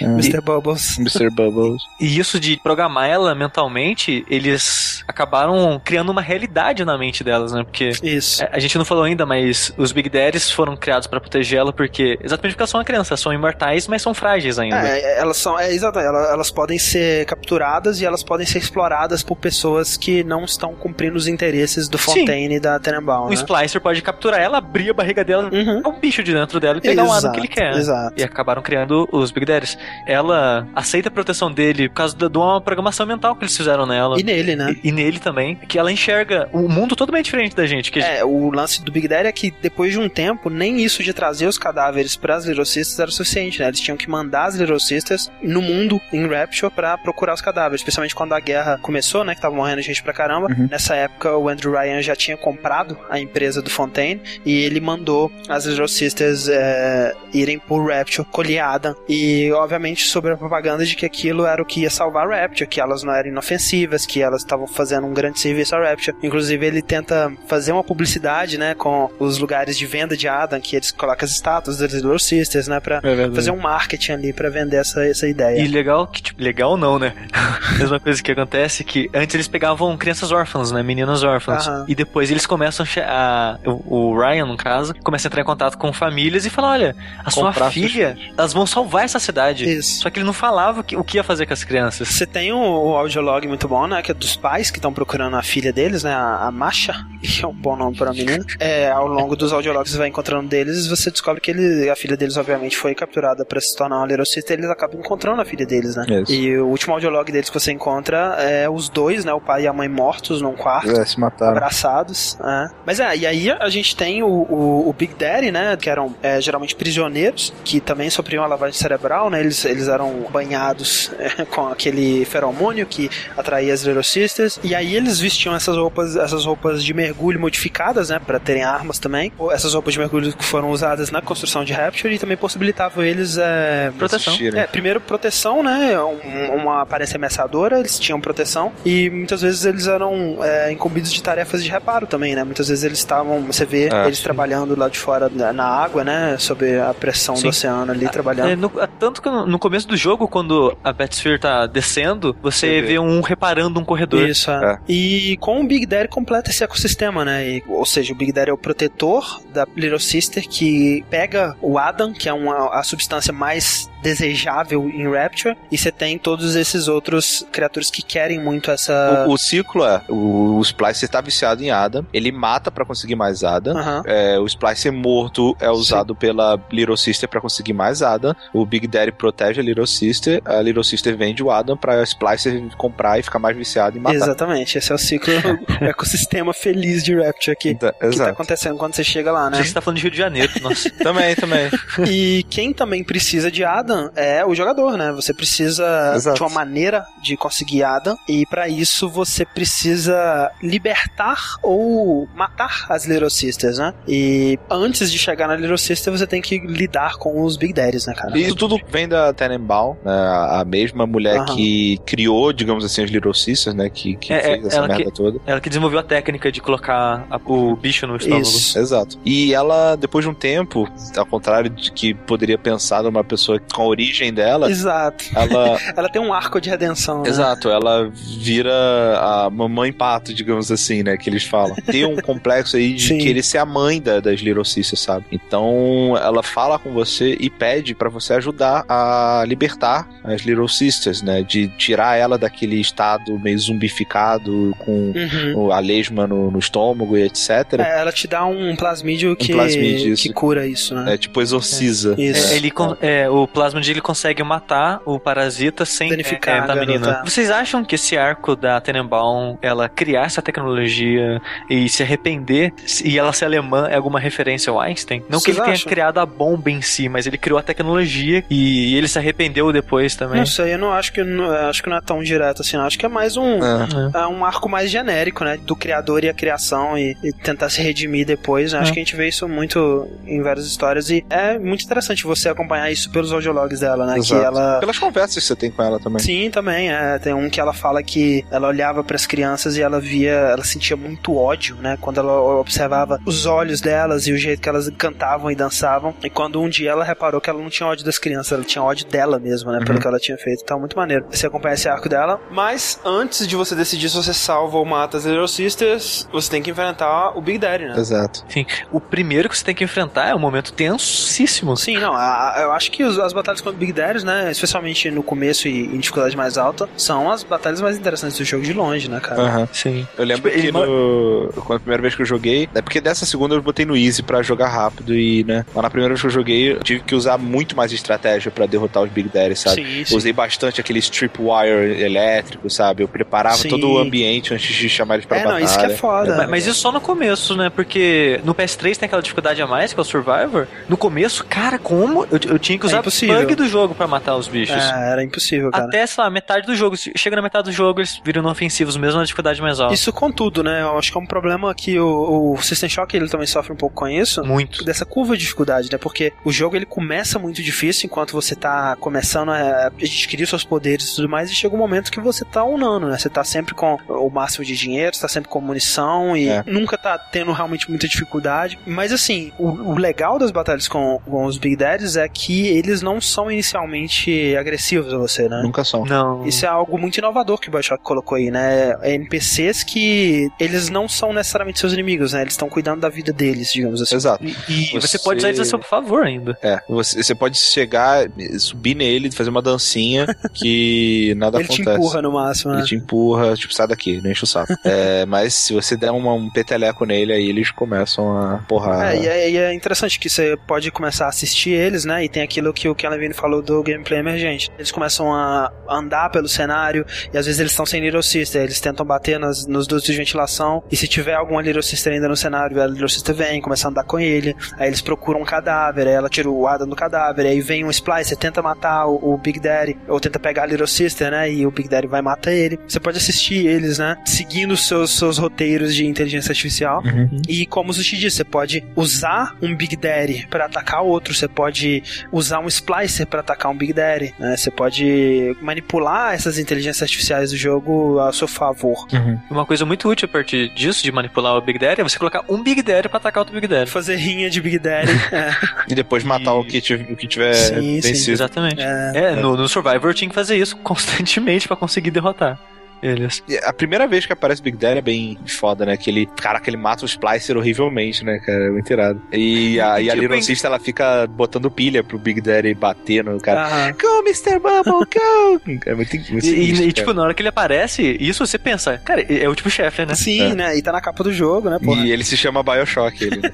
Mr. Bubbles. Mr. Bubbles. E isso de programar ela mentalmente, eles acabaram criando uma realidade na mente delas, né? Porque Isso. é, a gente não falou ainda, mas os Big Daddies foram criados pra proteger ela porque exatamente porque elas são uma criança, elas são imortais, mas são frágeis ainda. É, elas são, é, exato, elas, elas podem ser capturadas e elas podem ser exploradas por pessoas que não estão cumprindo os interesses do Sim. Fontaine e da Tenenbaum, Um né? Splicer pode capturar ela, abrir a barriga dela, Uhum. um bicho de dentro dela e pegar o Adam que ele quer. Exato. E acabaram criando os Big Daddies. Ela aceita a proteção dele por causa de uma programação mental que eles fizeram nela. E nele, né? E, e nele também, que ela enxerga o mundo totalmente diferente da gente. Que É, o lance do Big Daddy é que depois de um tempo, nem isso de trazer os cadáveres para as Sisters era suficiente, né? Eles tinham que mandar as Sisters no mundo, em Rapture, pra procurar os cadáveres. Especialmente quando a guerra começou, né? Que tava morrendo gente pra caramba. Nessa época, o Andrew Ryan já tinha comprado a empresa do Fontaine e ele mandou as Sisters é, irem por Rapture, colher Adam. E, obviamente, sobre a propaganda de que aquilo era o que ia salvar a Rapture, que elas não eram inofensivas, que elas estavam fazendo um grande serviço a Rapture. Inclusive, ele tenta fazer uma publicidade, né, com os lugares de venda de Adam, que eles colocam as estátuas das Little Sisters, né? Pra É fazer um marketing ali pra vender essa, essa ideia. E legal que, tipo, legal não, né? Mesma coisa que acontece que antes eles pegavam crianças órfãs, né? Meninas órfãs. Aham. E depois eles começam a, o, o Ryan, no caso, começa a entrar em contato com famílias e fala: olha, a sua Comprar filha, elas vão salvar essa cidade. Isso. Só que ele não falava o que, o que ia fazer com as crianças. Você tem o, o audiolog muito bom, né? Que é dos pais que estão procurando a filha deles, né? A, a Masha, que é um bom nome para a menina. É, ao longo dos audiologs você vai encontrando deles, você descobre que ele, a filha deles, obviamente, foi capturada para se tornar uma Little Sister, eles acabam encontrando a filha deles, né? Isso. E o último audiolog deles que você encontra é os dois, né? O pai e a mãe mortos num quarto. É, se mataram. Abraçados, né? Mas é, e aí a gente tem o, o, o Big Daddy, né? Que eram é, geralmente prisioneiros, que também sofriam a lavagem cerebral, né? Eles, eles eram banhados é, com aquele feromônio que atraía as Little Sisters. E aí eles vestiam essas roupas, essas roupas de mergulho modificadas, né? Pra terem armas também. Essas roupas de mergulho que foram usadas na construção de Rapture e também possibilitavam eles é, Proteção. É, primeiro proteção, né? Um- uma aparência ameaçadora, eles tinham proteção e muitas vezes eles eram é, incumbidos de tarefas de reparo também, né? Muitas vezes eles estavam, você vê É, eles sim. trabalhando lá de fora na, água, né? Sob a pressão Sim. do oceano ali, trabalhando. É, no- tanto que no, começo do jogo, quando a Batsphere tá descendo, você Você vê. vê um reparando um corredor. Isso, é. É. E com o Big Daddy completa esse ecossistema, né? E- ou seja, o Big Daddy é o protetor da Little Sister que pega o Adam, que é uma, a substância mais desejável em Rapture, e você tem todos esses outros criaturas que querem muito essa. O, o ciclo é: o, o Splicer tá viciado em Adam, ele mata pra conseguir mais Adam. Aham. É, o Splicer morto é usado pela Little Sister pra conseguir mais Adam. O Big Daddy protege a Little Sister. A Little Sister vende o Adam pra Splicer comprar e ficar mais viciado e matar. Exatamente, esse é o ciclo, o ecossistema feliz de Rapture aqui. Então, Que tá exato. acontecendo quando você chega lá, né? Você tá falando de Rio de Janeiro. Nossa. também, também. E quem também precisa de Adam é o jogador, né? Você precisa Exato. de uma maneira de conseguir Adam, e para isso você precisa libertar ou matar as Little Sisters, né? E antes de chegar na Little Sister, você tem que lidar com os Big Daddies, né, cara? E Isso tudo vem da Tenenbaum, né, a mesma mulher Aham. que criou, digamos assim, as Little Sisters, né? Que, que É, fez é, essa ela merda que- toda. Ela que desenvolveu a técnica de colocar a- o bicho no estômago. Isso. Exato. E ela, depois de um tempo, ao contrário de que poderia pensar numa pessoa com a origem dela, Exato. ela. Ela tem um arco de redenção. né? Exato, ela vira a mamãe pato, digamos assim, né? Que eles falam. Tem um complexo aí de Sim. querer ser a mãe da, das Little Sisters, sabe? Então ela fala com você e pede pra você ajudar a libertar as Little Sisters, né? De tirar ela daquele estado meio zumbificado, com Uhum. a lesma no, no estômago e etc. É, ela te dá um plasmídio que, plasmídio, que cura isso, né? É, tipo exorciza. Isso. É, ele con- é, o plasmid ele consegue matar o parasita sem Danificar é, a da menina. garota. Vocês acham que esse arco da Tenenbaum, ela criar essa tecnologia e se arrepender e ela ser alemã é alguma referência ao Einstein? Não que Vocês ele tenha acham? criado a bomba em si, mas ele criou a tecnologia e ele se arrependeu depois também. Não sei, eu não acho que não, acho que não é tão direto assim, acho que é mais um É. é um arco mais genérico, né, do criador e a criação e, e tentar se redimir depois. né? Acho É. que a gente vê isso muito em várias histórias e é muito interessante você acompanhar isso pelos audiologs dela, né, que Exato. ela Pelas conversas que você tem com ela também. Sim, também. É, tem um que ela fala que ela olhava para as crianças e ela via, ela sentia muito ódio, né? Quando ela observava os olhos delas e o jeito que elas cantavam e dançavam. E quando um dia ela reparou que ela não tinha ódio das crianças, ela tinha ódio dela mesma, né? Pelo que ela tinha feito. Então, muito maneiro. Você acompanha esse arco dela. Mas antes de você decidir se você salva ou mata as Little Sisters, você tem que enfrentar o Big Daddy, né? Exato. Sim, o primeiro que você tem que enfrentar é um momento tensíssimo. Sim, não, a- a- eu acho que os- as batalhas contra o Big Daddies, né, especialmente no começo e em dificuldade mais alta, são as batalhas mais interessantes do jogo de longe, né, cara? Aham. Sim. Eu lembro Tipo, que no... quando a primeira vez que eu joguei, é porque dessa segunda eu botei no easy pra jogar rápido e, né, mas na primeira vez que eu joguei, eu tive que usar muito mais estratégia pra derrotar os Big Daddy, sabe? Sim, sim. Usei bastante aquele stripwire elétrico, sabe? Eu preparava Sim. todo o ambiente antes de chamar eles pra É, não, batalha. isso que é foda. Mas, mas isso só no começo, né? Porque no PS3 tem aquela dificuldade a mais, que é o Survivor. No começo, cara, como? Eu, eu tinha que É usar impossível. Bug do jogo pra matar os bichos. É, era impossível, cara. Até, sei lá, metade do jogo. Chega na metade do jogo, eles viram inofensivos mesmo na dificuldade mais alta. Isso com tudo, né? Eu acho que é um problema que o, o System Shock ele também sofre um pouco com isso. Muito. Dessa curva de dificuldade, né? Porque o jogo ele começa muito difícil enquanto você tá começando a adquirir seus poderes e tudo mais, e chega um momento que você tá unando, né? Você tá sempre com o máximo de dinheiro, você tá sempre com munição e É. nunca tá tendo realmente muita dificuldade. Mas assim, o, o legal das batalhas com, com os Big Daddies é que eles não são inicialmente agressivos a você, né? Nunca são. Não. Isso é algo muito inovador que o Bioshock colocou aí, né? É NPCs que eles não são necessariamente seus inimigos, né? Eles estão cuidando da vida deles, digamos assim. Exato. E você... Você- pode usar eles a seu favor ainda. É, você, você pode chegar, subir nele, fazer uma dancinha que nada Ele te acontece. empurra no máximo, né? Ele te empurra, tipo, sai daqui, não enche o saco. É, mas se você der uma- um peteleco nele, aí eles começam a porrar. É, e é, e é interessante que você pode começar a assistir eles, né? E tem aquilo que o Ken Levine falou do gameplay emergente. Eles começam a andar pelo cenário e às vezes eles estão sem Little Sister. Eles tentam bater nas, nos dutos de ventilação. E se tiver alguma Little Sister ainda no cenário, a Little Sister vem, começa a andar com ele. Aí eles procuram um cadáver, aí ela tira o Adam do cadáver. Aí vem um Splicer, tenta matar o, o Big Daddy, ou tenta pegar a Little Sister, né? E o Big Daddy vai matar ele. Você pode assistir eles, né? Seguindo os seus, seus roteiros de inteligência artificial. E como o Sushi disse, você pode usar um Big Daddy pra atacar outro, você pode usar um Splicer pra atacar um Big Daddy, né? Você pode manipular essas inteligências artificiais do jogo a seu favor. Uma coisa muito útil a partir disso, de manipular o Big Daddy, é você colocar um Big Daddy pra atacar outro Big Daddy. Fazer rinha de Big Daddy. é, E depois matar o, que tiver, o que tiver Sim, sim, vencido. Exatamente. é. É, no, no Survivor eu tinha que fazer isso constantemente pra conseguir derrotar eles. E A primeira vez que aparece o Big Daddy é bem foda, né? Que ele, caraca, ele mata o Splicer horrivelmente, né, cara? É muito irado. E a, e a Tipo, Little Sister, ela fica botando pilha pro Big Daddy bater no cara. Aham. Go, Mr. Bubble, go! É muito, muito E, e- sinistro, e, cara. tipo, na hora que ele aparece, isso você pensa, cara, é o tipo chefe, né? Sim, É. né? E tá na capa do jogo, né, porra? E ele se chama Bioshock, ele. né?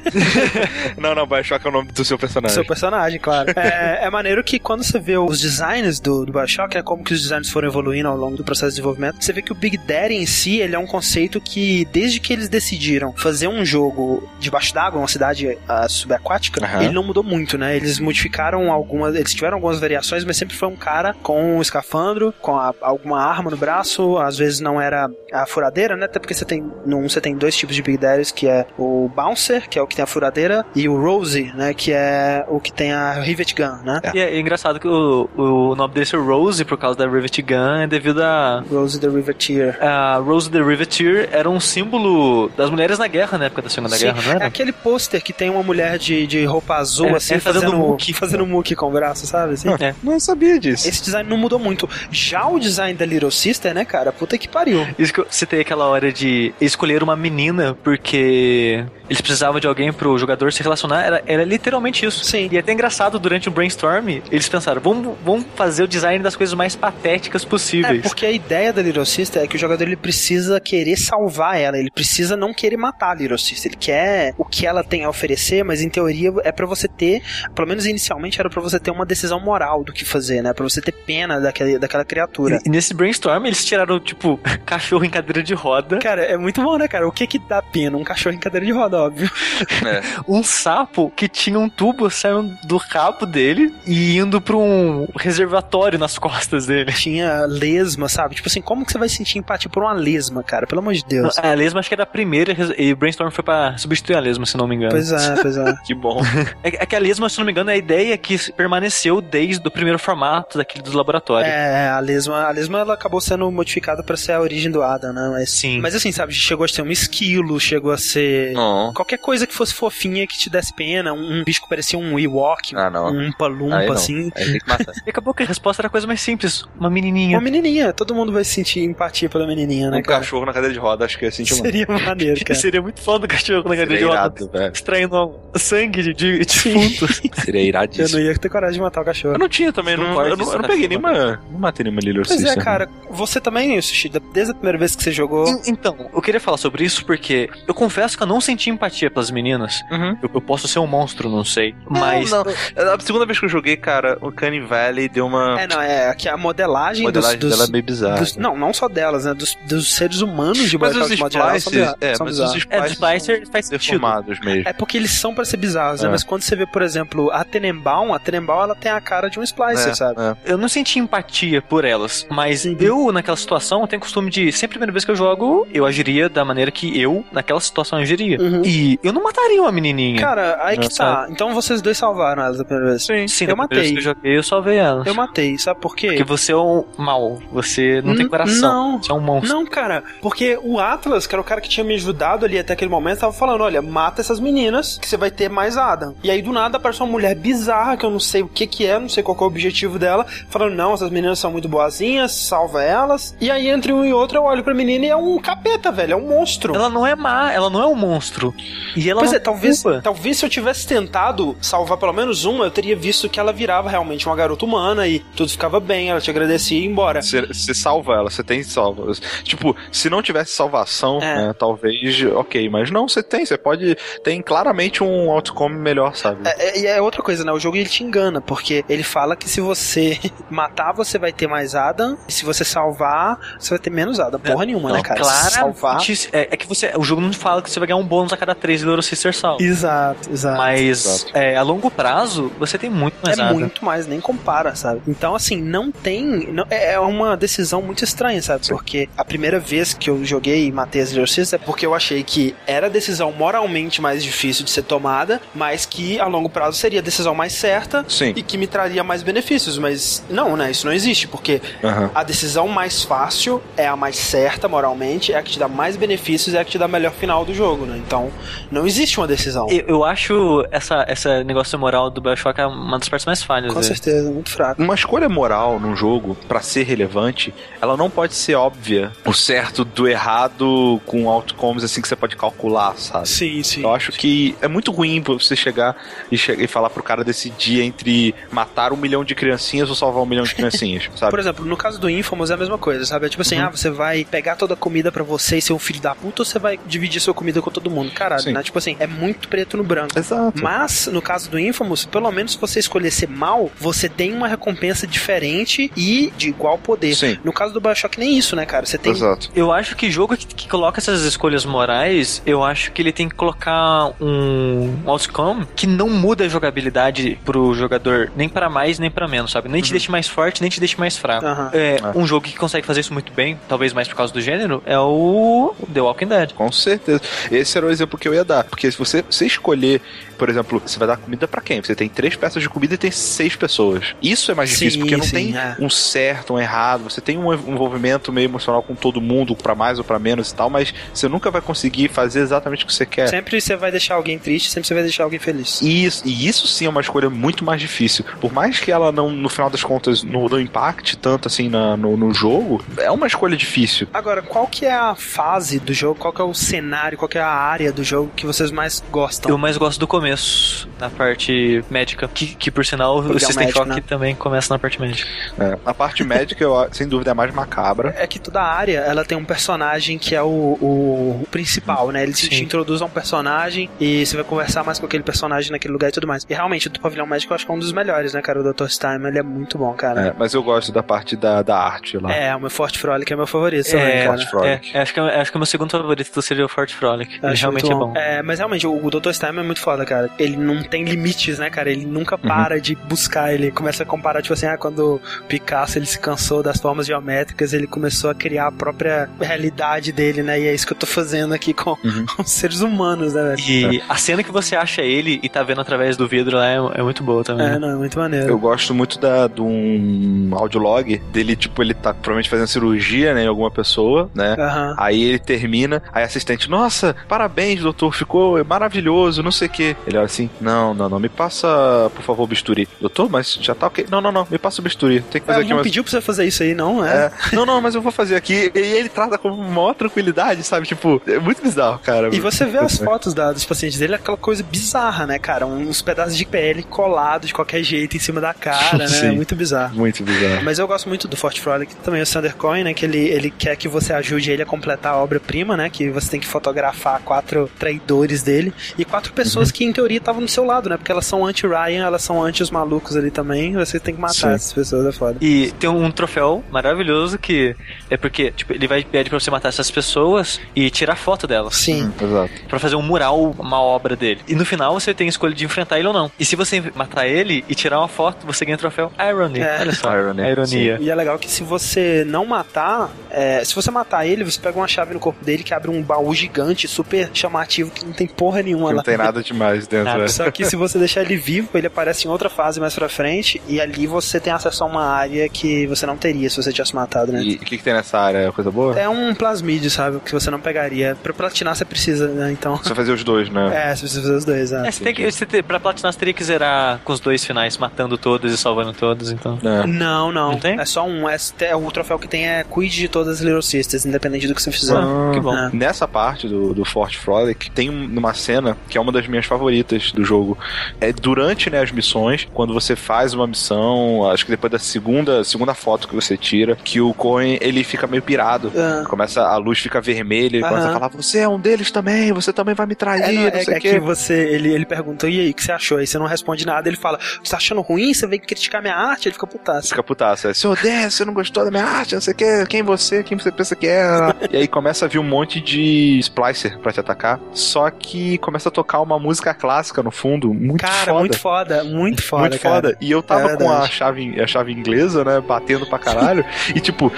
não, não, Bioshock é o nome do seu personagem. Seu personagem, claro. É, é maneiro que quando você vê os designs do, do Bioshock, é como que os designs foram evoluindo ao longo do processo de desenvolvimento, você vê que o Big Daddy em si, ele é um conceito que, desde que eles decidiram fazer um jogo debaixo d'água, uma cidade ah, subaquática, Aham. ele não mudou muito, né? Eles modificaram algumas, eles tiveram algumas variações, mas sempre foi um cara com um escafandro, com a- alguma arma no braço, às vezes não era a furadeira, né? Até porque você tem, no um você tem dois tipos de Big Daddies, que é o Bouncer, que é o que tem a furadeira, e o Rosie, né? Que é o que tem a Rivet Gun, né? E é engraçado que o, o nome desse Rose, por causa da Rivet Gun, é devido a. Rose the Riveteer. A Rose the Riveteer era um símbolo das mulheres na guerra, na época da Segunda Sim, Guerra, não é aquele pôster que tem uma mulher de, de roupa azul, É, assim, é, fazendo fazendo, muque. fazendo muque com o braço, sabe? Assim? É. Não sabia disso. Esse design não mudou muito. Já o design da Little Sister, né, cara? Puta que pariu. Isso que eu citei aquela hora de escolher uma menina porque eles precisavam de alguém pro jogador se relacionar, era, era literalmente isso. Sim. E é até engraçado, durante o brainstorm, eles pensaram, vamos, vamos fazer o design das coisas mais patéticas É, possíveis. porque a ideia da Little Sister é que o jogador ele precisa querer salvar ela, ele precisa não querer matar a Little Sister, ele quer o que ela tem a oferecer, mas em teoria é pra você ter, pelo menos inicialmente era pra você ter uma decisão moral do que fazer, né? Pra você ter pena daquela, daquela criatura. E nesse brainstorm eles tiraram, tipo, cachorro em cadeira de roda, Cara, é muito bom, né, cara? O que que dá pena? Um cachorro em cadeira de roda, óbvio. um sapo que tinha um tubo saindo do rabo dele e indo pra um reservatório nas costas dele. Tinha lesma, sabe? Tipo assim, como que você vai sentir empatia por uma lesma, cara? Pelo amor de Deus. A lesma acho que era a primeira e o brainstorm foi pra substituir a lesma, se não me engano. Pois é, pois é. Que bom. É, é que a lesma, se não me engano, é a ideia que permaneceu desde o primeiro formato daquele do laboratório. É, a lesma, a lesma ela acabou sendo modificada pra ser a origem do Adam, né? Mas, Sim. mas assim, sabe, chegou a ser um esquilo, chegou a ser Não. qualquer coisa que fosse fofinha que te desse pena, um, um bicho que parecia um Ewok, Ah, não. um Umpa-Lumpa, não. assim. Aí tem que matar. E acabou que a resposta era a coisa mais simples. Uma menininha. Uma menininha, todo mundo vai sentir empatia pela menininha, né, um cara? cachorro na cadeira de roda, acho que eu senti muito. Seria maneiro, cara. Seria muito foda o cachorro na cadeira Seria de roda. velho. Extraindo sangue de, de, de. Seria Eu não iradíssimo. ia ter coragem de matar o cachorro. Eu não tinha também, Não não, eu, não, eu não peguei nenhuma. Não matei nenhuma Little Pois é, cara, você também, Sushi, desde a primeira vez que você jogou. En- Então, eu queria falar sobre isso porque eu confesso que eu não senti empatia pelas meninas. Uhum. Eu, eu posso ser um monstro, não sei. Mas. Não, não. A segunda vez que eu joguei, cara, o Canny Valley deu uma. É, não, é que a modelagem, modelagem dos, dos, dela é meio bizarra. dos- Não, não só delas, né? Dos, dos seres humanos de Mas os Boycott, de modo geral, são, bizarros, é, são mas bizarros. os É, dos faz são sentido. deformados mesmo. É porque eles são pra ser bizarros, né? É. Mas quando você vê, por exemplo, a Tenenbaum, a Tenenbaum ela tem a cara de um Splicer, É, sabe? é. Eu não senti empatia por elas, mas Uhum. eu, naquela situação, tenho costume de, sempre a primeira vez que eu jogo, eu agiria da maneira que eu, naquela situação, agiria. Uhum. E eu não mataria uma menininha. Cara, aí que tá. Então vocês dois salvaram elas da primeira vez. Sim, sim, eu matei. que eu joguei, eu salvei ela. Eu matei, sabe por quê? Porque você é um mal, você não tem N- coração, não. Você é um monstro. Não, cara, porque o Atlas, que era o cara que tinha me ajudado ali até aquele momento, tava falando: olha, mata essas meninas, que você vai ter mais Adam. E aí do nada aparece uma mulher bizarra, que eu não sei o que que é, não sei qual que é o objetivo dela, falando: não, essas meninas são muito boazinhas, salva elas. E aí entre um e outro eu olho pra menina e é um capeta, velho, é um monstro. Ela não é má, ela não é um monstro. E ela Pois não é, talvez, culpa. talvez se eu tivesse tentado salvar pelo menos uma, eu teria visto que ela virava realmente uma garota humana e tudo ficava bem, ela te agradecia e ia embora. Você salva ela, você tem salva. Tipo, se não tivesse salvação, É. né, talvez, ok, mas não, você tem, você pode. Tem claramente um outcome melhor, sabe? É, é- e é outra coisa, né? O jogo ele te engana, porque ele fala que se você matar, você vai ter mais Adam, e se você salvar, você vai ter menos Adam. Porra nenhuma, Não, né, cara? claramente, Salvar. É, é que você, o jogo não fala que você vai ganhar um bônus a cada três Little Sister salvo. Exato, exato. Mas Exato. é, a longo prazo, você tem muito mais é Adam. muito mais, nem compara, sabe? Então, assim, não tem. não- é é uma decisão muito estranha, sabe? Porque a primeira vez que eu joguei e matei as Sisters é porque eu achei que era a decisão moralmente mais difícil de ser tomada, mas que a longo prazo seria a decisão mais certa Sim. e que me traria mais benefícios. Mas não, né? Isso não existe, porque Aham. a decisão mais fácil é a mais certa moralmente, é a que te dá mais benefícios, é a que te dá o melhor final do jogo, né? Então, não existe uma decisão. Eu, eu acho essa, essa negócio moral do Bioshock é uma das partes mais falhas. Com dele. certeza, muito fraco. Uma escolha moral num jogo, pra ser relevante, ela não pode ser óbvia. O certo do errado com outcomes assim que você pode calcular, sabe? Sim, sim. Eu acho que é muito ruim você chegar e, che e falar pro cara decidir entre matar um milhão de criancinhas ou salvar um milhão de criancinhas, sabe? Por exemplo, no caso do Infamous é a mesma coisa, sabe? É tipo assim, ah, você vai pegar toda a comida pra você e ser um filho da puta ou você vai dividir sua comida com todo mundo? Caralho, Sim. né? Tipo assim, é muito preto no branco. Exato. Mas, no caso do Infamous, pelo menos se você escolher ser mal, você tem uma recompensa diferente e de igual poder. Sim. No caso do Bioshock, nem isso, né, cara? Você tem. Exato. Eu acho que jogo que, que coloca essas escolhas morais, eu acho que ele tem que colocar um outcome que não muda a jogabilidade pro jogador nem pra mais nem pra menos, sabe? Nem te deixa mais forte, nem te deixa mais fraco. Aham. É, É. Um jogo que consegue fazer isso muito bem, talvez mais por causa do gênero, é o The Walking Dead. Com certeza. Esse era o exemplo que eu ia dar. Porque se você, você escolher, por exemplo, você vai dar comida pra quem? Você tem três peças de comida e tem seis pessoas. Isso é mais Sim, difícil, porque não sim, tem é. um certo, um errado. Você tem um envolvimento meio emocional com todo mundo, pra mais ou pra menos e tal, mas você nunca vai conseguir fazer exatamente o que você quer. Sempre você vai deixar alguém triste, sempre você vai deixar alguém feliz. E isso, e isso sim é uma escolha muito mais difícil. Por mais que ela não, no final das contas, não, não impacte tanto assim na- no, no jogo, é uma escolha difícil. Agora, qual que é a fase do jogo, qual que é o cenário, qual que é a área do jogo que vocês mais gostam? Eu mais gosto do começo, na parte médica, que, que por sinal o Porque é um System médico, Shock né? também começa na parte médica. É, a parte médica, eu, sem dúvida, é a mais macabra. É que toda área, ela tem um personagem que é o, o principal, né? Ele te, Sim. te introduz a um personagem e você vai conversar mais com aquele personagem naquele lugar e tudo mais. E realmente, o do Pavilhão Médico eu acho que é um dos melhores, né, cara? O Dr. Stein, ele é muito bom, cara. É, mas eu gosto da parte da, da arte lá. É, o meu Forte Frolic é meu favorito também, É, cara. Forte Frolic. é, acho, que, é- acho que o meu segundo favorito seria o Fort Frolic. Ele realmente muito é bom. É, mas realmente, o, o Dr. Stein é muito foda, cara. Ele não tem limites, né, cara? Ele nunca para de buscar. Ele começa a comparar, tipo assim, ah, quando Picasso ele se cansou das formas geométricas, ele começou a criar a própria realidade dele, né? E é isso que eu tô fazendo aqui com, Uhum. com os seres humanos, né, velho? E a cena que você acha ele e tá vendo através do vidro lá é, é muito boa também. É, não, é muito maneiro. Eu gosto muito da, de um audiolog dele, tipo, ele tá provavelmente fazendo cirurgia, né, em alguma pessoa, né? Aham. Aí ele termina, aí a assistente, nossa, parabéns, doutor, ficou maravilhoso, não sei o que. Ele olha assim, não, não, não, me passa, por favor, o bisturi. Doutor, mas já tá ok. Não, não, não, me passa o bisturi. Tem que fazer Ela aqui não umas... pediu pra você fazer isso aí, não, é? É, não, não, mas eu vou fazer aqui. E ele trata com maior tranquilidade, sabe? Tipo, é muito bizarro, cara. E você vê as fotos da- dos pacientes dele, aquela coisa bizarra, né, cara? Uns pedaços de pele colados de qualquer jeito em cima da cara, né? Sim. É muito bizarro. Muito bizarro. Mas eu gosto muito do Fort Frolic, também o Sander Cohen, né? Que ele, ele quer que você ajude ele a completar a obra-prima, né? Que você tem que fotografar quatro traidores dele e quatro pessoas Uhum. que, em teoria, estavam do seu lado, né? Porque elas são anti-Ryan, elas são anti os malucos ali também. Você tem que matar Sim. essas pessoas, é foda. E tem um troféu maravilhoso que É porque, tipo, ele vai pedir pra você matar essas pessoas e tirar foto delas. Sim. Hum, exato. Pra fazer um mural, uma obra dele. E no final você tem a escolha de enfrentar ele ou não. E se você matar ele e tirar uma foto, você ganha o troféu Irony. É. Olha só. Irony. A ironia. E é legal que se você não matar, é, se você matar ele, você pega uma chave no corpo dele que abre um baú gigante, super chamativo, que não tem porra nenhuma Que lá. não tem nada demais dentro. Nada. né? Só que se você deixar ele vivo, ele aparece em outra fase mais pra frente, e ali você tem acesso a uma área que você não teria se você tivesse matado, né? E o que, que tem nessa área? É Coisa boa? É um plasmídio, sabe? Que você não pegaria. Pra platinar você precisa, né? Então. Você fazer os dois, né? É, você precisa fazer os dois, é. É, você tem que, você tem, pra platinar, você teria que zerar com os dois finais, matando todos e salvando todos, então. É. Não, não. Não tem? É só um. É, é- o troféu que tem é cuide de todas as Little Sisters, independente do que você fizer. Ah, que bom. É. Nessa parte do, do Fort Frolic, tem um- uma cena que é uma das minhas favoritas do jogo. É durante né, as missões, quando você faz uma missão, acho que depois da segunda, segunda foto que você tira, que o Cohen ele fica meio pirado. Ah. Começa, a luz fica vermelha, ele começa a falar: Você é um deles também, você também vai me trair, É, não, não, é, sei é que você, ele, ele perguntou, e aí, o que você achou? Aí você não responde nada, ele fala, você tá achando ruim? Você veio criticar minha arte? Ele fica putaço. Fica putaço, é, você odeia, você não gostou da minha arte, não sei o que, quem você, quem você pensa que é. e aí começa a vir um monte de splicer pra te atacar, só que começa a tocar uma música clássica no fundo, muito Cara, foda. muito foda, muito foda, muito cara. foda. E eu tava É com a chave, a chave inglesa, né, batendo pra caralho, e tipo,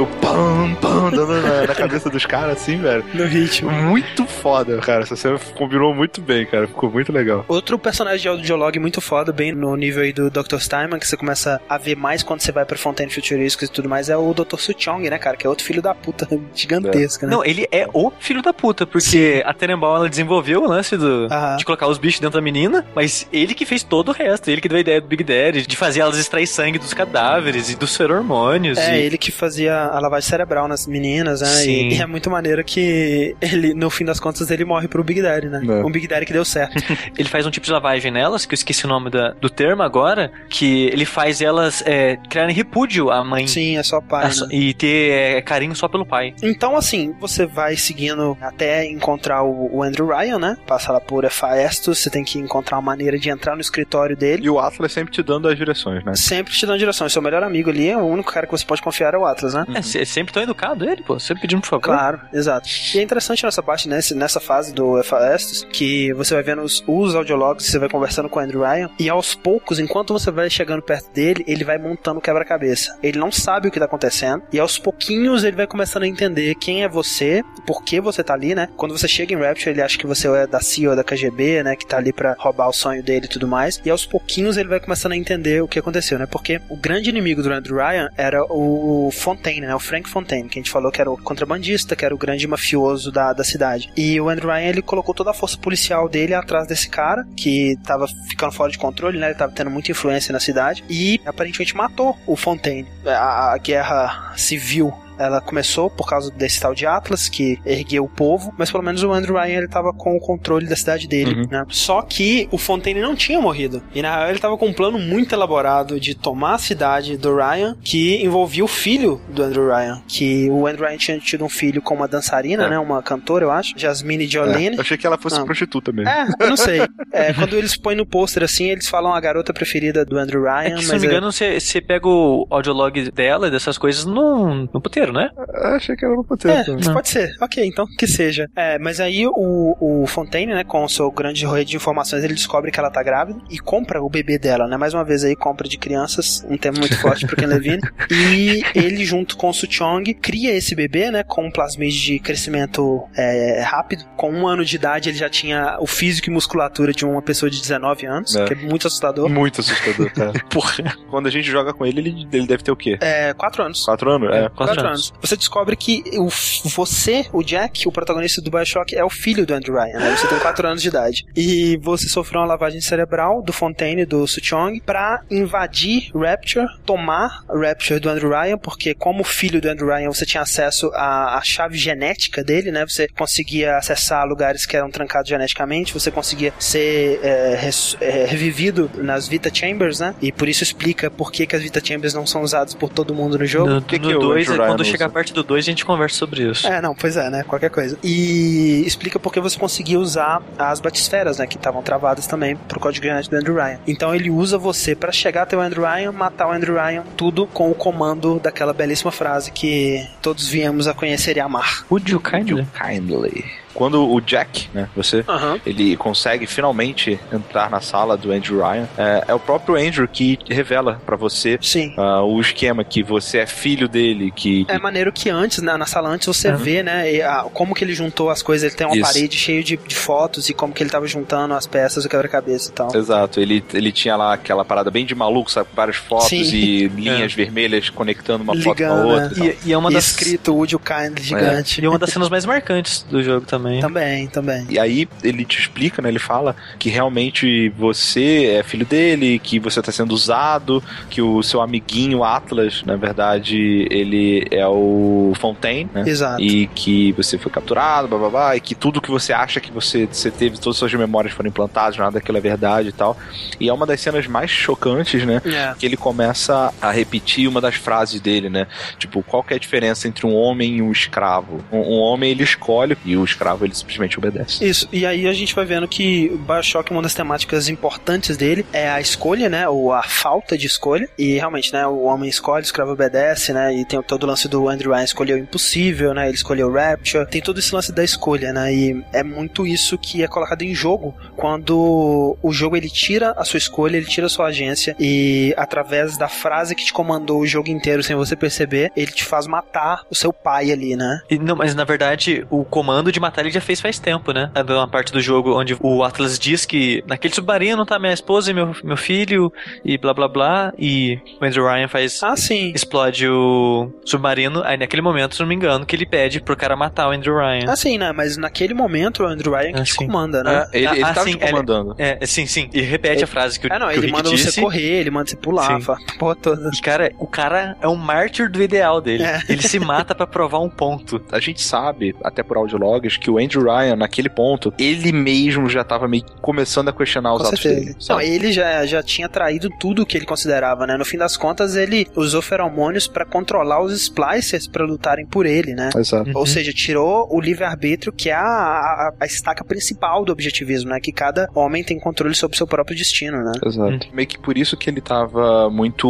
o pam, pam, danana, na cabeça dos caras, assim, velho. No ritmo. Muito foda, cara. Essa cena combinou muito bem, cara. Ficou muito legal. Outro personagem de audiolog muito foda, bem no nível aí do Dr. Steinman, que você começa a ver mais quando você vai pra Fontaine Futurísticos e tudo mais, é o Dr. Suchong, né, cara? Que é outro filho da puta gigantesca, né? Não, ele é o filho da puta, porque a Tenenbaum ela desenvolveu o lance do, Aham. de colocar os bichos dentro da menina, mas ele que fez todo o resto, ele que deu a ideia do Big Daddy, de fazer elas extrair sangue dos cadáveres e dos feromônios. É, e... ele que fazia a lavagem cerebral nas meninas, né? Sim. E, e é muito maneiro que ele, no fim das contas, ele morre pro Big Daddy, né? É. Um Big Daddy que deu certo. Ele faz um tipo de lavagem nelas, que eu esqueci o nome da- do termo agora, que ele faz elas é, criarem repúdio à mãe. Sim, é só pai, Ah, né? E ter é, carinho só pelo pai. Então, assim, você vai seguindo até encontrar o, o Andrew Ryan, né? Passa lá por Efaestus, você tem que encontrar uma maneira de entrar no escritório dele. E o Atlas sempre te dando as direções, né? Sempre te dando direção. Seu melhor amigo ali, o único cara que você pode confiar é o Atlas, né? É, se- sempre tão educado ele, pô. Sempre pedindo por favor. Claro, exato. E é interessante nessa parte, nesse, nessa fase do Efaestus, que você vai vendo os, os audiologs, você vai conversando com o Andrew Ryan, e aos poucos, enquanto você vai chegando perto dele, ele vai montando o quebra-cabeça. Ele não sabe o que tá acontecendo, e aos pouquinhos ele vai começando a entender quem é você, por que você tá ali, né? Quando você chega em Rapture, ele acha que você é da CIA ou da KGB, né? Que tá ali pra roubar o sonho dele e tudo mais. E aos pouquinhos ele vai começando a entender o que aconteceu, né? Porque o grande inimigo do Andrew Ryan era o Fontaine, né? O Frank Fontaine, que a gente falou que era o contrabandista, que era o grande mafioso da, da cidade. E o Andrew Ryan, ele colocou toda a força policial dele atrás desse cara, que tava ficando fora de controle, né? Ele tava tendo muita influência na cidade. E aparentemente matou o Fontaine. A, a guerra civil ela começou por causa desse tal de Atlas que ergueu o povo, mas pelo menos o Andrew Ryan ele tava com o controle da cidade dele, Uhum. né? Só que o Fontaine não tinha morrido. E na real ele tava com um plano muito elaborado de tomar a cidade do Ryan, que envolvia o filho do Andrew Ryan, que o Andrew Ryan tinha tido um filho com uma dançarina, É. né? Uma cantora, eu acho, Jasmine Jolene. É, eu achei que ela fosse Ah. prostituta mesmo. É, eu não sei. É, quando eles põem no pôster assim, eles falam a garota preferida do Andrew Ryan, É que, se não mas me é- engano, você você pega o audiolog dela e dessas coisas no, no puteiro, né? Eu achei que ela não podia. É, também. pode ser. Ok, então que seja. É, mas aí o, o Fontaine, né, com o seu grande rede de informações, ele descobre que ela tá grávida e compra o bebê dela, né? Mais uma vez aí, compra de crianças, um tema muito forte pro Ken Levine. E ele, junto com o Suchong, cria esse bebê, né, com um plasmide de crescimento é, rápido. Com um ano de idade, ele já tinha o físico e musculatura de uma pessoa de 19 anos, É. que é muito assustador. Muito assustador, cara. Porra. Quando a gente joga com ele, ele, ele deve ter o quê? É, quatro anos. Quatro anos? É. Quatro anos. Você descobre que o, você, o Jack, o protagonista do Bioshock, é o filho do Andrew Ryan, né? Você tem 4 anos de idade. E você sofreu uma lavagem cerebral do Fontaine, do Suchong, pra invadir Rapture, tomar Rapture do Andrew Ryan, porque como filho do Andrew Ryan, você tinha acesso à, à chave genética dele, né? Você conseguia acessar lugares que eram trancados geneticamente, você conseguia ser é, res- é, revivido nas Vita Chambers, né? E por isso explica por que, que as Vita Chambers não são usadas por todo mundo no jogo. No que que 2 o é Ryan quando chegar perto do 2 a gente conversa sobre isso. É, não, pois é, né? Qualquer coisa. E explica por que você conseguia usar as batisferas, né? Que estavam travadas também pro código gigante do Andrew Ryan. Então ele usa você para chegar até o Andrew Ryan, matar o Andrew Ryan, tudo com o comando daquela belíssima frase que todos viemos a conhecer e amar. Would you kindly? Kindly quando o Jack, né, você, ele consegue finalmente entrar na sala do Andrew Ryan, é, é o próprio Andrew que revela pra você Sim. ah, o esquema que você é filho dele, que É maneiro que antes, né, na sala antes, você vê, né, e, ah, como que ele juntou as coisas. Ele tem uma Isso. parede cheia de, de fotos e como que ele tava juntando as peças do quebra-cabeça e tal. Exato, ele, ele tinha lá aquela parada bem de maluco, sabe? Várias fotos Sim. e linhas vermelhas conectando uma foto com a Ligando, outra. né? e. E, e é uma E das. escrito Would You Kindly gigante. E é uma das cenas mais marcantes do jogo também. Também, também. E aí ele te explica, né? Ele fala que realmente você é filho dele, que você tá sendo usado, que o seu amiguinho Atlas, na verdade, ele é o Fontaine, né? Exato. E que você foi capturado, blá, blá, blá, e que tudo que você acha que você, você teve, todas as suas memórias foram implantadas, nada daquilo é verdade e tal. E é uma das cenas mais chocantes, né? É. que ele começa a repetir uma das frases dele, né? Tipo, qual que é a diferença entre um homem e um escravo? Um, um homem ele escolhe e o escravo ele simplesmente obedece. Isso, e aí a gente vai vendo que o Bioshock, uma das temáticas importantes dele é a escolha, né? Ou a falta de escolha. E realmente, né? O homem escolhe, o escravo obedece, né? E tem todo o lance do Andrew Ryan escolheu o impossível, né? Ele escolheu o Rapture. Tem todo esse lance da escolha, né? E é muito isso que é colocado em jogo quando o jogo ele tira a sua escolha, ele tira a sua agência e através da frase que te comandou o jogo inteiro sem você perceber, ele te faz matar o seu pai ali, né? E, não, mas na verdade, o comando de matar ele já fez faz tempo, né? É uma parte do jogo onde o Atlas diz que naquele submarino tá minha esposa e meu, meu filho e blá blá blá. E o Andrew Ryan faz. Ah, sim. Explode o submarino. Aí naquele momento, se não me engano, que ele pede pro cara matar o Andrew Ryan. Assim, né? Mas naquele momento o Andrew Ryan que Ah, te sim. comanda, né? Ele, ele Ah, tava sim, te comandando. É, sim, sim. E repete a frase que, o- Ah, não, ele Rick manda disse. você correr, ele manda você pular, Sim. fala, porra toda. E, cara, o cara é um mártir do ideal dele. É. Ele se mata pra provar um ponto. A gente sabe, até por audiologs, que o Andrew Ryan, naquele ponto, ele mesmo já tava meio que começando a questionar os Com atos certeza. dele. Não, sabe? ele já, já tinha traído tudo que ele considerava, né? No fim das contas, ele usou feromônios pra controlar os splicers pra lutarem por ele, né? Exato. Ou seja, tirou o livre-arbítrio, que é a, a, a estaca principal do objetivismo, né? Que cada homem tem controle sobre o seu próprio destino, né? Exato. Meio que por isso que ele tava muito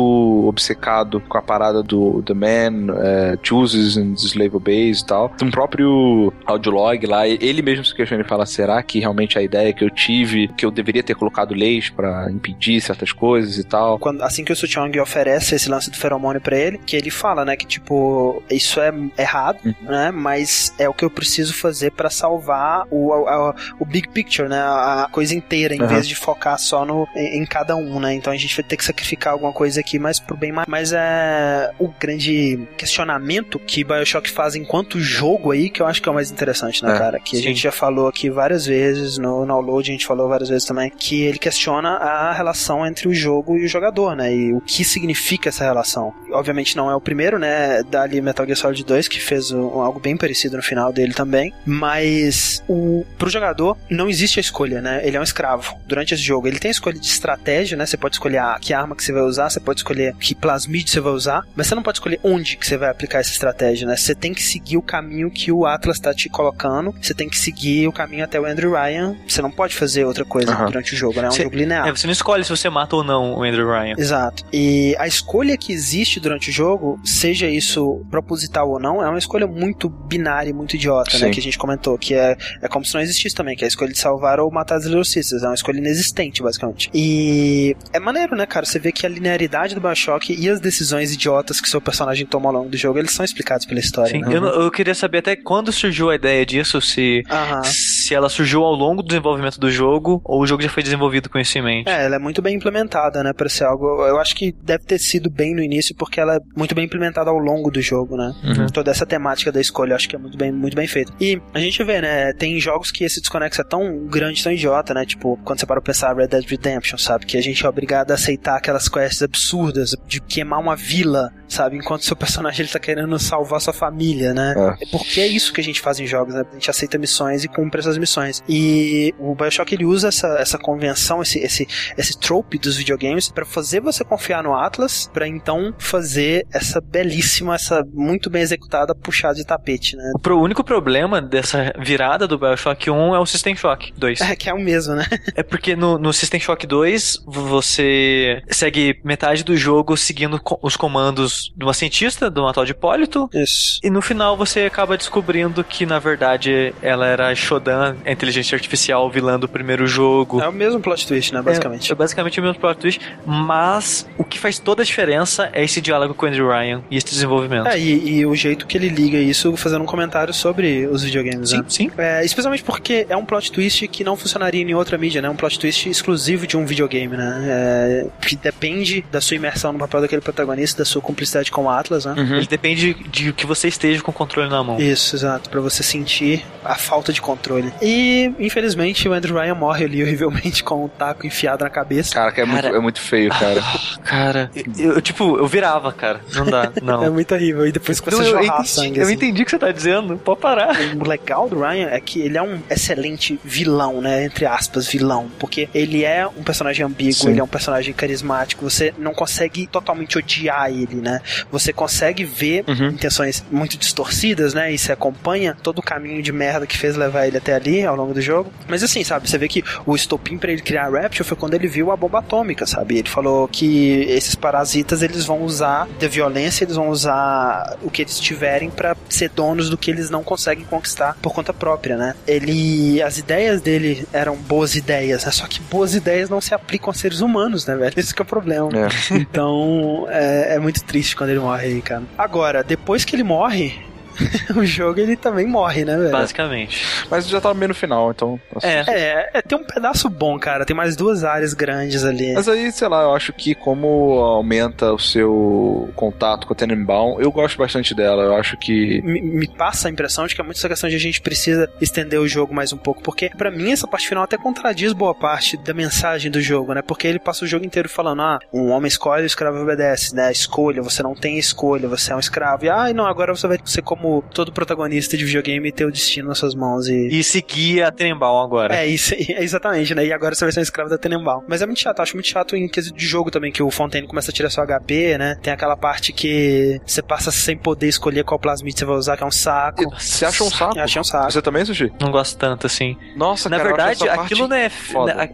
obcecado com a parada do The Man é, chooses and slave obeys e tal. Um próprio audiolog lá, ele mesmo se questiona e fala: será que realmente a ideia que eu tive, que eu deveria ter colocado leis pra impedir certas coisas e tal? Quando, assim que o Suchong oferece esse lance do feromônio pra ele, que ele fala, né, que tipo, isso é errado, Uhum. né, mas é o que eu preciso fazer pra salvar o, a- o big picture, né, a coisa inteira, em Uhum. vez de focar só no, em, em cada um, né, então a gente vai ter que sacrificar alguma coisa aqui, mas pro bem mais. Mas é o grande questionamento que Bioshock faz enquanto jogo aí, que eu acho que é o mais interessante, né, cara, que a sim. gente já falou aqui várias vezes, no download a gente falou várias vezes também, que ele questiona a relação entre o jogo e o jogador, né? E o que significa essa relação. Obviamente não é o primeiro, né? Dali Metal Gear Solid 2, que fez um- algo bem parecido no final dele também. Mas o, pro jogador não existe a escolha, né? Ele é um escravo durante esse jogo. Ele tem a escolha de estratégia, né? Você pode escolher a, que arma que você vai usar, você pode escolher que plasmid você vai usar, mas você não pode escolher onde que você vai aplicar essa estratégia, né? Você tem que seguir o caminho que o Atlas tá te colocando, você tem que seguir o caminho até o Andrew Ryan. Você não pode fazer outra coisa Aham. durante o jogo, né? É um Você- jogo linear. É, você não escolhe se você mata ou não o Andrew Ryan. Exato. E a escolha que existe durante o jogo, seja isso proposital ou não, é uma escolha muito binária e muito idiota, né? Sim. Que a gente comentou, que é, é como se não existisse também, que é a escolha de salvar ou matar as Little Sisters. É uma escolha inexistente, basicamente. E é maneiro, né, cara? Você vê que a linearidade do Bioshock e as decisões idiotas que seu personagem toma ao longo do jogo, eles são explicados pela história. Sim, né? eu, eu queria saber até quando surgiu a ideia disso, se, Aham. Se ela surgiu ao longo do desenvolvimento do jogo ou o jogo já foi desenvolvido com isso em mente. É, ela é muito bem implementada, né, pra ser algo. Eu acho que deve ter sido bem no início, porque ela é muito bem implementada ao longo do jogo, né? Uhum. Toda essa temática da escolha, eu acho que é muito bem, muito bem feito. E a gente vê, né, tem jogos que esse desconexo é tão grande, tão idiota, né? Tipo, quando você para pra pensar Red Dead Redemption, sabe? Que a gente é obrigado a aceitar aquelas quests absurdas de queimar uma vila, sabe? Enquanto seu personagem ele tá querendo salvar sua família, né? É. Porque é isso que a gente faz em jogos, né? A gente aceita missões e cumpre essas as missões. E o Bioshock ele usa essa, essa convenção, esse, esse, esse trope dos videogames para fazer você confiar no Atlas, para então fazer essa belíssima, essa muito bem executada puxada de tapete, né? O pro, único problema dessa virada do Bioshock 1 é o System Shock 2. É, que é o mesmo, né? é porque no, no System Shock 2 você segue metade do jogo seguindo os comandos de uma cientista, de uma tal de Hipólito. Isso. E no final você acaba descobrindo que na verdade ela era Shodan, a inteligência artificial vilã do primeiro jogo. É o mesmo plot twist, né? Basicamente. É, é basicamente o mesmo plot twist, mas o que faz toda a diferença é esse diálogo com o Andrew Ryan e esse desenvolvimento. É, e, e o jeito que ele liga isso fazendo um comentário sobre os videogames, sim, né? Sim, é, Especialmente porque é um plot twist que não funcionaria em outra mídia, né? Um plot twist exclusivo de um videogame, né? É, que depende da sua imersão no papel daquele protagonista, da sua cumplicidade com o Atlas, né? Uhum. Ele depende de que você esteja com o controle na mão. Isso, exato. para você sentir a falta de controle. E, infelizmente, o Andrew Ryan morre ali horrivelmente com um taco enfiado na cabeça. Cara, que é, cara, muito, é muito feio, cara. cara, eu, eu, tipo, eu virava, cara. Não dá, não. é muito horrível. E depois começa a jorrar sangue. Eu assim. entendi o que você tá dizendo. Pode parar. O legal do Ryan é que ele é um excelente vilão, né? Entre aspas, vilão. Porque ele é um personagem ambíguo, Sim. ele é um personagem carismático. Você não consegue totalmente odiar ele, né? Você consegue ver uhum. intenções muito distorcidas, né? E você acompanha todo o caminho de merda que fez levar ele até ali ao longo do jogo. Mas assim, sabe? Você vê que o estopim para ele criar a Rapture foi quando ele viu a bomba atômica, sabe? Ele falou que esses parasitas eles vão usar da violência, eles vão usar o que eles tiverem para ser donos do que eles não conseguem conquistar por conta própria, né? Ele, as ideias dele eram boas ideias, né? Só que boas ideias não se aplicam a seres humanos, né, velho? Esse que é o problema. É. Então, é, é muito triste quando ele morre aí, cara. Agora, depois que ele morre, o jogo ele também morre, né, velho? Basicamente. Mas já tá meio no final, então. É. é. é, tem um pedaço bom, cara. Tem mais duas áreas grandes ali. Mas aí, sei lá, eu acho que como aumenta o seu contato com a Tenenbaum, eu gosto bastante dela. Eu acho que. Me, me, passa a impressão de que é muito essa questão de a gente precisa estender o jogo mais um pouco. Porque, para mim, essa parte final até contradiz boa parte da mensagem do jogo, né? Porque ele passa o jogo inteiro falando: ah, um homem escolhe, o escravo obedece, né? Escolha, você não tem escolha, você é um escravo. E, ah, não, agora você vai ser como como todo protagonista de videogame ter o destino nas suas mãos e. E seguir a Tenenbaum agora. É, isso, é exatamente, né? E agora você vai ser um escravo da Tenenbaum. Mas é muito chato, eu acho muito chato em quesito de jogo também, que o Fontaine começa a tirar seu HP, né? Tem aquela parte que você passa sem poder escolher qual plasmid você vai usar, que é um saco. Você acha um saco? Achei um saco. Você também, Sushi? Não gosto tanto, assim. Nossa, Na cara, verdade, aquilo não, é,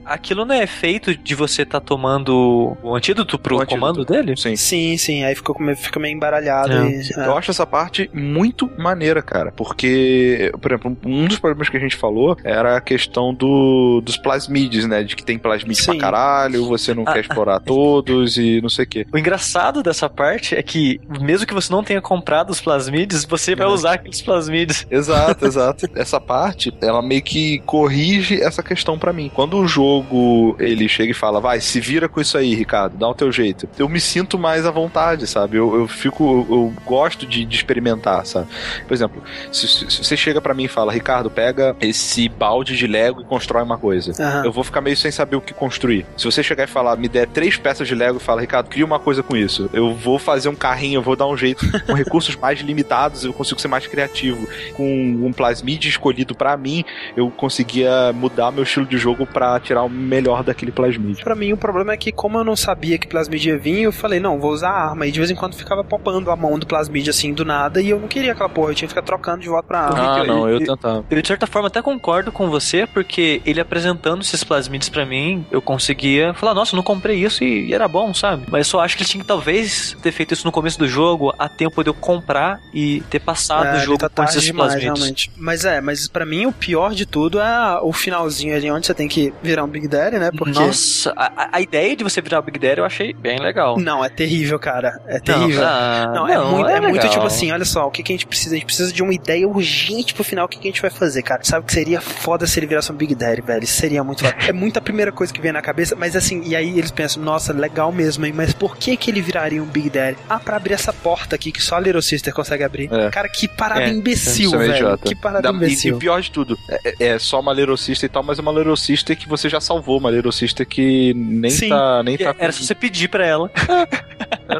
aquilo não é feito de você estar tá tomando o antídoto pro o comando antídoto. dele? Sim. Sim, sim. Aí ficou, fica meio embaralhado. É. E, é. Eu acho essa parte muito maneira, cara. Porque, por exemplo, um dos problemas que a gente falou era a questão do, dos plasmides, né? De que tem plasmides pra caralho, você não ah, quer explorar todos e não sei o quê. O engraçado dessa parte é que, mesmo que você não tenha comprado os plasmides, você vai é. usar aqueles plasmides. Exato, exato. essa parte, ela meio que corrige essa questão para mim. Quando o jogo, ele chega e fala, vai, se vira com isso aí, Ricardo, dá o teu jeito. Eu me sinto mais à vontade, sabe? Eu, eu fico, eu, eu gosto de, de experimentar, sabe? Por exemplo, se, se, você chega para mim e fala, Ricardo, pega esse balde de Lego e constrói uma coisa. Uhum. Eu vou ficar meio sem saber o que construir. Se você chegar e falar, me der três peças de Lego e fala, Ricardo, cria uma coisa com isso. Eu vou fazer um carrinho, eu vou dar um jeito. com recursos mais limitados, eu consigo ser mais criativo. Com um plasmid escolhido para mim, eu conseguia mudar meu estilo de jogo para tirar o melhor daquele plasmid. Para mim, o problema é que, como eu não sabia que plasmid ia vir, eu falei, não, vou usar a arma. E de vez em quando ficava popando a mão do plasmid assim do nada e eu não queria aquela porra, eu tinha que ficar trocando de volta pra arma. Ah, não, eu tentava. Eu, de certa forma, até concordo com você, porque ele apresentando esses plasmides para mim, eu conseguia falar, nossa, eu não comprei isso e, e, era bom, sabe? Mas eu só acho que ele tinha que talvez ter feito isso no começo do jogo, a tempo de eu comprar e ter passado é, o jogo tá com esses demais, plasmides. Realmente. Mas é, mas para mim o pior de tudo é o finalzinho ali onde você tem que virar um Big Daddy, né? Porque... Nossa, a, a ideia de você virar um Big Daddy eu achei bem legal. Não, é terrível, cara. É terrível. Não, ah, não, é, muito, é, é muito tipo assim, olha só, o que, que a gente precisa? A gente precisa de uma ideia urgente pro final, o que, que a gente vai fazer, cara? Sabe que seria foda se ele virasse um Big Daddy, velho? Isso seria muito foda. É muita primeira coisa que vem na cabeça, mas assim, e aí eles pensam, nossa, legal mesmo, hein? Mas por que que ele viraria um Big Daddy? Ah, pra abrir essa porta aqui que só a Little Sister consegue abrir. É. Cara, que parada é, imbecil, é velho. Idiota. Que parada da, imbecil. E, e pior de tudo, é, é, só uma Little Sister e tal, mas é uma Little Sister que você já salvou, uma Little Sister que nem Sim. tá... Nem tá Era só você pedir pra ela.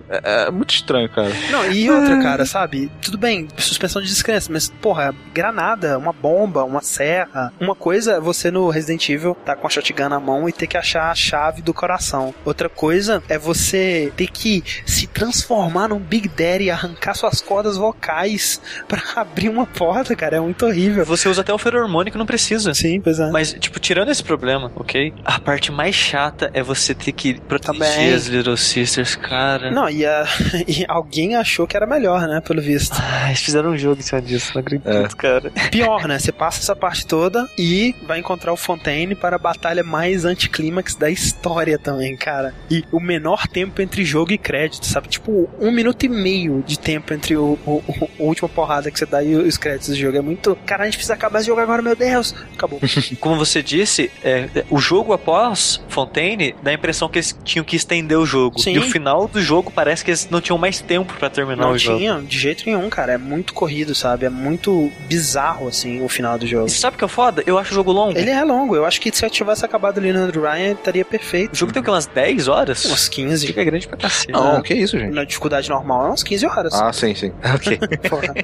É, é, muito estranho, cara. Não, e outra, cara, sabe? Tudo bem, suspensão de descrença, mas, porra, granada, uma bomba, uma serra. Uma coisa é você no Resident Evil tá com a shotgun na mão e ter que achar a chave do coração. Outra coisa é você ter que se transformar num Big Daddy e arrancar suas cordas vocais para abrir uma porta, cara. É muito horrível. Você usa até o feromônio que não precisa. Sim, pois é. Mas, tipo, tirando esse problema, ok? A parte mais chata é você ter que proteger Também. as Little Sisters, cara. Não, e, a- e alguém achou que era melhor, né? Pelo visto. Eles fizeram um jogo em cima disso, não acredito, É. cara. Pior, né? Você passa essa parte toda e vai encontrar o Fontaine para a batalha mais anticlímax da história também, cara. E o menor tempo entre jogo e crédito, sabe? Tipo, um minuto e meio de tempo entre o, o, o- a última porrada que você dá e os créditos do jogo. É muito. Cara, a gente precisa acabar esse jogo agora, meu Deus! Acabou. Como você disse, é, é, o jogo após Fontaine dá a impressão que eles tinham que estender o jogo. Sim. E o final do jogo parece que eles não tinham mais tempo pra terminar Não o jogo. tinha, de jeito nenhum, cara. É muito corrido, sabe? É muito bizarro, assim, o final do jogo. E sabe o que é foda? Eu acho o jogo longo. Ele é longo. Eu acho que se eu tivesse acabado ali no Andrew Ryan, estaria perfeito. O jogo tem o quê? Umas 10 horas? Umas 15. Fica grande pra cacete. Não, que isso, gente. Na dificuldade normal, é umas 15 horas. Ah, sim, sim. Ok. Porra.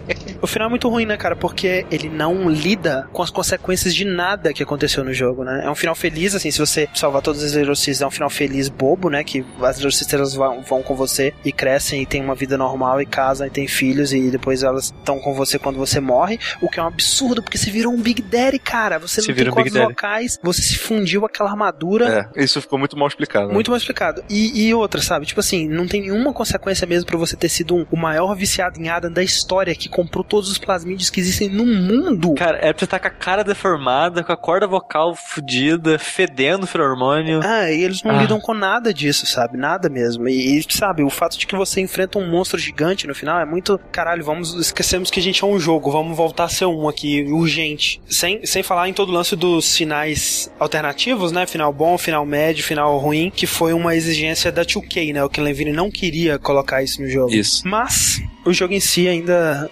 o final é muito ruim, né, cara? Porque ele não lida com as consequências de nada que aconteceu no jogo, né? É um final feliz, assim, se você salvar todas as Little Sisters, é um final feliz bobo, né? Que as Sisters vão, vão com você e crescem e têm uma vida normal e casam e têm filhos e depois elas estão com você quando você morre. O que é um absurdo, porque você virou um Big Daddy, cara. Você, Você não tem um Big cordas Daddy. locais, você se fundiu aquela armadura. É, isso ficou muito mal explicado. né? Muito mal explicado. E, e outra, sabe? Tipo assim, não tem nenhuma consequência mesmo pra você ter sido um- o maior viciado em Adam da história que comprou todos os plasmídios que existem no mundo. Cara, é pra você estar com a cara deformada, com a corda vocal fodida, fedendo feromônio. Ah, e eles não Ah. lidam com nada disso, sabe? Nada mesmo. E, e, sabe, o fato de que você enfrenta um monstro gigante no final é muito. Caralho, vamos. Esquecemos que a gente é um jogo, vamos voltar a ser um aqui, urgente. Sem, sem falar em todo o lance dos finais alternativos, né? Final bom, final médio, final ruim, que foi uma exigência da 2K, né? O Ken Levine não queria colocar isso no jogo. Isso. Mas o jogo em si ainda,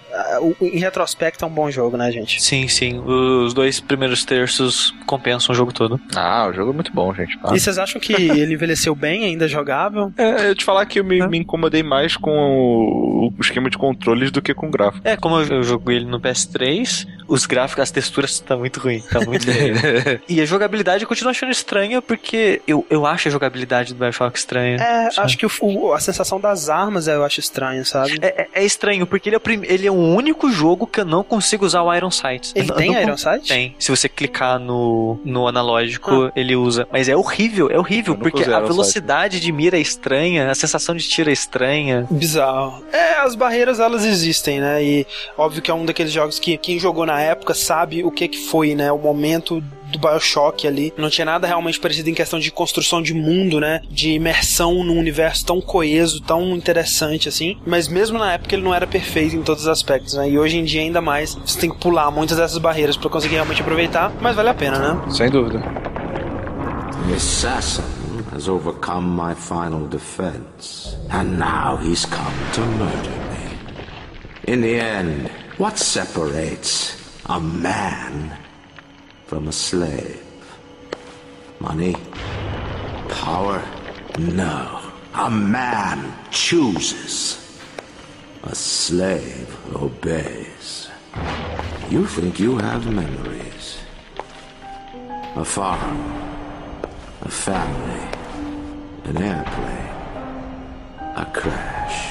em retrospecto, é um bom jogo, né, gente? Sim, sim. Os dois primeiros terços compensam o jogo todo. Ah, o jogo é muito bom, gente. Ah. E vocês acham que ele envelheceu bem, ainda jogável? É, eu te falar que eu me, me incomodei mais com o, o esquema de controles do que com o gráfico. É, como eu, eu joguei ele no PS3, os gráficos, as texturas tá muito ruim. Tá muito ruim. E a jogabilidade eu continuo achando estranha, porque eu, eu acho a jogabilidade do Bioshock estranha. É, Sabe? acho que o- o- a sensação das armas eu acho estranho, sabe? É, é- é estranho, porque ele é, o prim- ele é o único jogo que eu não consigo usar o Iron Sight. Ele Eu tem não Iron Sight? Tem. Se você clicar no, no analógico, ele usa. Mas é horrível, é horrível, Eu porque a Iron Sight. velocidade de mira é estranha, a sensação de tiro é estranha. Bizarro. É, as barreiras elas existem, né? E óbvio que é um daqueles jogos que quem jogou na época sabe o que que foi, né? O momento do Bioshock ali. Não tinha nada realmente parecido em questão de construção de mundo, né? De imersão num universo tão coeso, tão interessante assim. Mas mesmo na época ele não era perfeito em todos os aspectos, né? E hoje em dia ainda mais, você tem que pular muitas dessas barreiras pra conseguir realmente aproveitar, mas vale a pena, né? Sem dúvida. The assassin has overcome my final defense, and now he's come to murder me. In the end, what separates a man from a slave? Money? Power? No. A man chooses. A slave obeys. You think you have memories. A farm, a family, an airplane, a crash,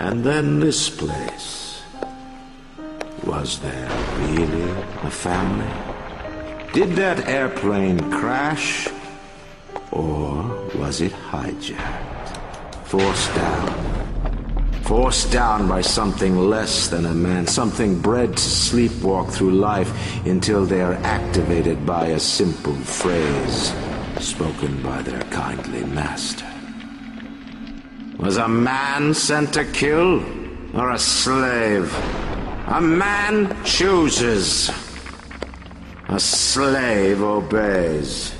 and then this place. Was there really a family? Did that airplane crash? Or was it hijacked? Forced down. Forced down by something less than a man, something bred to sleepwalk through life until they are activated by a simple phrase spoken by their kindly master. Was a man sent to kill or a slave? A man chooses. A slave obeys.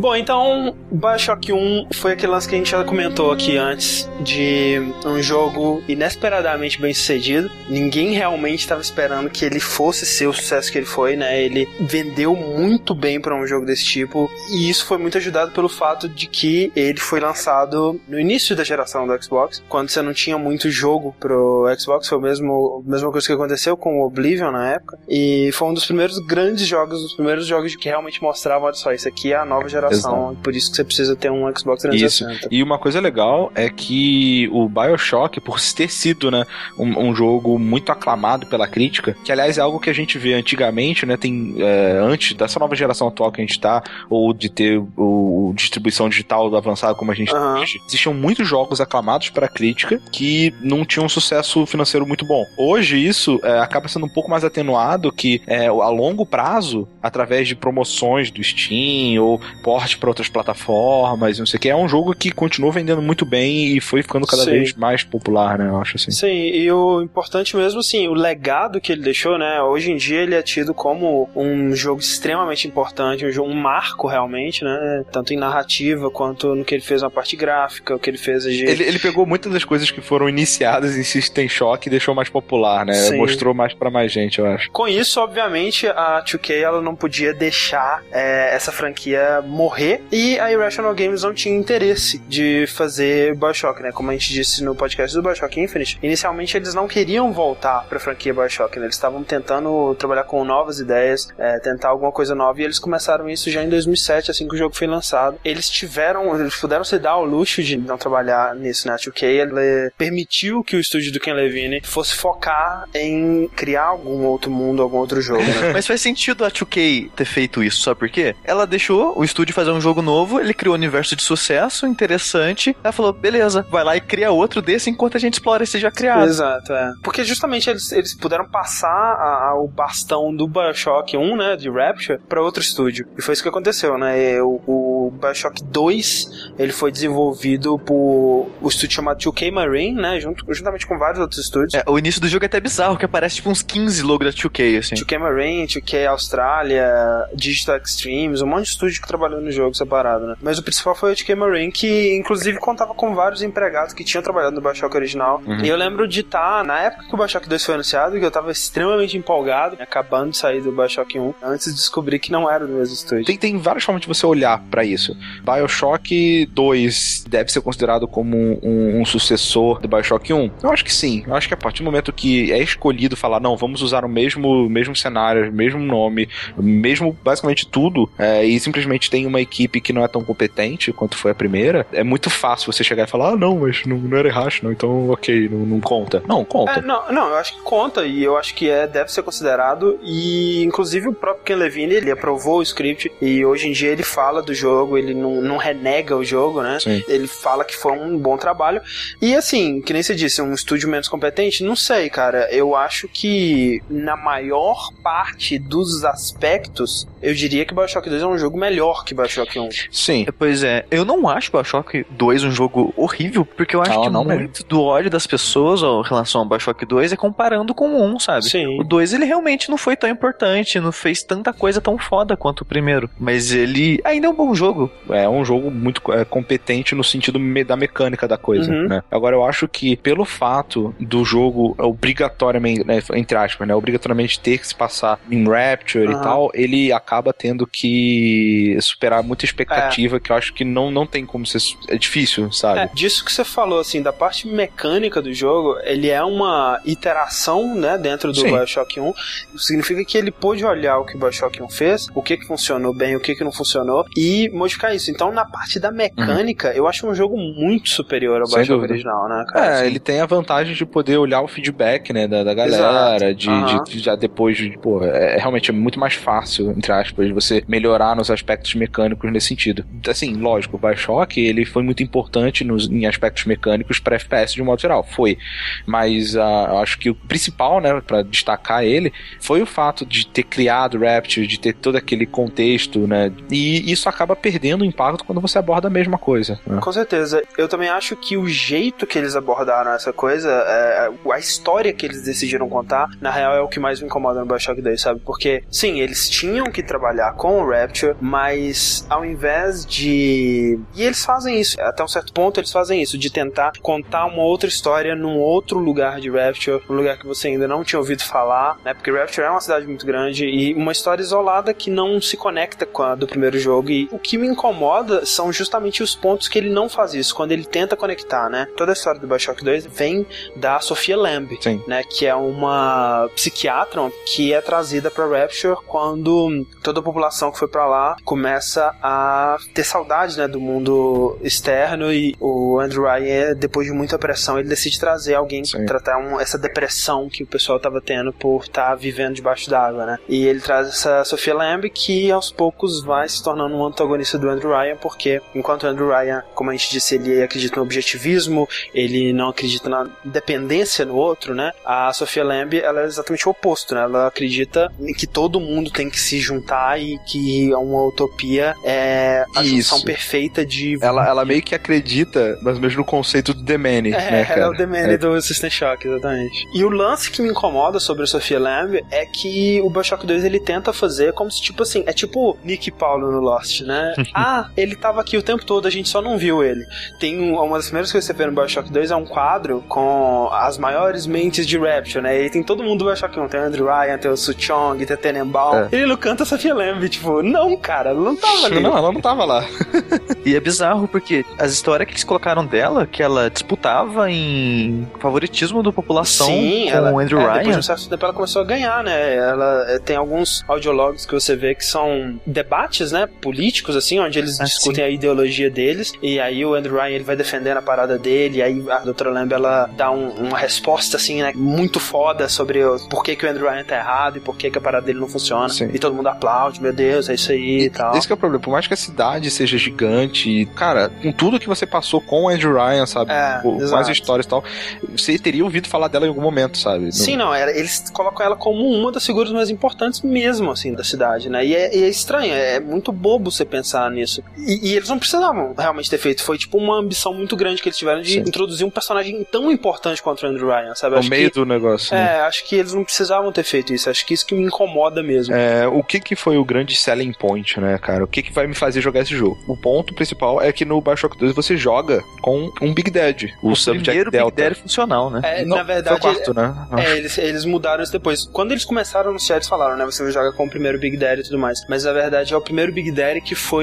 Bom, então, Bioshock 1 foi aquele lance que a gente já comentou aqui antes, de um jogo inesperadamente bem sucedido. Ninguém realmente estava esperando que ele fosse ser o sucesso que ele foi, né? Ele vendeu muito bem para um jogo desse tipo, e isso foi muito ajudado pelo fato de que ele foi lançado no início da geração do Xbox, quando você não tinha muito jogo pro Xbox, foi o mesmo, a mesma coisa que aconteceu com o Oblivion na época, e foi um dos primeiros grandes jogos, dos primeiros jogos que realmente mostravam, olha só, isso aqui é a nova geração, Exato. por isso que você precisa ter um Xbox 360. Isso. E uma coisa legal é que o BioShock, por ter sido, né, um, um jogo muito aclamado pela crítica, que aliás é algo que a gente vê antigamente, né, tem, é, antes dessa nova geração atual que a gente tá, ou de ter o, distribuição digital avançada como a gente uhum. tem existiam muitos jogos aclamados para crítica que não tinham um sucesso financeiro muito bom. Hoje isso é, acaba sendo um pouco mais atenuado que é, a longo prazo, através de promoções do Steam ou porte para outras plataformas, não sei o que, é um jogo que continua vendendo muito bem e foi ficando cada Sim. vez mais popular, né? Eu acho assim. Sim, e o importante mesmo, assim, o legado que ele deixou, né? Hoje em dia ele é tido como um jogo extremamente importante, um jogo, um marco realmente, né? Tanto em narrativa quanto no que ele fez na parte gráfica, o que ele fez de... ele, ele pegou muitas das coisas que foram iniciadas em System Shock e deixou mais popular, né? Sim. Mostrou mais para mais gente, eu acho. Com isso, obviamente, a 2K ela não podia deixar é, essa franquia morrer e a Irrational Games não tinha interesse de fazer Bioshock, né? Como a gente disse no podcast do Bioshock Infinite, inicialmente eles não queriam voltar pra franquia Bioshock, né? Eles estavam tentando trabalhar com novas ideias, é, tentar alguma coisa nova e eles começaram isso já em 2007, assim que o jogo foi lançado. Eles tiveram, eles puderam se dar o luxo de não trabalhar nisso, né? A 2K ele permitiu que o estúdio do Ken Levine fosse focar em criar algum outro mundo, algum outro jogo. Né? Mas faz sentido a 2K ter feito isso, sabe por quê? Ela deixou o estúdio fazer um jogo novo, ele criou um universo de sucesso, interessante. Ela falou, beleza, vai lá e cria outro desse enquanto a gente explora esse já criado. Exato, é. Porque justamente eles, eles puderam passar a, a, o bastão do Bioshock 1, né, de Rapture, para outro estúdio. E foi isso que aconteceu, né? O, o Bioshock 2, ele foi desenvolvido por o estúdio chamado 2K Marine, né, junto, juntamente com vários outros estúdios. É, o início do jogo é até bizarro, que aparece tipo uns 15 logos da 2K, assim. 2K Marine, 2K Austrália, Digital Extremes, um monte de estúdio que trabalhou no jogo separado, né? Mas o principal foi o 2K Marine, que inclusive contava com vários empregados que tinham trabalhado no Bioshock original. Uhum. E eu lembro de estar, tá, na época que o Bioshock 2 foi anunciado, que eu tava extremamente empolgado, acabando de sair do Bioshock 1, antes de descobrir que não era do mesmo estúdio. Tem, tem várias formas de você olhar para isso. Bioshock 2 deve ser considerado como um, um, sucessor do Bioshock 1? Eu acho que sim. Eu acho que a partir do momento que é escolhido falar, não, vamos usar o mesmo, mesmo cenário, mesmo nome, mesmo basicamente tudo, é, e simplesmente tem uma equipe que não é tão competente quanto foi a primeira, é muito fácil você chegar e falar, ah, não, mas não, não era irrational, então ok, não, não conta. Não, conta. É, não, não, eu acho que conta, e eu acho que é, deve ser considerado, e inclusive o próprio Ken Levine, ele aprovou o script, e hoje em dia ele fala do jogo, ele não, não renega o jogo, né? Sim. Ele fala que foi um bom trabalho, e assim, que nem você disse, um estúdio menos competente, não sei, cara, eu acho que na maior parte dos aspectos, eu diria que Bioshock 2 é um jogo melhor que Bioshock 1. Sim. Pois é, eu não acho Bioshock 2 um jogo horrível, porque eu acho não, que não muito do ódio das pessoas em relação ao Bioshock 2 é comparando com o 1, sabe? Sim. O 2 ele realmente não foi tão importante, não fez tanta coisa tão foda quanto o primeiro, mas ele ainda é um bom jogo. É um jogo muito é, competente no sentido da mecânica da coisa, uhum. né? Agora eu acho que pelo fato do jogo obrigatoriamente, né, entre aspas, né, obrigatoriamente ter que se passar em Rapture uhum. e tal, ele acaba tendo que superar muita expectativa é. que eu acho que não, não tem como ser. É difícil, sabe? É, disso que você falou, assim, da parte mecânica do jogo, ele é uma iteração, né, dentro do Sim. Bioshock 1. Significa que ele pôde olhar o que o Bioshock 1 fez, o que que funcionou bem, o que que não funcionou, e modificar isso. Então, na parte da mecânica, uhum. eu acho um jogo muito superior ao Bioshock original, né, cara? É, assim. ele tem a vantagem de poder olhar o feedback, né, da, da galera, de, uhum. de, já depois de, pô, é, é realmente é muito mais fácil, entre aspas, de você melhorar nos aspectos mecânicos nesse sentido. Assim, lógico, o Bioshock, ele foi muito importante nos, em aspectos mecânicos para FPS de um modo geral, foi. Mas uh, eu acho que o principal, né, para destacar ele, foi o fato de ter criado Rapture, de ter todo aquele contexto, né, e isso acaba perdendo impacto quando você aborda a mesma coisa. Né? Com certeza. Eu também acho que o jeito que eles abordaram essa coisa, é, a história que eles decidiram contar, na real é o que mais me incomoda no Bioshock 2, sabe? Porque, sim, eles tinham que trabalhar com o Rapture, mas ao invés de. E eles fazem isso, até um certo ponto eles fazem isso, de tentar contar uma outra história num outro lugar de Rapture, um lugar que você ainda não tinha ouvido falar, né? Porque Rapture é uma cidade muito grande e uma história isolada que não se conecta com a do primeiro jogo. E o que me incomoda são justamente os pontos que ele não faz isso, quando ele tenta conectar, né? Toda a história do Bioshock 2 vem da Sofia Lamb, Sim. né? Que é uma psiquiatra que é trazida para Rapture quando toda a população que foi para lá começa a ter saudade, né? Do mundo externo e o Andrew Ryan, depois de muita pressão, ele decide trazer alguém para tratar um, essa depressão que o pessoal tava tendo por estar tá vivendo debaixo d'água, né? E ele traz essa Sofia Lamb que aos poucos vai se tornando um antagonista do Andrew Ryan, porque enquanto o Andrew Ryan, como a gente disse, ele acredita no objetivismo, ele não acredita na dependência no outro, né? A Sofia Lamb, ela é exatamente o oposto, né? Ela acredita que todo mundo tem que se juntar e que uma utopia é a Isso. junção perfeita de... Ela, ela meio que acredita, mas mesmo no conceito do Demene, é, né, cara? É o Demene é. do System Shock, exatamente. E o lance que me incomoda sobre a Sofia Lamb é que o Bioshock 2 ele tenta fazer como se, tipo assim, é tipo Nick Paulo no Lost, né? ah, ele tava aqui o tempo todo, a gente só não viu ele. Tem um, uma das primeiras coisas que você vê no Bioshock 2 é um quadro com as maiores mentes de Rapture, né? E tem todo mundo do Bioshock 1. Tem o Andrew Ryan, tem o Suchong, tem o Tenenbaum. É. Ele não canta Sofia Lamb, tipo, não, cara, ela não tava ali. Não, ela não tava lá. e é bizarro, porque as histórias que eles colocaram dela, que ela disputava em favoritismo da população Sim, com ela, o Andrew é, Ryan. Depois de um certo tempo ela começou a ganhar, né? Ela é, tem alguns audiologs que você vê que são debates, né? Políticos, assim, onde eles ah, discutem sim. a ideologia deles. E aí o Andrew Ryan ele vai defendendo a parada dele. E aí a doutora Lamb ela dá um, uma resposta, assim, né? Muito foda sobre o, por que, que o Andrew Ryan tá errado e por que, que a parada dele não funciona. Sim. E todo mundo aplaude, meu Deus, é isso aí e, e tal. Esse é o problema. Por mais que a cidade seja gigante, cara, com tudo que você passou com o Andrew Ryan, sabe? É, com mais histórias e tal, você teria ouvido falar dela em algum momento, sabe? Sim, não, eles colocam ela como uma das figuras mais importantes mesmo, assim, da cidade, né? E é, e é estranho, é muito bobo você pensar nisso. E, e, eles não precisavam realmente ter feito, foi tipo uma ambição muito grande que eles tiveram de Sim. introduzir um personagem tão importante quanto o Andrew Ryan, sabe? No meio que, do negócio. É, né? acho que eles não precisavam ter feito isso, acho que isso que me incomoda mesmo. É, o que que foi o grande selling point, né, cara? O que que vai me fazer jogar esse jogo? O ponto principal é que no Bioshock 2 você joga com um Big Dead, o, o Subject Delta. Big Dead funcional, né? É, não, na verdade, foi o quarto, né? É, eles, eles mudaram isso depois. Quando eles começaram a anunciar, eles falaram, né? Você joga com o primeiro Big Daddy e tudo mais. Mas na verdade é o primeiro Big Daddy que foi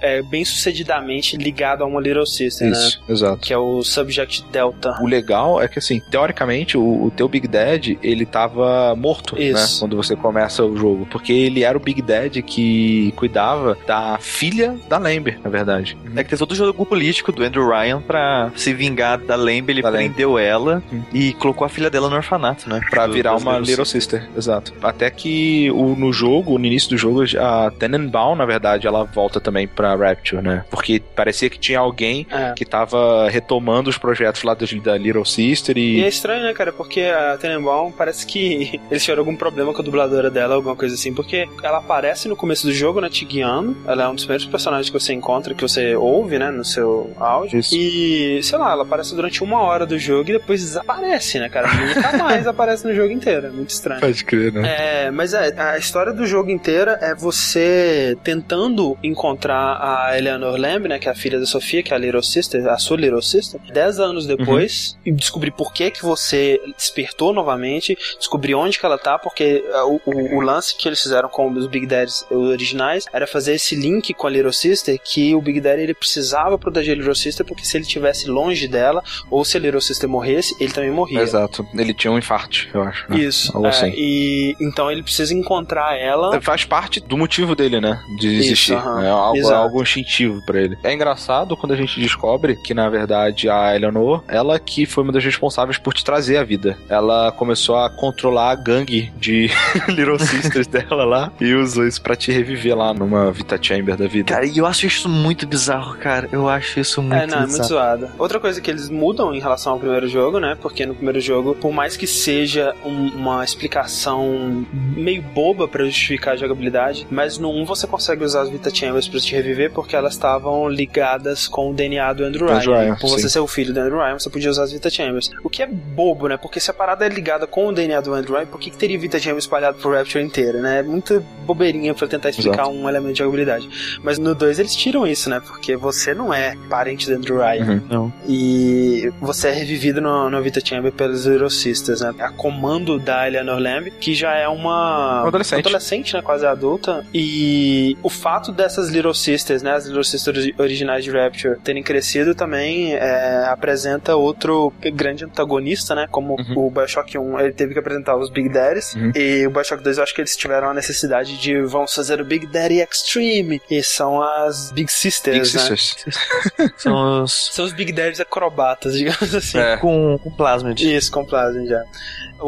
é, bem sucedidamente ligado a uma Little Sister, isso, né? exato. Que é o Subject Delta. O legal é que, assim, teoricamente, o, o teu Big Daddy, ele tava morto, né? isso. né? Quando você começa o jogo. Porque ele era o Big Daddy que cuidava da filha da Lamber, na verdade. É que tem todo o jogo político do Andrew Ryan pra se vingar da Lamber, ele da prendeu Lamb. ela hum. e colocou a filha dela no orfanato, né? Pra do, virar uma Little Sister. Sister. Exato. Até que o, no jogo, no início do jogo, a Tenenbaum, na verdade, ela volta também pra Rapture, né? Porque parecia que tinha alguém é. que tava retomando os projetos lá da Little Sister e... e... é estranho, né, cara? Porque a Tenenbaum parece que eles tiveram algum problema com a dubladora dela, alguma coisa assim, porque ela aparece no começo do jogo, né, te guiando. Ela é um dos primeiros personagens que você encontra, que você ouve, né, no seu áudio. Isso. E, sei lá, ela aparece durante uma hora do jogo e depois desaparece, né, cara? Nunca mais aparece no jogo inteiro. É muito estranho. Pode crer, né? É, mas é, a história do jogo inteira é você tentando encontrar a Eleanor Lamb, né, que é a filha da Sofia, que é a Little Sister, a sua Little Sister, dez anos depois, uhum. e descobrir por que que você despertou novamente, descobrir onde que ela tá, porque é, o, o, o lance que eles fizeram com os Big Daddies originais era fazer esse link com a Little Sister, que o Big Daddy ele precisava proteger a Little Sister, porque se ele estivesse longe dela, ou se a Little Sister morresse, ele também morria. Exato. Ele tinha um infarto, eu acho. Né? Isso. Algo é, assim. E então ele precisa encontrar ela. Faz parte do motivo dele, né? De existir. Isso, uh -huh. É algo, algo instintivo para ele. É engraçado quando a gente descobre que, na verdade, a Eleanor, ela que foi uma das responsáveis por te trazer a vida. Ela começou a controlar a gangue de Little Sisters dela lá e usou isso pra te reviver lá numa Vita Chamber da vida. Cara, e eu acho isso muito bizarro, cara. Eu acho isso muito É, não, bizarro. é muito zoado. Outra coisa que eles mudam em relação ao primeiro jogo, né? Porque no primeiro jogo, por mais que seja um, uma explicação meio boba para justificar a jogabilidade, mas no 1 você consegue usar as Vita Chambers pra te reviver porque elas estavam ligadas com o DNA do Andrew Ryan. Ryan Por você ser o filho do Andrew Ryan, você podia usar as Vita Chambers. O que é bobo, né? Porque se a parada é ligada com o DNA do Andrew Ryan, por que, que teria Vita Chambers espalhado pro Rapture inteiro, né? É muita bobeirinha pra tentar explicar Exato. um elemento de jogabilidade. Mas no 2 eles tiram isso, né? Porque você não é parente do Andrew Ryan. Uhum. Não. E você é revivido no, no Vita Chamber pelos Sisters, né? A comando da Eleanor Lamb, que já é uma adolescente. adolescente, né? Quase adulta. E o fato dessas Little Sisters, né? As Little Sisters originais de Rapture terem crescido também é, apresenta outro grande antagonista, né? Como uhum. o Bioshock 1, ele teve que apresentar os Big Daddies. Uhum. E o Bioshock 2, eu acho que eles tiveram a necessidade de vamos fazer o Big Daddy Extreme. E são as Big Sisters, Big né? Sisters. são os... São os Big Daddies acrobatas, digamos assim. É. Com, com Plasmid. Isso, com Plasmid, já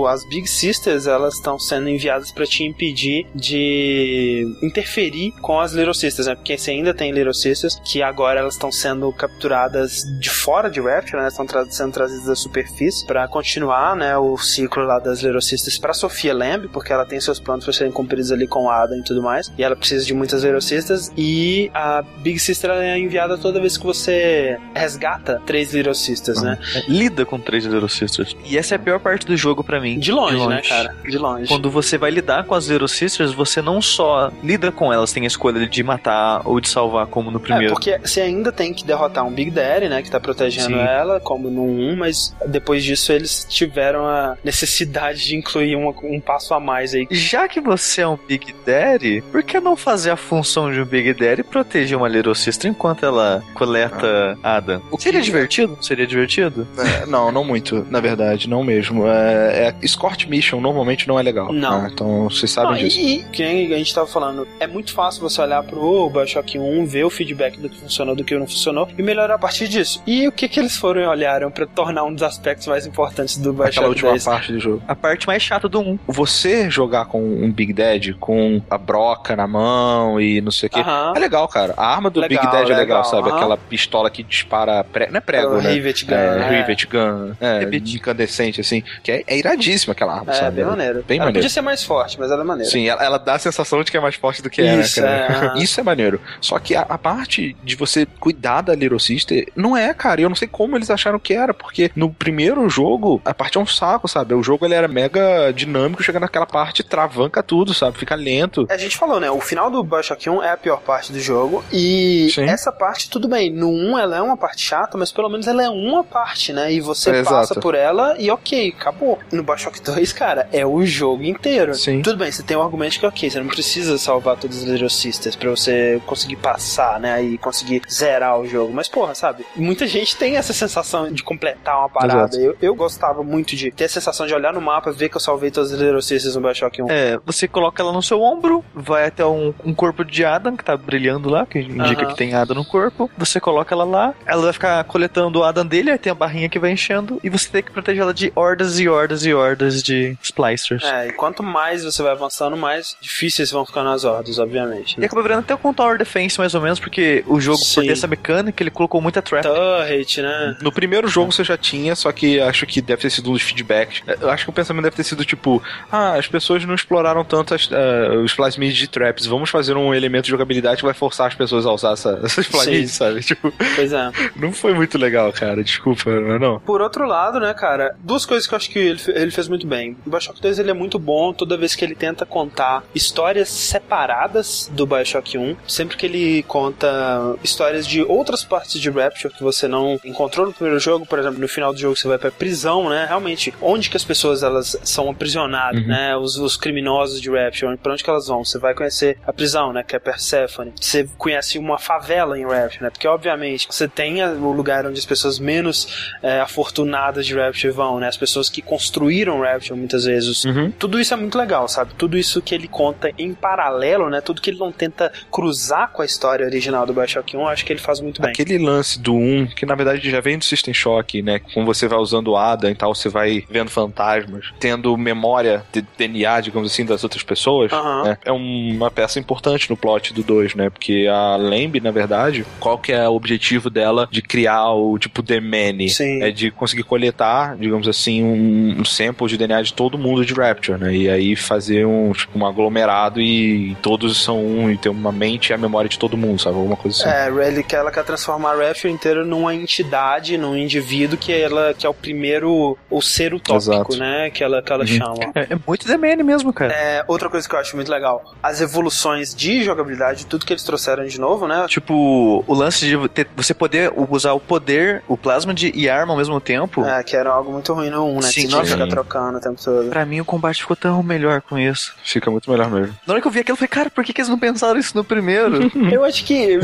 as Big Sisters elas estão sendo enviadas para te impedir de interferir com as Little Sisters, né? Porque você ainda tem Little Sisters que agora elas estão sendo capturadas de fora de Rapture, né? Estão tra sendo trazidas da superfície para continuar, né? O ciclo lá das Little Sisters para Sofia Lamb, porque ela tem seus planos para serem cumpridos ali com Ada e tudo mais, e ela precisa de muitas Little Sisters e a Big Sister é enviada toda vez que você resgata três Little Sisters, uhum. né? É, lida com três Little Sisters. E essa é a pior parte do jogo para mim. De longe, de longe, né, cara? De longe. Quando você vai lidar com as Zero Sisters, você não só lida com elas, tem a escolha de matar ou de salvar, como no é, primeiro. É, porque você ainda tem que derrotar um Big Daddy, né, que tá protegendo Sim. ela, como no 1, mas depois disso eles tiveram a necessidade de incluir um, um passo a mais aí. Já que você é um Big Daddy, por que não fazer a função de um Big Daddy e proteger uma Little Sister enquanto ela coleta ah. Adam? O seria divertido? Seria divertido? É, não, não muito, na verdade, não mesmo. É, é escort mission normalmente não é legal. Não. Né? Então vocês sabem não, disso. E, que a gente tava falando, é muito fácil você olhar pro Bioshock 1, ver o feedback do que funcionou, do que não funcionou e melhorar a partir disso. E o que que eles foram e olharam para tornar um dos aspectos mais importantes do Bioshock Aquela última 10? parte do jogo. A parte mais chata do 1. Você jogar com um Big Dad, com a broca na mão e não sei o que, uh -huh. é legal, cara. A arma do legal, Big Dad é legal, legal sabe? Uh -huh. Aquela pistola que dispara. Pre... Não é prego, o né? Rivet Gun. É, é. Rivet Gun. É, incandescente, assim. Que é, é iradíssima aquela arma, é, sabe? bem maneiro. Bem ela maneiro. podia ser mais forte, mas ela é maneira. Sim, ela, ela, dá a sensação de que é mais forte do que é, Isso, né, cara? É, Isso é maneiro. Só que a, a, parte de você cuidar da Little Sister não é, cara. Eu não sei como eles acharam que era, porque no primeiro jogo, a parte é um saco, sabe? O jogo ele era mega dinâmico, chega naquela parte, travanca tudo, sabe? Fica lento. A gente falou, né? O final do Bioshock 1 é a pior parte do jogo. E Sim. essa parte, tudo bem. No 1 ela é uma parte chata, mas pelo menos ela é uma parte, né? E você é, passa exato. por ela e ok, acabou. No Bioshock 2, cara, é o jogo inteiro. Sim. Tudo bem, você tem um argumento que, ok, você não precisa salvar todas as Little Sisters pra você conseguir passar, né? E conseguir zerar o jogo. Mas, porra, sabe? Muita gente tem essa sensação de completar uma parada. Eu, eu gostava muito de ter a sensação de olhar no mapa, ver que eu salvei todas as Sisters no Bioshock 1. É, você coloca ela no seu ombro, vai até um, um corpo de Adam que tá brilhando lá, que indica uh -huh. que tem Adam no corpo. Você coloca ela lá, ela vai ficar coletando o Adam dele, aí tem a barrinha que vai enchendo, e você tem que proteger ela de hordas e hordas e hordas de splicers. É, e quanto mais você vai avançando, mais difíceis vão ficando as hordas, obviamente. Né? E acaba virando até com Tower Defense, mais ou menos, porque o jogo, Sim. por ter essa mecânica, ele colocou muita trap. Turret, né? No primeiro jogo você já tinha, só que acho que deve ter sido um dos feedbacks. Eu acho que o pensamento deve ter sido tipo: ah, as pessoas não exploraram tanto as, uh, os plasmids de traps, vamos fazer um elemento de jogabilidade que vai forçar as pessoas a usar essa, essas plasmids, sabe? Tipo, pois é. Não foi muito legal, cara, desculpa, não, é não. Por outro lado, né, cara, duas coisas que eu acho que ele, ele fez muito bem. O Bioshock 2 ele é muito bom toda vez que ele tenta contar histórias separadas do Bioshock 1. Sempre que ele conta histórias de outras partes de Rapture que você não encontrou no primeiro jogo, por exemplo, no final do jogo você vai pra prisão, né? Realmente, onde que as pessoas elas são aprisionadas, uhum. né? Os, os, criminosos de Rapture, pra onde que elas vão? Você vai conhecer a prisão, né? Que é Persephone. Você conhece uma favela em Rapture, né? Porque, obviamente, você tem o lugar onde as pessoas menos é, afortunadas de Rapture vão, né? As pessoas que construíram Rapture muitas vezes. Uhum. Tudo isso é muito legal, sabe? Tudo isso que ele conta em paralelo, né? Tudo que ele não tenta cruzar com a história original do Bioshock 1, acho que ele faz muito bem. Aquele lance do 1, que na verdade já vem do System Shock, né? Como você vai usando o Adam e tal, você vai vendo fantasmas, tendo memória de DNA, digamos assim, das outras pessoas, uhum. né? É uma peça importante no plot do 2, né? Porque a Lamb, na verdade, qual que é o objetivo dela de criar o tipo The Many? Sim. É de conseguir coletar, digamos assim, um, um sample de DNA de todo mundo de Rapture, né? E aí fazer um, tipo, um aglomerado e todos são um e ter uma mente e a memória de todo mundo, sabe? Alguma coisa assim. É, ele quer, ela quer transformar a Rapture inteira numa entidade, num indivíduo que ela que é o primeiro, o ser utópico, Exato. né? Que ela, que ela Uhum. chama. É, é muito DMN mesmo, cara. É, outra coisa que eu acho muito legal, as evoluções de jogabilidade, tudo que eles trouxeram de novo, né? Tipo, o lance de ter- você poder usar o poder, o plasma de, e arma ao mesmo tempo. É, que era algo muito ruim no 1, né? Sim, que você trocando o tempo todo. Pra mim, o combate ficou tão melhor com isso. Fica muito melhor mesmo. Na hora que eu vi aquilo, eu falei, cara, por que, que eles não pensaram isso no primeiro? Eu acho que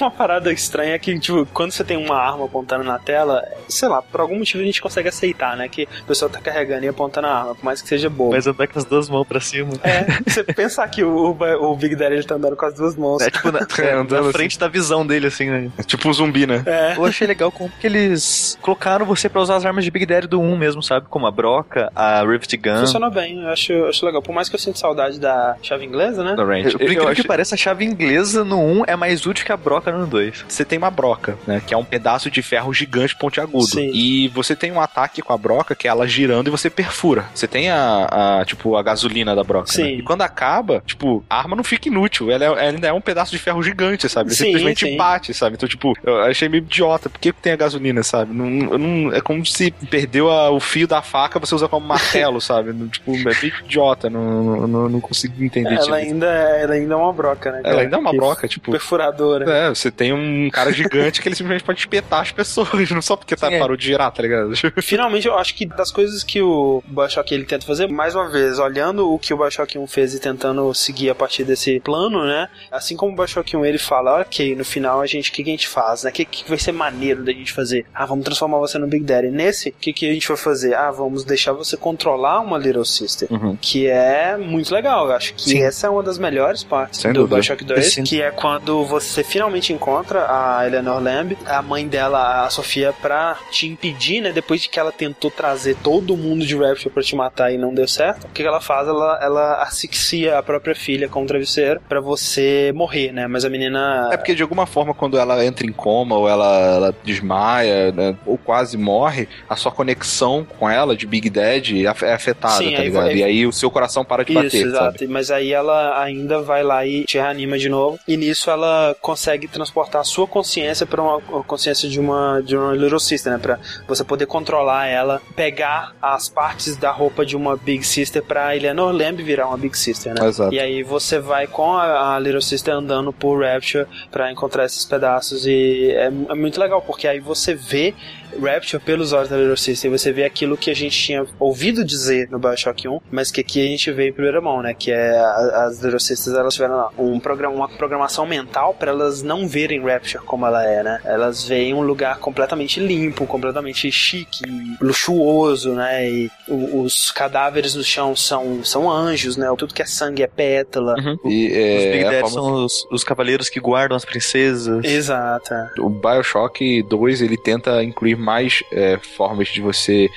uma parada estranha é que, tipo, quando você tem uma arma apontando na tela, sei lá, por algum motivo a gente consegue aceitar, né? Que o pessoal tá carregando e apontando a arma, por mais que seja boa. Mas andar com as duas mãos pra cima. É, você pensar que o, o Big Daddy ele tá andando com as duas mãos. É tipo na, É, andando na frente da visão dele, assim, né? É tipo um zumbi, né? É. Eu achei legal como que eles colocaram você pra usar as armas de Big Daddy do 1 mesmo, sabe? Como a broca, a Rift Gun. Funcionou bem, eu acho, eu acho legal. Por mais que eu sinta saudade da chave inglesa, né? Da range. Eu, incrível Eu que acho- pareça, a chave inglesa no 1 é mais útil que a broca no 2. Você tem uma broca, né? Que é um pedaço de ferro gigante pontiagudo. Sim. E você tem um ataque com a broca, que é ela girando e você perfura. Você tem a, a, tipo, a gasolina da broca. Sim. né? E quando acaba, tipo, a arma não fica inútil. Ela, é- ela ainda é um pedaço de ferro gigante, sabe? Ele Sim, simplesmente sim. bate, sabe? Então, tipo, eu achei meio idiota. Por que tem a gasolina, sabe? Não, não- é como se perdeu a- o fio da faca, você usa como martelo, sabe? Tipo, é meio idiota. Não, não, não consigo entender Ela tipo, ainda, ela ainda é uma broca, né? Ela? Ainda é uma broca, tipo. Perfuradora. É, você tem um cara gigante que ele simplesmente pode espetar as pessoas, não só porque tá, Sim, é. parou de girar, tá ligado? Finalmente, eu acho que das coisas que o Bioshock ele tenta fazer, mais uma vez, olhando o que o Bioshock 1 fez e tentando seguir a partir desse plano, né? Assim como o Bioshock 1 ele fala, ok, no final a gente, o que, que a gente faz, né? O que, que vai ser maneiro da gente fazer? Ah, vamos transformar você no Big Daddy. Nesse, o que, que a gente vai fazer? Ah, vamos deixar você controlar uma Little Sister. Uhum. Que é muito legal. Eu acho que Sim. essa é uma das melhores partes Sem do dúvida. Bioshock 2, Sim. que é quando você finalmente encontra a Eleanor Lamb, a mãe dela, a Sofia, pra te impedir, né? Depois de que ela tentou trazer todo mundo de Rapture pra te matar e não deu certo, o que ela faz? Ela, ela asfixia a própria filha com um travesseiro pra você morrer, né? Mas a menina. É porque de alguma forma, quando ela entra em coma ou ela, ela desmaia, né, ou quase morre, a sua conexão com ela de Big Dad é é afetada, Sim, tá ligado? vai- E aí o seu coração para de Isso, bater, exato. sabe? Mas aí ela ainda vai lá e te reanima de novo. E nisso ela consegue transportar a sua consciência para uma uma consciência de uma, de uma Little Sister, né? Pra você poder controlar ela, pegar as partes da roupa de uma Big Sister pra Eleanor Lamb virar uma Big Sister, né? Exato. E aí você vai com a, a Little Sister andando por Rapture pra encontrar esses pedaços e é, é muito legal porque aí você vê Rapture pelos olhos da Little Sister e você vê aquilo que a gente tinha ouvido dizer no Bioshock 1, mas que aqui a gente vê em primeira mão, né? Que é a- as Little Sisters elas tiveram um programa, uma programação mental pra elas não verem Rapture como ela é, né? Elas veem um lugar completamente limpo, completamente chique, luxuoso, né? E o- os cadáveres no chão são, são anjos, né? Tudo que é sangue é pétala. E, é, Os Big Daddy forma- são os, os cavaleiros que guardam as princesas. Exato. O Bioshock 2 ele tenta incluir mais é, formas de você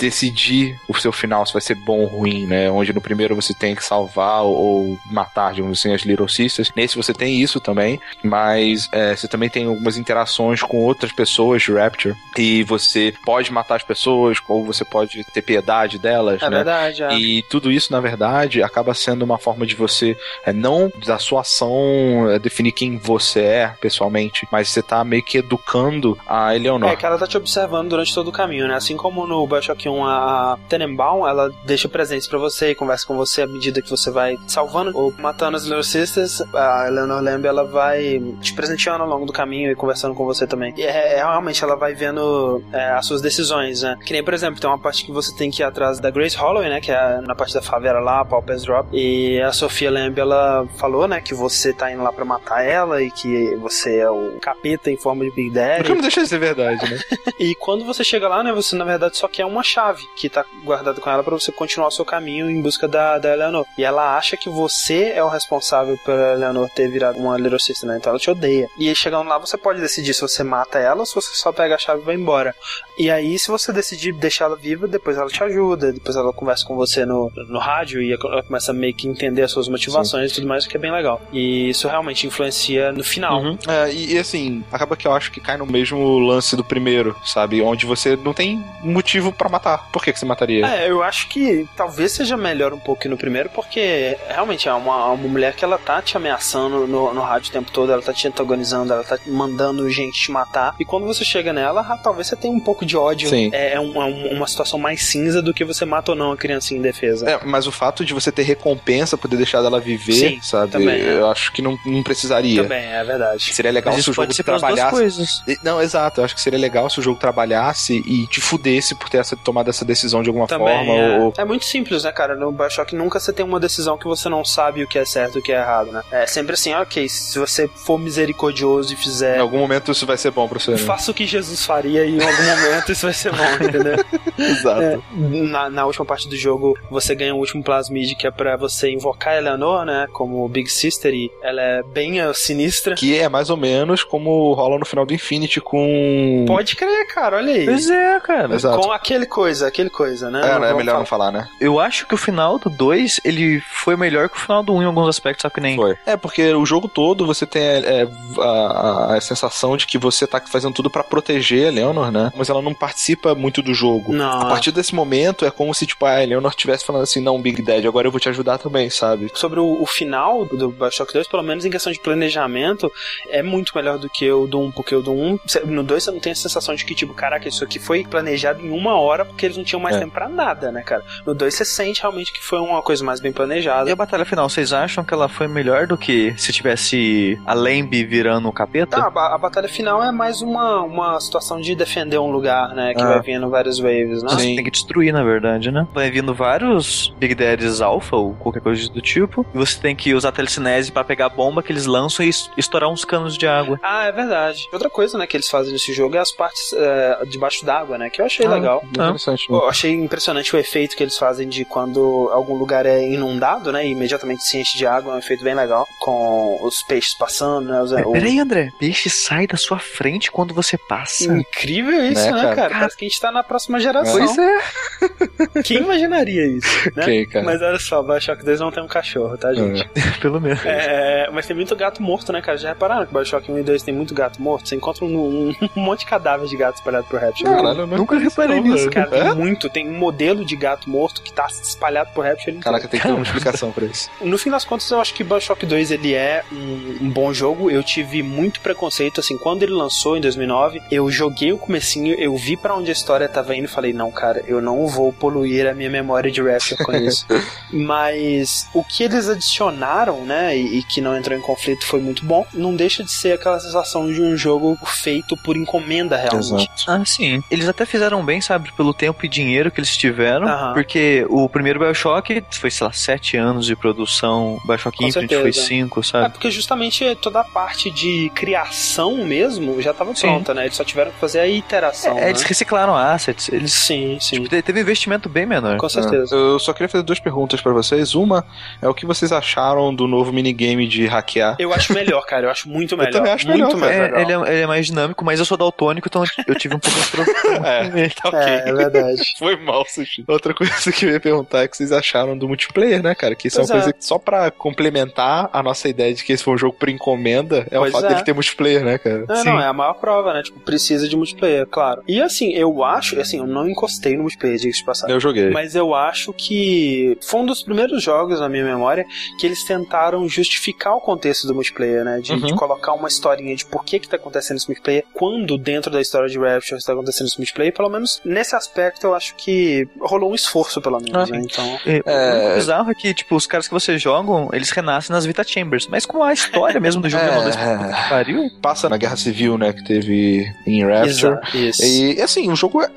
decidir o seu final, se vai ser bom ou ruim, né? Onde no primeiro você tem que salvar ou, matar, digamos assim, as Little Sisters. Nesse você tem isso também, mas é, você também tem algumas interações com outras pessoas de Rapture e você pode matar as pessoas ou você pode ter piedade delas, É né? verdade, é. E tudo isso, na verdade, acaba sendo uma forma de você, é, não da sua ação é, definir quem você é pessoalmente, mas você tá meio que educando a Eleonor. É que ela tá te observando durante todo o caminho, né? Assim como no Bioshock 1, a Tenenbaum, ela deixa presentes pra você e conversa com você à medida que você vai salvando ou matando as Little Sisters. A Eleanor Lamb, ela vai te presenteando ao longo do caminho e conversando com você também. E é, é, realmente, ela vai vendo é, as suas decisões, né? Que nem, por exemplo, tem uma parte que você tem que ir atrás da Grace Holloway, né? Que é na parte da favela lá, Paupers Drop. E a Sofia Lamb, ela falou, né? Que você tá indo lá pra matar ela e que você é o capeta em forma de Big Daddy. Não deixa de ser verdade, né? E quando você chega lá, né, você na verdade só quer uma chave que tá guardada com ela pra você continuar o seu caminho em busca da, da Eleanor. E ela acha que você é o responsável pela Eleanor ter virado uma Little Sister, né? Então ela te odeia. E aí chegando lá, você pode decidir se você mata ela ou se você só pega a chave e vai embora. E aí, se você decidir deixar ela viva, depois ela te ajuda, depois ela conversa com você no, no rádio e ela começa a meio que entender as suas motivações e tudo mais, o que é bem legal. E isso realmente influencia no final. Uhum. É, e, e, assim, acaba que eu acho que cai no mesmo lance do primeiro, sabe? Onde você não tem motivo para matar. Por que, que você mataria? É, eu acho que talvez seja melhor um pouco no primeiro, porque realmente é uma, uma mulher que ela tá te ameaçando no, no rádio o tempo todo, ela tá te antagonizando, ela tá mandando gente te matar. E quando você chega nela, ah, talvez você tenha um pouco de ódio. Sim. É, é um- é um- uma situação mais cinza do que você mata ou não a criança em defesa. É, mas o fato de você ter recompensa, poder deixar dela viver, Sim, sabe? também, é. Eu acho que não, não precisaria. Também, é verdade. Seria legal Mas se o jogo trabalhasse. Não, exato. Eu acho que seria legal se o jogo trabalhasse e te fudesse por ter essa, tomado essa decisão de alguma Também forma. é. Ou... é muito simples, né, cara? No Bioshock nunca você tem uma decisão que você não sabe o que é certo e o que é errado, né? É sempre assim, ok, se você for misericordioso e Em fizer. algum momento isso vai ser bom pra você. Né? Faça o que Jesus faria e em algum momento isso vai ser bom, entendeu? Exato. É, na, na última parte do jogo, você ganha o último Plasmid, que é pra você invocar a Eleanor, né? Como Big Sister, e ela é bem uh, sinistra. Que é mais ou menos como rola no final do Infinity com. Pode crer, cara, olha aí. Pois é, cara. Exato. Com aquele coisa, aquele coisa, né? É, Não não é melhor não falar. falar, né? Eu acho que o final do 2, ele foi melhor que o final do 1 em alguns aspectos, só que nem... Foi. É, porque o jogo todo você tem é, a, a- a sensação de que você tá fazendo tudo pra proteger a Leonor, né? Mas ela não participa muito do jogo. Não. A partir desse momento é como se, tipo, a Leonor estivesse falando assim: não, Big Dad, agora eu vou te ajudar também, sabe? Sobre o, o final do Bioshock 2, pelo menos em questão de planejamento, é muito melhor do que o do 1, porque o do 1, cê- no 2 você não tem a sensação de que, tipo, caraca, isso aqui foi planejado em uma hora porque eles não tinham mais É. tempo pra nada, né, cara? No 2 você sente realmente que foi uma coisa mais bem planejada. E a batalha final, vocês acham que ela foi melhor do que se tivesse a Lembe virando o capeta? Ah, a, a batalha final é mais uma, uma situação de defender um lugar, né? Que Ah. vai vindo várias waves, né? Sim. tem que destruir, na verdade, né? Vai vindo vários Big Daddies Alpha ou qualquer coisa do tipo. E você tem que usar telecinese pra pegar a bomba que eles lançam e es- estourar uns canos de água. Ah, é verdade. Outra coisa, né, que eles fazem nesse jogo é as partes é, debaixo d'água, né? Que eu achei Ah. legal. Interessante. né? Eu achei impressionante o efeito que eles fazem de quando algum lugar é inundado, né? E imediatamente se enche de água, é um efeito bem legal. Com os peixes passando, né? Os, o- Peraí, André. Peixe sai da sua frente quando você passa. Incrível isso, Né, né, cara? cara? Parece que a gente tá na próxima geração. Pois é. Quem imaginaria isso, né? Cara. Mas olha só, Bioshock 2 não tem um cachorro, tá, gente? Pelo menos. É, mas tem muito gato morto, né, cara? Já repararam que Bioshock 1 e 2 tem muito gato morto? Você encontra um, um monte de cadáver de gato espalhado por Rapture. Caralho, eu Nunca reparei nisso. Cara, tem É? muito. Tem um modelo de gato morto que tá espalhado por Rapture inteiro. Caraca, tem que ter uma explicação pra isso. No fim das contas, eu acho que Bioshock 2 ele é um, um bom jogo. Eu tive muito preconceito, assim, quando ele lançou em 2009, eu joguei o comecinho, eu vi pra onde a história tava indo e falei, não, cara, eu não vou poluir a minha memória de Rapture com isso. Mas o que eles adicionaram, né, e, e que não entrou em conflito foi muito bom, não deixa de ser aquela sensação de um jogo feito por encomenda, realmente. Exato. Ah, sim. Eles até fizeram bem, sabe, pelo tempo e dinheiro que eles tiveram. Porque o primeiro Bioshock foi, sei lá, sete anos de produção. Bioshock Com Infinite foi certeza. cinco, É sabe? porque justamente toda a parte de criação mesmo já tava Sim. pronta, né? Eles só tiveram que fazer a iteração. É, né? eles reciclaram assets. Eles. Sim, sim. Tipo, te- teve investimento bem menor. Com certeza. Eu só queria fazer duas perguntas pra vocês. Uma é o que vocês acharam do novo minigame de hackear. Eu acho melhor, cara. Eu acho muito melhor. também acho muito melhor, mais É, legal. ele, é, ele é mais dinâmico, mas eu sou daltônico, então eu tive um pouco de problema. É, tá ok. É, é verdade. Foi mal, Sushi. Outra coisa que eu ia perguntar é o que vocês acharam do multiplayer, né, cara? Que isso Pois é uma é. coisa que só pra complementar a nossa ideia de que esse foi um jogo por encomenda, é Pois o fato é. dele ter multiplayer, né, cara? É, não, é a maior prova, né? Tipo, precisa de multiplayer, claro. E assim, eu acho, assim, eu não encostei no multiplayer, diga-se de passagem. Eu joguei. Mas eu acho que foi um dos primeiros jogos na minha memória que eles tentaram justificar o contexto do multiplayer, né? De, Uhum. de colocar uma historinha de por que que tá acontecendo esse multiplayer, quando dentro da história de Rapture está acontecendo esse multiplayer. Pelo menos nesse aspecto eu acho que rolou um esforço, pelo menos, Ah, né? Então. É, É. O único bizarro é que, tipo, os caras que você jogam, eles renascem nas Vita Chambers. Mas com a história mesmo do jogo É. é. Pariu. Passa na guerra civil, né, que teve em Rapture. Exato, isso. E assim, o jogo é.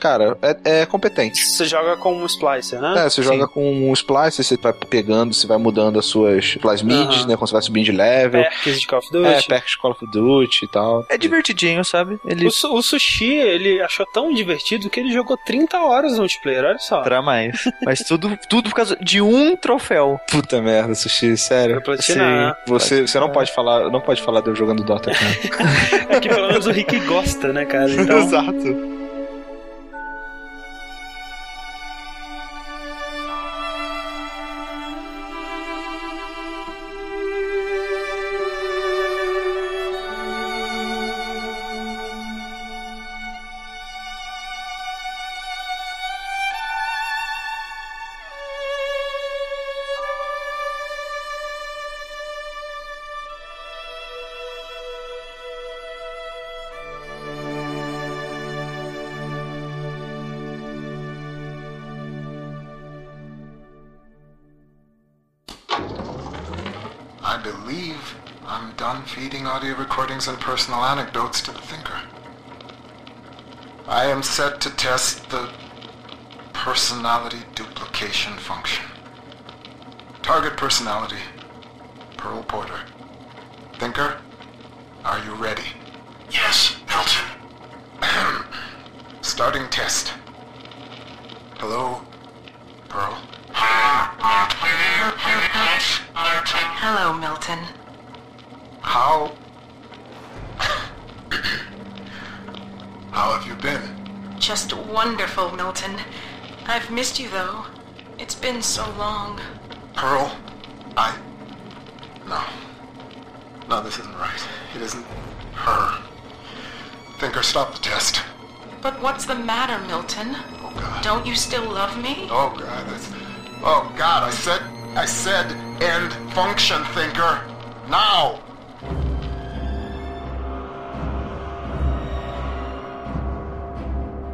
Cara, é, é competente. Você joga com um splicer, né? É, você joga com um splice, você vai pegando, você vai mudando as suas plasmids, Aham. né? Quando você vai subindo de level. Perks de Call of Duty. É, perks de Call of Duty e tal. É divertidinho, sabe? Ele O, o Sushi, ele achou tão divertido que ele jogou 30 horas no multiplayer, olha só. pra mais. Mas tudo, tudo por causa de um troféu. Puta merda, sushi, sério. Pra platinar. Você, você não pode falar, não pode falar de eu jogando Dota, cara. É que pelo menos o Rick gosta, né, cara? Então, Exato. And personal anecdotes to the thinker. I am set to test the personality duplication function. Target personality, Pearl Porter. Thinker, are you ready? Yes, Milton. Starting test. Hello, Pearl. Hello, Milton. How... How have you been? Just wonderful, Milton. I've missed you, though. It's been so long. Pearl, I... No. No, this isn't right. It isn't her. Thinker, stop the test. But what's the matter, Milton? Oh, God. Don't you still love me? Oh, God, that's... Oh, God, I said... I said end function, Thinker. Now!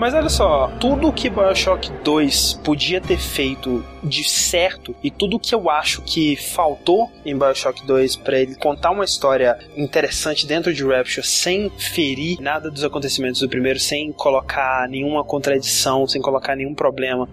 Mas olha só, tudo que Bioshock 2 podia ter feito de certo e tudo que eu acho que faltou em Bioshock 2 para ele contar uma história interessante dentro de Rapture sem ferir nada dos acontecimentos do primeiro, sem colocar nenhuma contradição, sem colocar nenhum problema,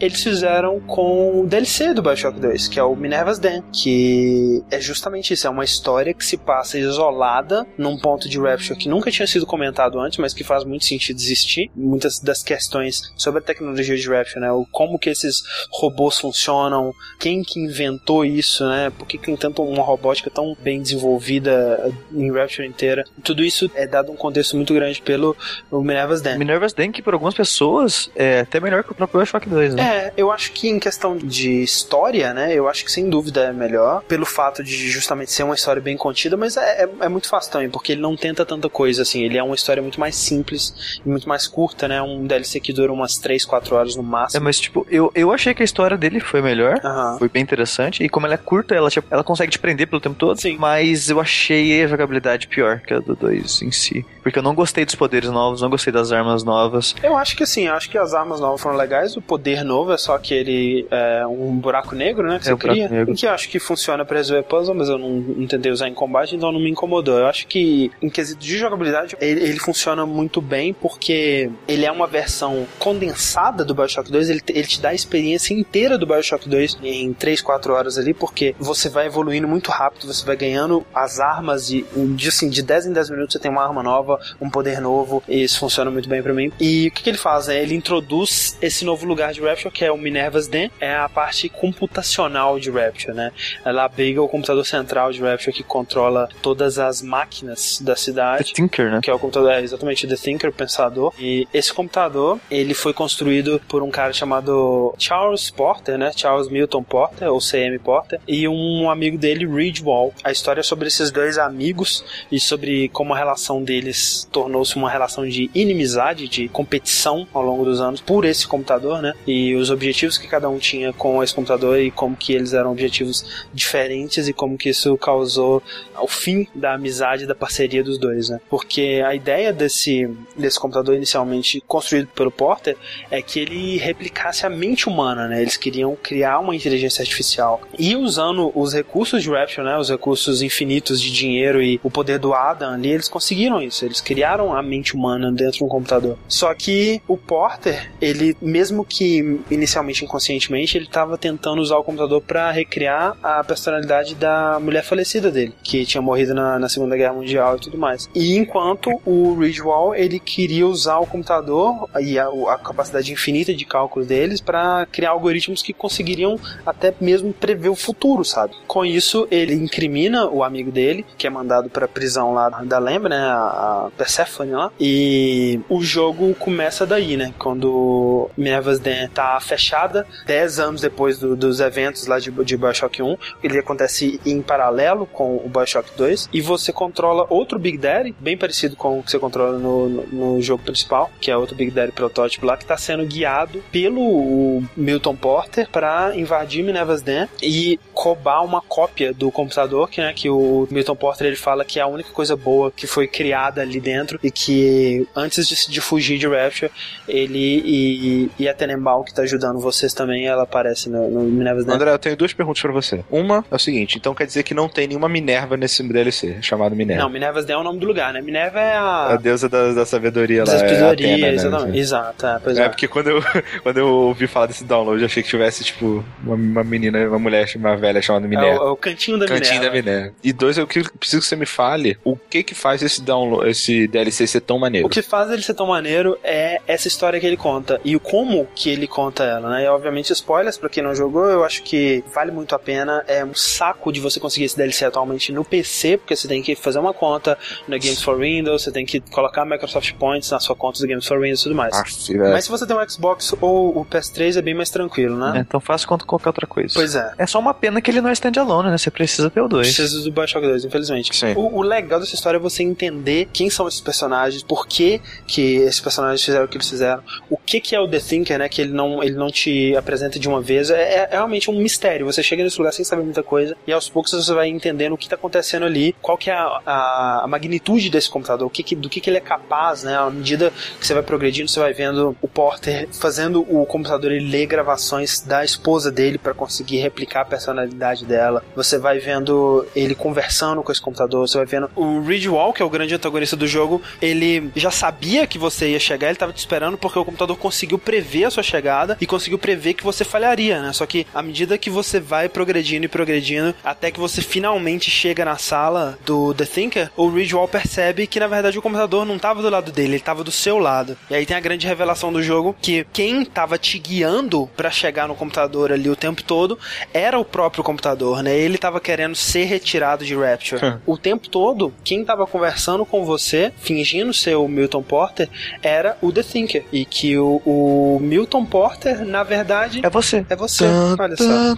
eles fizeram com o DLC do Bioshock 2, que é o Minerva's Den, que é justamente isso, é uma história que se passa isolada num ponto de Rapture que nunca tinha sido comentado antes, mas que faz muito sentido existir. Muitas das questões sobre a tecnologia de Rapture, né? O como que esses robôs funcionam, quem que inventou isso, né? Por que, que tem tanto uma robótica tão bem desenvolvida em Rapture inteira? Tudo isso é dado um contexto muito grande pelo Minerva's Den. Minerva's Den, que por algumas pessoas é até melhor que o próprio Bioshock 2, né? É, eu acho que em questão de história, né? Eu acho que sem dúvida é melhor, pelo fato de justamente ser uma história bem contida, mas é, é, é muito fácil também, porque ele não tenta tanta coisa, assim. Ele é uma história muito mais simples e muito mais curta, né? Um DLC que dura umas 3, 4 horas no máximo. É, mas tipo, eu, eu achei que a história dele foi melhor, Aham. foi bem interessante, e como ela é curta, ela, tipo, ela consegue te prender pelo tempo todo, Sim. mas eu achei a jogabilidade pior que a do 2 em si. Porque eu não gostei dos poderes novos, não gostei das armas novas. Eu acho que assim, acho que as armas novas foram legais, o poder novo é só aquele é, um buraco negro, né, que É, você cria, negro. que eu acho que funciona pra resolver puzzle, mas eu não, não tentei usar em combate, então não me incomodou. Eu acho que em quesito de jogabilidade, ele, ele funciona muito bem porque ele é uma versão condensada do Bioshock 2, ele, te- ele te dá a experiência inteira do Bioshock 2 em 3, 4 horas ali, porque você vai evoluindo muito rápido, você vai ganhando as armas e de, assim, de 10 em 10 minutos você tem uma arma nova, um poder novo, e isso funciona muito bem pra mim. E o que, que ele faz? É, ele introduz esse novo lugar de Rapture, que é o Minerva's Den, é a parte computacional de Rapture, né? Ela abriga o computador central de Rapture que controla todas as máquinas da The cidade Tinker, né? que é o computador, é exatamente The Thinker, o pensador. E esse computador, ele foi construído por um cara chamado Charles Porter, né? Charles Milton Porter, ou CM Porter, e um amigo dele, Reed Wall. A história é sobre esses dois amigos e sobre como a relação deles tornou-se uma relação de inimizade, de competição ao longo dos anos por esse computador, né? E os objetivos que cada um tinha com esse computador e como que eles eram objetivos diferentes e como que isso causou o fim da amizade da parceria dos dois, né? Porque a ideia desse, desse computador inicialmente construído pelo Porter é que ele replicasse a mente humana, né? Eles queriam criar uma inteligência artificial. E usando os recursos de Rapture, né? Os recursos infinitos de dinheiro e o poder do Adam ali, eles conseguiram isso. Eles criaram a mente humana dentro de um computador. Só que o Porter, ele, mesmo que inicialmente inconscientemente, ele estava tentando usar o computador para recriar a personalidade da mulher falecida dele, que tinha morrido na, na Segunda Guerra Mundial e tudo mais. E enquanto o Ridgewall, ele queria usar o computador e a, a capacidade infinita de cálculo deles para criar algoritmos que conseguiriam até mesmo prever o futuro, sabe? Com isso, ele incrimina o amigo dele, que é mandado pra prisão lá da Lembra, né? A, Persephone lá. E o jogo começa daí, né? Quando Minerva's Den tá fechada, 10 anos depois do- dos eventos lá de, de Bioshock 1, ele acontece em paralelo com o Bioshock 2, e você controla outro Big Daddy, bem parecido com o que você controla no, no, no jogo principal, que é outro Big Daddy protótipo lá, que tá sendo guiado pelo Milton Porter Porter para invadir Minerva's Den e roubar uma cópia do computador, que, né, que o Milton Porter ele fala que é a única coisa boa que foi criada ali dentro e que antes de, de fugir de Rapture, ele e, e a Tenenbaum, que tá ajudando vocês também, ela aparece no, no Minerva's Den. André, eu tenho duas perguntas pra você. Uma é o seguinte, então quer dizer que não tem nenhuma Minerva nesse DLC, chamado Minerva. Não, Minerva's Den é o nome do lugar, né? Minerva é a... A deusa da, da sabedoria da lá. sabedoria, é Atena, né? exatamente. Exato, é, É, é. porque quando eu, quando eu ouvi falar desse download, eu achei que tivesse, tipo, uma, uma menina, uma mulher, uma velha chamada É Minerva. o, é o cantinho da Cantinho Minerva. da Minerva. E dois, eu preciso que você me fale o que que faz esse download, esse DLC ser tão maneiro. O que faz ele ser tão maneiro é essa história que ele conta e o como que ele conta ela, né? E obviamente spoilers pra quem não jogou, eu acho que vale muito a pena. É um saco de você conseguir esse DLC atualmente no PC, porque você tem que fazer uma conta na Games for Windows, você tem que colocar Microsoft Points na sua conta do Games for Windows e tudo mais. Aff, velho. Mas se você tem um Xbox ou o PS3 é bem mais tranquilo, né? É tão fácil quanto qualquer outra coisa. Pois é. É só uma pena que ele não é standalone, né? Você precisa ter o 2. Precisa do Bioshock 2, infelizmente. Sim. O, o legal dessa história é você entender quem são esses personagens, por que, que esses personagens fizeram o que eles fizeram, o que, que é o The Thinker, né? Que ele não, ele não te apresenta de uma vez. É, é realmente um mistério. Você chega nesse lugar sem saber muita coisa e aos poucos você vai entendendo o que está acontecendo ali, qual que é a, a- a magnitude desse computador, o que que- do que, que ele é capaz, né? À medida que você vai progredindo, você vai vendo o Porter fazendo o computador ele ler gravações da esposa dele para conseguir replicar a personalidade dela. Você vai vendo ele conversando com esse computador, você vai vendo o Reed Wall, que é o grande antagonista do jogo, ele já sabia que você ia chegar, ele tava te esperando porque o computador conseguiu prever a sua chegada e conseguiu prever que você falharia, né? Só que à medida que você vai progredindo e progredindo, até que você finalmente chega na sala do The Thinker, o Reed Wall percebe que na verdade o computador não tava do lado dele, ele tava do seu lado. E aí tem a grande revelação do jogo que quem tava te guiando pra chegar no computador ali o tempo todo era o próprio computador, né? Ele tava querendo ser retirado de Rapture. o tempo todo, quem tava conversando com você, fingindo ser o Milton Porter, era o The Thinker. E que o, o Milton Porter, na verdade, É você. é você. Olha só.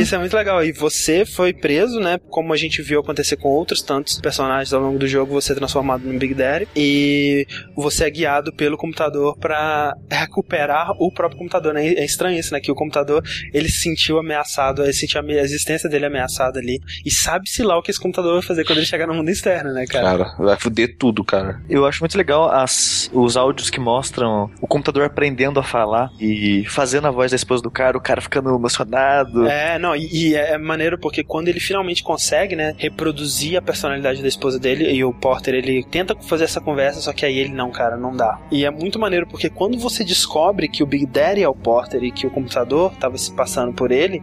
Isso é muito legal. E você foi preso, né? Como a gente viu acontecer com outros tantos personagens ao longo do jogo, você é transformado no Big Daddy. E você é guiado pelo computador pra recuperar o próprio computador, né? É estranho isso, né? Que o computador, ele se sentiu ameaçado, ele sentiu a existência dele ameaçada ali. E sabe-se lá o que esse computador vai fazer quando ele chegar no mundo externo, né, cara? Cara, vai foder tudo, cara. Eu acho muito legal as, os áudios que mostram o computador aprendendo a falar e fazendo a voz da esposa do cara, o cara ficando emocionado. É, não, e, e é maneiro porque quando ele finalmente consegue, né, reproduzir a personalidade da esposa dele, e o Porter, ele tenta fazer essa conversa, só que aí ele, não, cara, não dá. E é muito maneiro porque quando você descobre que o Big Daddy o Porter e que o computador tava se passando por ele,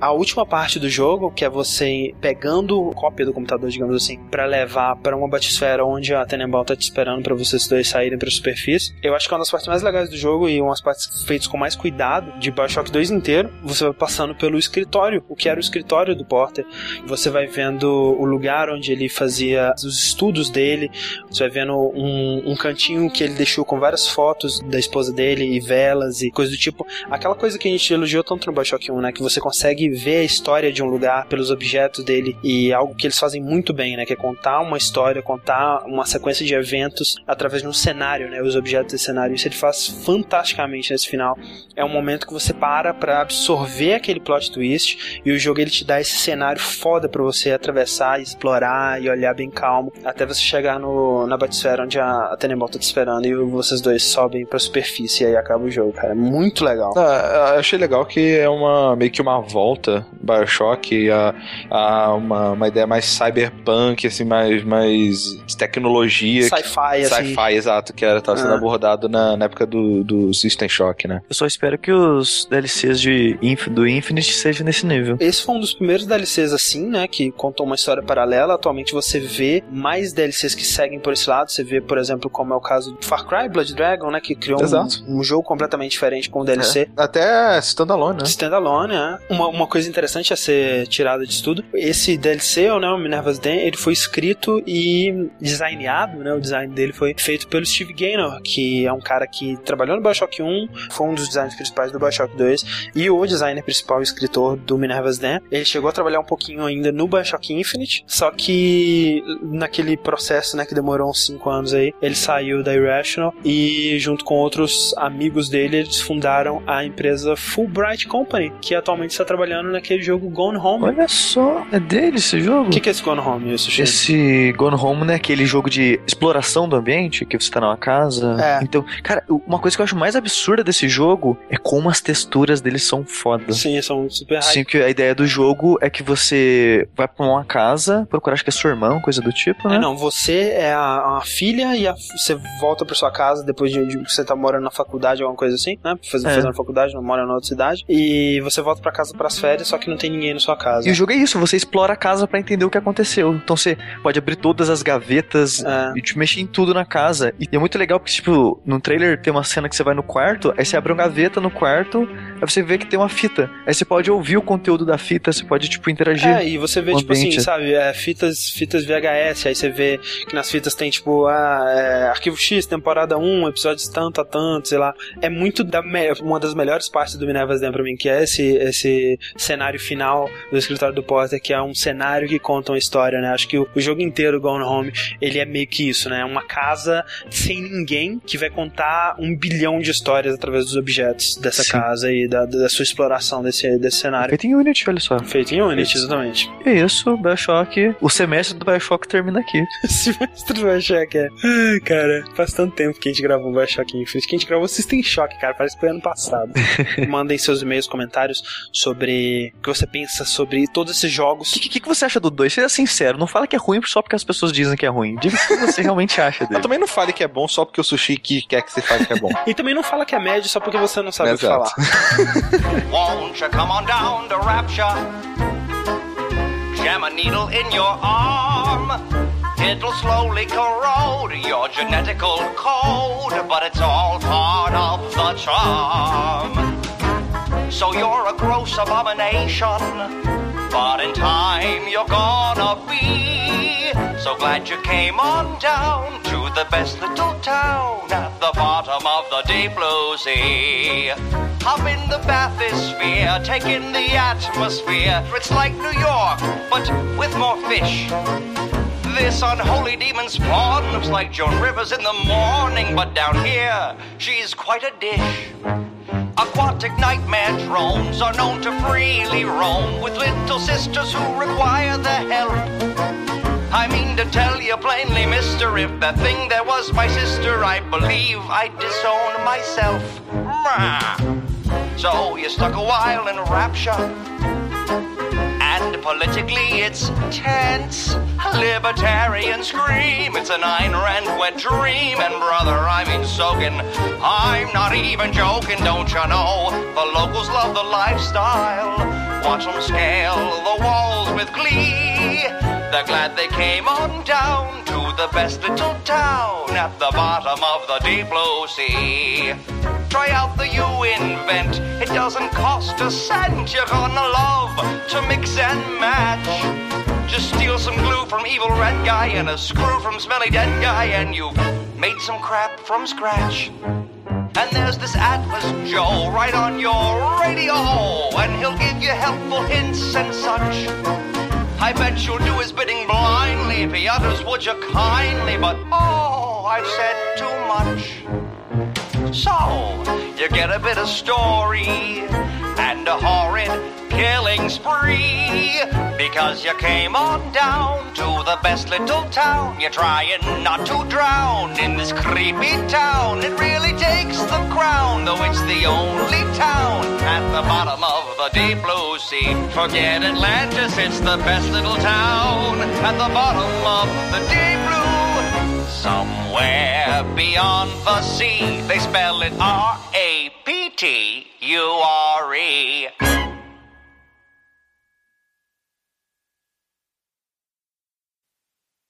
a última parte do jogo, que é você pegando cópia do computador, digamos assim, pra levar pra uma batisfera onde a Tenenbaum tá te esperando pra vocês dois saírem pra superfície, eu acho que é uma das partes mais legais do jogo e umas partes feitas com mais cuidado de Bioshock 2 inteiro, você vai passando pelo escritório, o que era o escritório do Porter. Você vai vendo o lugar onde ele fazia os estudos dele, você vai vendo um, um cantinho que ele deixou com várias fotos da esposa dele e velas e coisa do tipo. Aquela coisa que a gente elogiou tanto no Bioshock 1, né? Que você consegue ver a história de um lugar pelos objetos dele e algo que eles fazem muito bem, né? Que é contar uma história, contar uma sequência de eventos através de um cenário, né? Os objetos desse cenário. Isso ele faz fantasticamente nesse final. É um momento que você para pra absorver aquele plot twist e o jogo ele te dá esse cenário foda pra você atravessar, explorar e olhar bem calmo até você chegar no, na batisfera onde a, a Tenenbaum tá te esperando e vocês dois sobem pra superfície e aí acaba o jogo, cara. É muito legal. Ah, eu achei legal que é uma meio que uma volta Bioshock a, a uma, uma ideia mais cyberpunk, assim, mais, mais de tecnologia. Sci-fi, assim. Sci-fi, exato, que era, tava sendo Ah. abordado na, na época do, do System Shock, né? Eu só espero que os DLCs de do Infinite sejam nesse nível. Esse foi um dos primeiros DLCs assim, né, que contou uma história paralela. Atualmente você vê mais DLCs que seguem por esse lado. Você vê, por exemplo, como é o caso do Far Cry Blood Dragon, né, que criou um, um jogo completamente diferente com o DLC. Até standalone, né? Standalone, né? Uma, uma coisa interessante a ser tirada disso tudo, esse DLC, né, o Minerva's Den, ele foi escrito e designado, né, o design dele foi feito pelo Steve Gaynor, que é um cara que trabalhou no Bioshock 1, foi um dos designers principais do Bioshock 2, e o designer principal e escritor do Minerva's Den. Ele chegou a trabalhar um pouquinho ainda no Bioshock Infinite, só que naquele processo, né, que demorou uns 5 anos aí, ele saiu da Irrational e junto com outros amigos dele, eles fundaram compraram a empresa Fulbright Company, que atualmente está trabalhando naquele jogo Gone Home. Olha só, é dele esse jogo? O que, que é esse Gone Home, Sushi? Esse Gone Home, né? Aquele jogo de exploração do ambiente, que você tá numa casa. É. Então, cara, uma coisa que eu acho mais absurda desse jogo é como as texturas dele são fodas. Sim, são super high. Sim, que a ideia do jogo é que você vai pra uma casa, procurar, acho que é sua irmã, coisa do tipo, né? É, não, você é a, a filha e a- você volta pra sua casa depois de, de você tá morando na faculdade, alguma coisa assim, né? Faz, É. Fazendo faculdade, mora na outra cidade. E você volta pra casa pras férias, só que não tem ninguém na sua casa. E o jogo é isso, você explora a casa pra entender o que aconteceu. Então você pode abrir todas as gavetas É. e te mexer em tudo na casa. E é muito legal porque, tipo, no trailer tem uma cena que você vai no quarto, aí você abre uma gaveta no quarto, aí você vê que tem uma fita. Aí você pode ouvir o conteúdo da fita, você pode, tipo, interagir. É, e você vê, tipo assim, ambiente. sabe, é, fitas, fitas VHS, aí você vê que nas fitas tem, tipo, ah, é, Arquivo X, temporada 1, episódios tanto a tanto, sei lá. É muito da me- uma das melhores partes do Minerva's Den pra mim, que é esse, esse cenário final do escritório do Potter, que é um cenário que conta uma história, né? Acho que o, o jogo inteiro, Gone Home, ele é meio que isso, né? É Uma casa sem ninguém que vai contar um bilhão de histórias através dos objetos dessa Sim. casa e da, da sua exploração desse, desse cenário. Feito em Unity, olha só. Feito em Unity, exatamente. É isso, Bioshock. O semestre do Bioshock termina aqui. Semestre do Bioshock é. Cara, faz tanto tempo que a gente gravou o Bioshock Infinite que a gente gravou System Shock, cara. Parece que foi ano passado. Mandem seus e-mails, comentários sobre o que você pensa sobre todos esses jogos. O que, que, que você acha do 2? Seja sincero, não fala que é ruim só porque as pessoas dizem que é ruim. Diga o que você realmente acha dele. Mas também não fale que é bom só porque o sushi que quer que você fale que é bom. E também não fala que é médio só porque você não sabe o que Exato. falar. Won't you come on down to Rapture? Jam a needle in your arm. It'll slowly corrode your genetical code, but it's all part of the charm. So you're a gross abomination, but in time you're gonna be. So glad you came on down to the best little town at the bottom of the deep blue sea. Hop in the bathysphere, take in the atmosphere. It's like New York, but with more fish. This unholy demon spawn looks like Joan Rivers in the morning, but down here, she's quite a dish. Aquatic nightmare drones are known to freely roam with little sisters who require their help. I mean to tell you plainly, mister, if that thing there was my sister, I believe I'd disown myself. So you stuck a while in rapture. Politically it's tense. Libertarian scream, it's a nine rand wet dream. And brother, I mean soaking. I'm not even joking, don't you know? The locals love the lifestyle. Watch them scale the walls with glee. They're glad they came on down to the best little town at the bottom of the deep blue sea. Try out the you invent, it doesn't cost a cent. You're gonna love to mix and match. Just steal some glue from evil red guy and a screw from smelly dead guy, and you've made some crap from scratch. And there's this Atlas Joe right on your radio, and he'll give you helpful hints and such. I bet you'll do his bidding blindly if he utters would you kindly, but oh, I've said too much. So, you get a bit of story and a horrid killing spree because you came on down to the best little town. You're trying not to drown in this creepy town. It really takes the crown, though it's the only town at the bottom of the deep blue sea. Forget Atlantis, it's the best little town at the bottom of the deep blue. Somewhere beyond the sea, they spell it R A P T U R E.